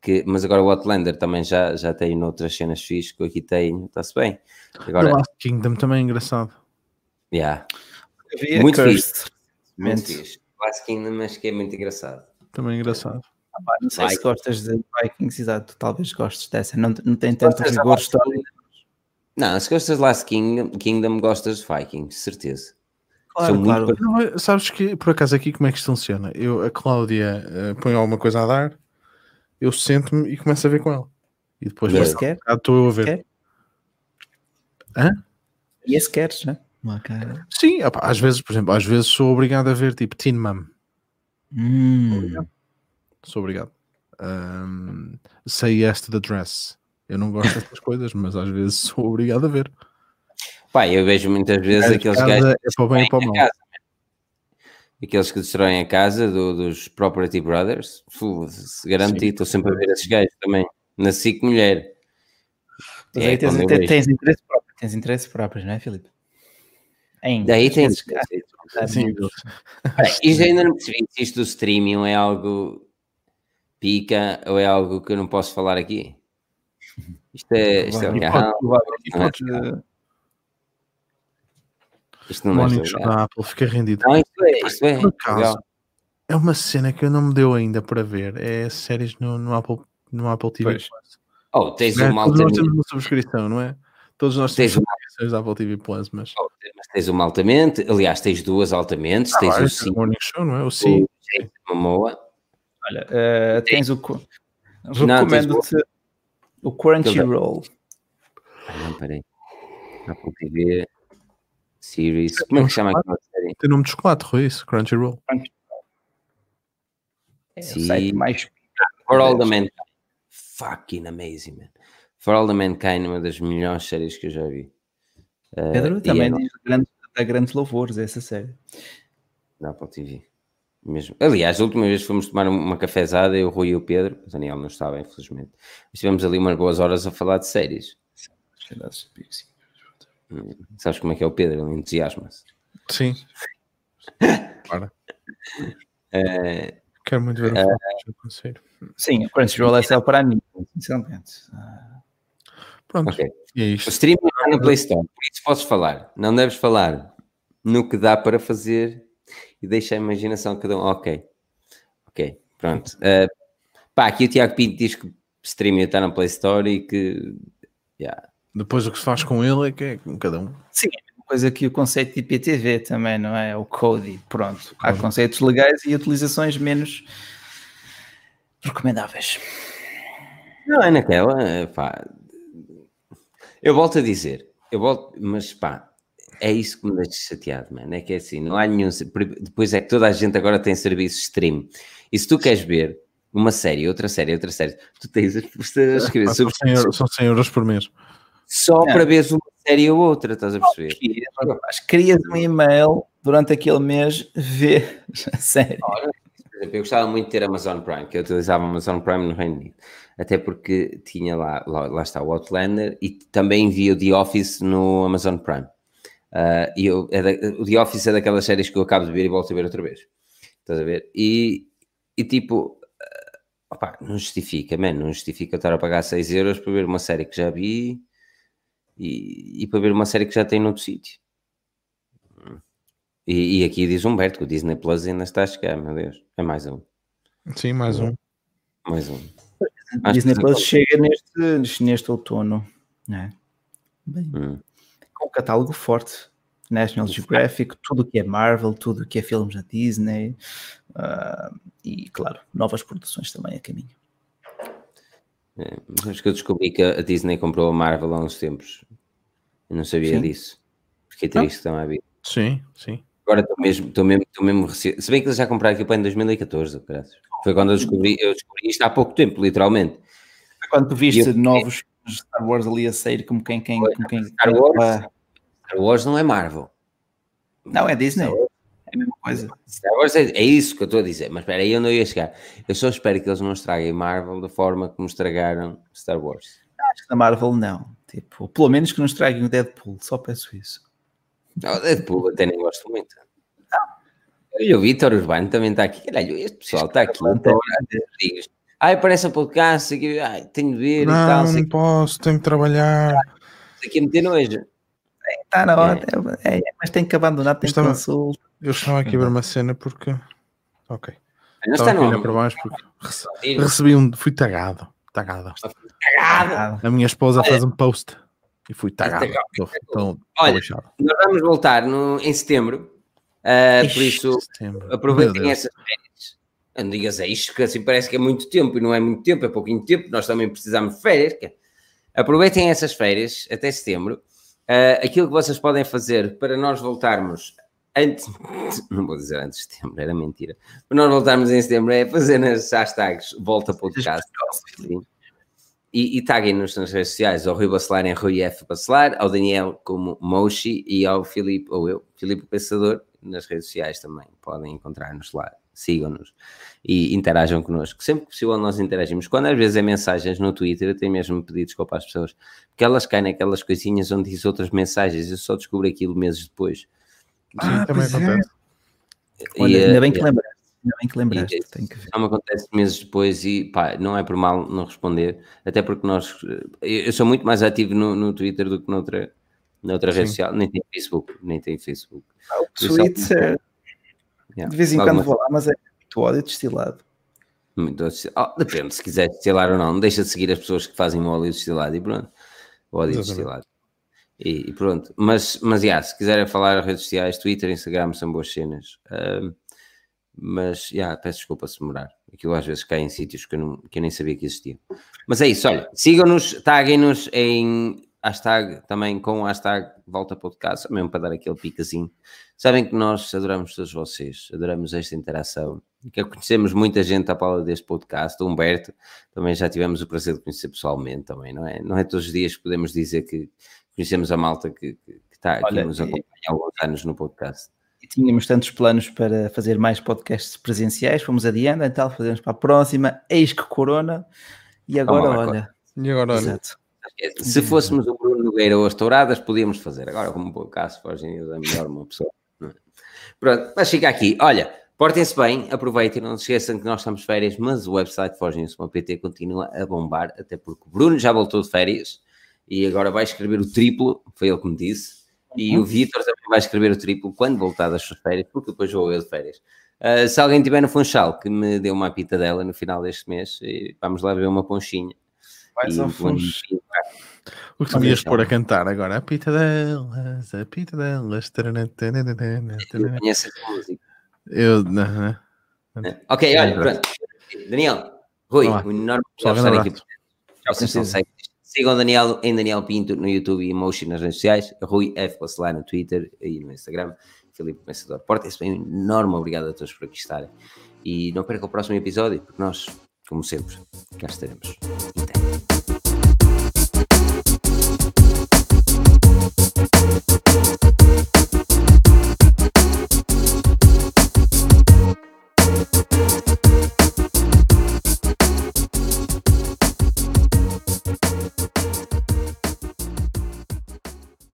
Speaker 1: que, mas agora o Outlander também já, já tem noutras cenas fixas que eu aqui tenho, está-se bem.
Speaker 2: Agora, The Last Kingdom também é engraçado.
Speaker 1: Yeah. Muito fixe. Muito fixe. Last Kingdom acho que é muito engraçado.
Speaker 2: Também é engraçado.
Speaker 3: Ah, não sei se gostas de Vikings, exato, talvez gostes dessa, não, não tem tanto rigor histórico.
Speaker 1: Não, se gostas de Last Kingdom, Kingdom gostas de Vikings, certeza.
Speaker 2: Claro, claro. Muito... Não, sabes que, por acaso, aqui como é que isto funciona? Eu, a Cláudia uh, põe alguma coisa a dar, eu sento-me e começo a ver com ela. E depois
Speaker 3: yes, quer?
Speaker 2: estou eu a ver. Quer? Hã?
Speaker 3: E esse queres, né?
Speaker 2: Sim, opa, às vezes, por exemplo, às vezes sou obrigado a ver tipo Teen Mom.
Speaker 3: Hum.
Speaker 2: Sou obrigado. Um, say yes to the dress. Eu não gosto dessas *laughs* coisas, mas às vezes sou obrigado a ver.
Speaker 1: Pá, eu vejo muitas vezes
Speaker 2: É,
Speaker 1: aqueles gajos
Speaker 2: é para bem e para mal.
Speaker 1: casa, aqueles que destroem a casa do- dos Property Brothers.
Speaker 2: Sim.
Speaker 1: estou sempre a ver esses gajos também. Na SIC Mulher.
Speaker 3: Mas
Speaker 1: É,
Speaker 3: aí tens, tens, tens interesse próprio, tens interesse próprio, não é, Filipe? Em,
Speaker 1: Daí
Speaker 2: Sim,
Speaker 3: muitos-
Speaker 1: Olha, *laughs* Isto ainda não percebi se isto do streaming é algo pica ou é algo que eu não posso falar aqui. *laughs* Isto é, isto é legal. Não é Isto não é
Speaker 2: Mónicos
Speaker 1: legal.
Speaker 2: da Apple, fica rendido.
Speaker 1: Não, isto é, isto é.
Speaker 2: Por acaso,
Speaker 1: legal.
Speaker 2: é uma cena que eu não me deu ainda para ver. É séries no, no, Apple, no Apple TV.
Speaker 3: Pois.
Speaker 2: Plus.
Speaker 1: Oh, tens
Speaker 2: É,
Speaker 1: uma
Speaker 2: todos nós temos uma subscrição, não é? Todos nós temos
Speaker 1: Tens uma-
Speaker 2: subscrições da Apple TV Plus, mas.
Speaker 1: Oh, mas tens uma altamente, aliás, tens duas altamente, tens
Speaker 2: Ah,
Speaker 1: o
Speaker 2: esse é
Speaker 1: 5
Speaker 2: Morning Show, não é? O sim.
Speaker 1: o Momoa.
Speaker 3: Olha, eh, tens o. co-
Speaker 1: tens
Speaker 3: Recomendo-te o Crunchyroll.
Speaker 1: Ah, não, peraí. Apple TV Series. Como é que se chama aquela série?
Speaker 2: Tem nome de chocolate, Rui, isso, Crunchyroll.
Speaker 3: É o
Speaker 1: Sim.
Speaker 3: site mais.
Speaker 1: For All the Mankind. Fucking amazing, man. For All the Mankind, uma das melhores séries que eu já vi. Uh,
Speaker 3: Pedro também
Speaker 1: é
Speaker 3: grandes, dá grandes louvores a essa série.
Speaker 1: na Apple TV. Mesmo. Aliás, a última vez que fomos tomar uma cafezada, eu, o Rui e o Pedro, o Daniel não estava, infelizmente. Estivemos ali umas boas horas a falar de séries. Hum, Sabes como é que é o Pedro? Ele entusiasma-se.
Speaker 2: Sim. *laughs* Para.
Speaker 1: Eh,
Speaker 2: Quero muito ver o filme, já aconselho.
Speaker 3: Sim, o Crunchyroll é só para mim, sinceramente. Ah,
Speaker 2: Pronto,
Speaker 1: ok.
Speaker 2: e é
Speaker 1: O
Speaker 2: isto.
Speaker 1: streaming está na Play Store, por isso podes falar. Não deves falar no que dá para fazer e deixa a imaginação de cada um. Ok. Ok, pronto. Uh, pá, aqui o Tiago Pinto diz que o streaming está na Play Store e que. yeah.
Speaker 2: Depois o que se faz com ele é que é com cada um.
Speaker 3: Sim, é coisa que o conceito de IPTV também, não é? O Cody, pronto. Há conceitos legais e utilizações menos recomendáveis.
Speaker 1: Não, é naquela. Pá. Eu volto a dizer, eu volto, mas pá, é isso que me deixa chateado, mano. É que é assim, não há nenhum. Depois é que toda a gente agora tem serviço stream. E se tu queres ver uma série, outra série, outra série, tu tens a a escrever
Speaker 2: São 100, euros, são 100 euros por mês.
Speaker 1: Só
Speaker 3: É.
Speaker 1: para veres uma série ou outra, estás a perceber?
Speaker 3: Mas crias um e-mail durante aquele mês, vê a série.
Speaker 1: Por exemplo, eu gostava muito de ter Amazon Prime, que eu utilizava Amazon Prime no Reino Unido. Até porque tinha lá, lá, lá está o Outlander e também via o The Office no Amazon Prime. Ah, e eu, é da- o The Office é daquelas séries que eu acabo de ver e volto a ver outra vez. Estás a ver? E, e tipo, ah, opá, não justifica, man, não justifica estar a pagar 6 euros para ver uma série que já vi e, e para ver uma série que já tem noutro sítio. E, e aqui diz Humberto que o Disney Plus ainda está a chegar, meu Deus. É mais um.
Speaker 2: Sim, mais um.
Speaker 1: Mais um.
Speaker 3: A
Speaker 1: Acho
Speaker 3: Disney
Speaker 1: que-
Speaker 3: Plus chega neste, neste outono, não é? Bem,
Speaker 1: Hum.
Speaker 3: com um catálogo forte. National Geographic, tudo o que é Marvel, tudo o que é filmes da Disney ah, e, claro, novas produções também a caminho.
Speaker 1: É, mas que eu descobri que a Disney comprou a Marvel há uns tempos. Eu não sabia
Speaker 3: Sim.
Speaker 1: disso. Fiquei triste também a ver.
Speaker 2: Sim, sim.
Speaker 1: Agora estou mesmo, estou mesmo, estou mesmo receoso. Se bem que eles já compraram aquilo para em 2014, graças. Foi quando eu descobri, eu descobri isto há pouco tempo, literalmente.
Speaker 3: Foi Quando tu viste
Speaker 1: Eu-
Speaker 3: novos Star Wars ali a sair, como quem. quem, como quem
Speaker 1: Star Wars?
Speaker 3: Ah,
Speaker 1: Star Wars não é Marvel.
Speaker 3: não, é Disney. É a mesma coisa.
Speaker 1: Star Wars é, é isso que eu estou a dizer, mas espera aí, eu não ia chegar. Eu só espero que eles não estraguem Marvel da forma como estragaram Star Wars.
Speaker 3: Acho que na Marvel não. Tipo, pelo menos que nos traguem o Deadpool, só peço isso.
Speaker 1: Não, Deadpool até nem gosto muito. E o Vitor Urbano também está aqui. Caralho, este pessoal está aqui. Ai, parece um podcast, aqui, ai, tenho de ver e tal,
Speaker 2: Não, não posso, tenho que trabalhar.
Speaker 1: que aqui a meter nojo.
Speaker 3: Está na hora, é, é, mas tem que abandonar, tem que
Speaker 2: Estava-
Speaker 3: consulta.
Speaker 2: Eu estava aqui a ver uma cena porque. Ok.
Speaker 1: Não
Speaker 2: Estava
Speaker 1: está
Speaker 2: aqui olhar para baixo porque rece- recebi um. Fui tagado. Tagado.
Speaker 3: Ah,
Speaker 2: A minha esposa fez um post e fui tagado.
Speaker 1: Tagado.
Speaker 2: Estou- Estou
Speaker 1: Olha,
Speaker 2: lixado.
Speaker 1: Nós vamos voltar no, em setembro, ah, por isso
Speaker 2: Setembro.
Speaker 1: aproveitem essas férias. Não digas a isto, que assim parece que é muito tempo e não é muito tempo, é pouquinho tempo, nós também precisamos de férias. que- Aproveitem essas férias até setembro Uh, aquilo que vocês podem fazer para nós voltarmos antes, *laughs* não vou dizer antes de setembro, era mentira. Para nós voltarmos em setembro é fazer nas hashtags volta podcast. E, e taguem-nos nas redes sociais, ao Rui Bacelar em Rui F. Bacelar, ao Daniel como Moshi e ao Filipe, ou eu, Filipe Pensador, nas redes sociais também. Podem encontrar-nos lá, sigam-nos e interajam connosco. Sempre que possível nós interagimos. Quando às vezes é mensagens no Twitter, eu tenho mesmo pedido desculpa às pessoas, porque elas caem naquelas coisinhas onde diz outras mensagens, eu só descubro aquilo meses depois.
Speaker 2: Ah, também é. acontece.
Speaker 3: É. Olha, e, ainda bem que lembraste. Ainda bem que lembraste.
Speaker 1: E, que não me acontece meses depois e pá, não é por mal não responder, até porque nós eu sou muito mais ativo no, no Twitter do que noutra, noutra rede social, nem tem Facebook, nem tem Facebook.
Speaker 3: Ah, o Twitter yeah. de vez em quando vou lá, mas é muito ódio destilado.
Speaker 1: Muito oh, depende, se quiser destilar ou não, deixa de seguir as pessoas que fazem o óleo destilado e pronto. O óleo destilado. E, e, pronto, mas, mas yeah, se quiserem falar redes sociais, Twitter, Instagram são boas cenas. Uh, mas yeah, peço desculpa se demorar. Aquilo às vezes cai em sítios que eu, não, que eu nem sabia que existia. Mas é isso, olha, sigam-nos, taguem-nos em hashtag também com hashtag volta podcast, mesmo para dar aquele picazinho. Sabem que nós adoramos todos vocês, adoramos esta interação. Que conhecemos muita gente à pala deste podcast. O Humberto também já tivemos o prazer de conhecer pessoalmente também, não é? Não é todos os dias que podemos dizer que conhecemos a malta que, que, que está aqui Olha, nos acompanha há alguns anos no podcast.
Speaker 3: E tínhamos tantos planos para fazer mais podcasts presenciais, fomos adiando, então fazemos para a próxima, eis que Corona, e agora, olha.
Speaker 2: E agora, olha.
Speaker 1: Se fôssemos o Bruno Nogueira ou as Touradas, podíamos fazer. Agora, como podcast, Forginho é melhor uma pessoa. É? Pronto, mas fica aqui. Olha, portem-se bem, aproveitem, não se esqueçam que nós estamos de férias, mas o website Forginho.pt continua a bombar, até porque o Bruno já voltou de férias e agora vai escrever o triplo, foi ele que me disse, e uhum. o Vitor também vai escrever o triplo quando voltar das suas férias, porque depois vou eu de férias. Uh, se alguém tiver no Funchal que me dê uma pita dela no final deste mês, vamos lá ver uma ponchinha.
Speaker 2: Vais ao Funchal. O que tu ias pôr a cantar agora? A pita delas, a pita delas.
Speaker 1: Eu conheço essa música.
Speaker 2: Eu, não,
Speaker 1: não. Ok, olha, pronto. Daniel, Rui, um enorme pessoal estar aqui. Tchau, Sigam o Daniel em Daniel Pinto no YouTube e Emotion nas redes sociais, Rui F. Bacelar no Twitter e no Instagram, Filipe Pensador. Portem-se bem, um enorme obrigado a todos por aqui estarem. E não percam o próximo episódio, porque nós, como sempre, cá estaremos. Até. Thank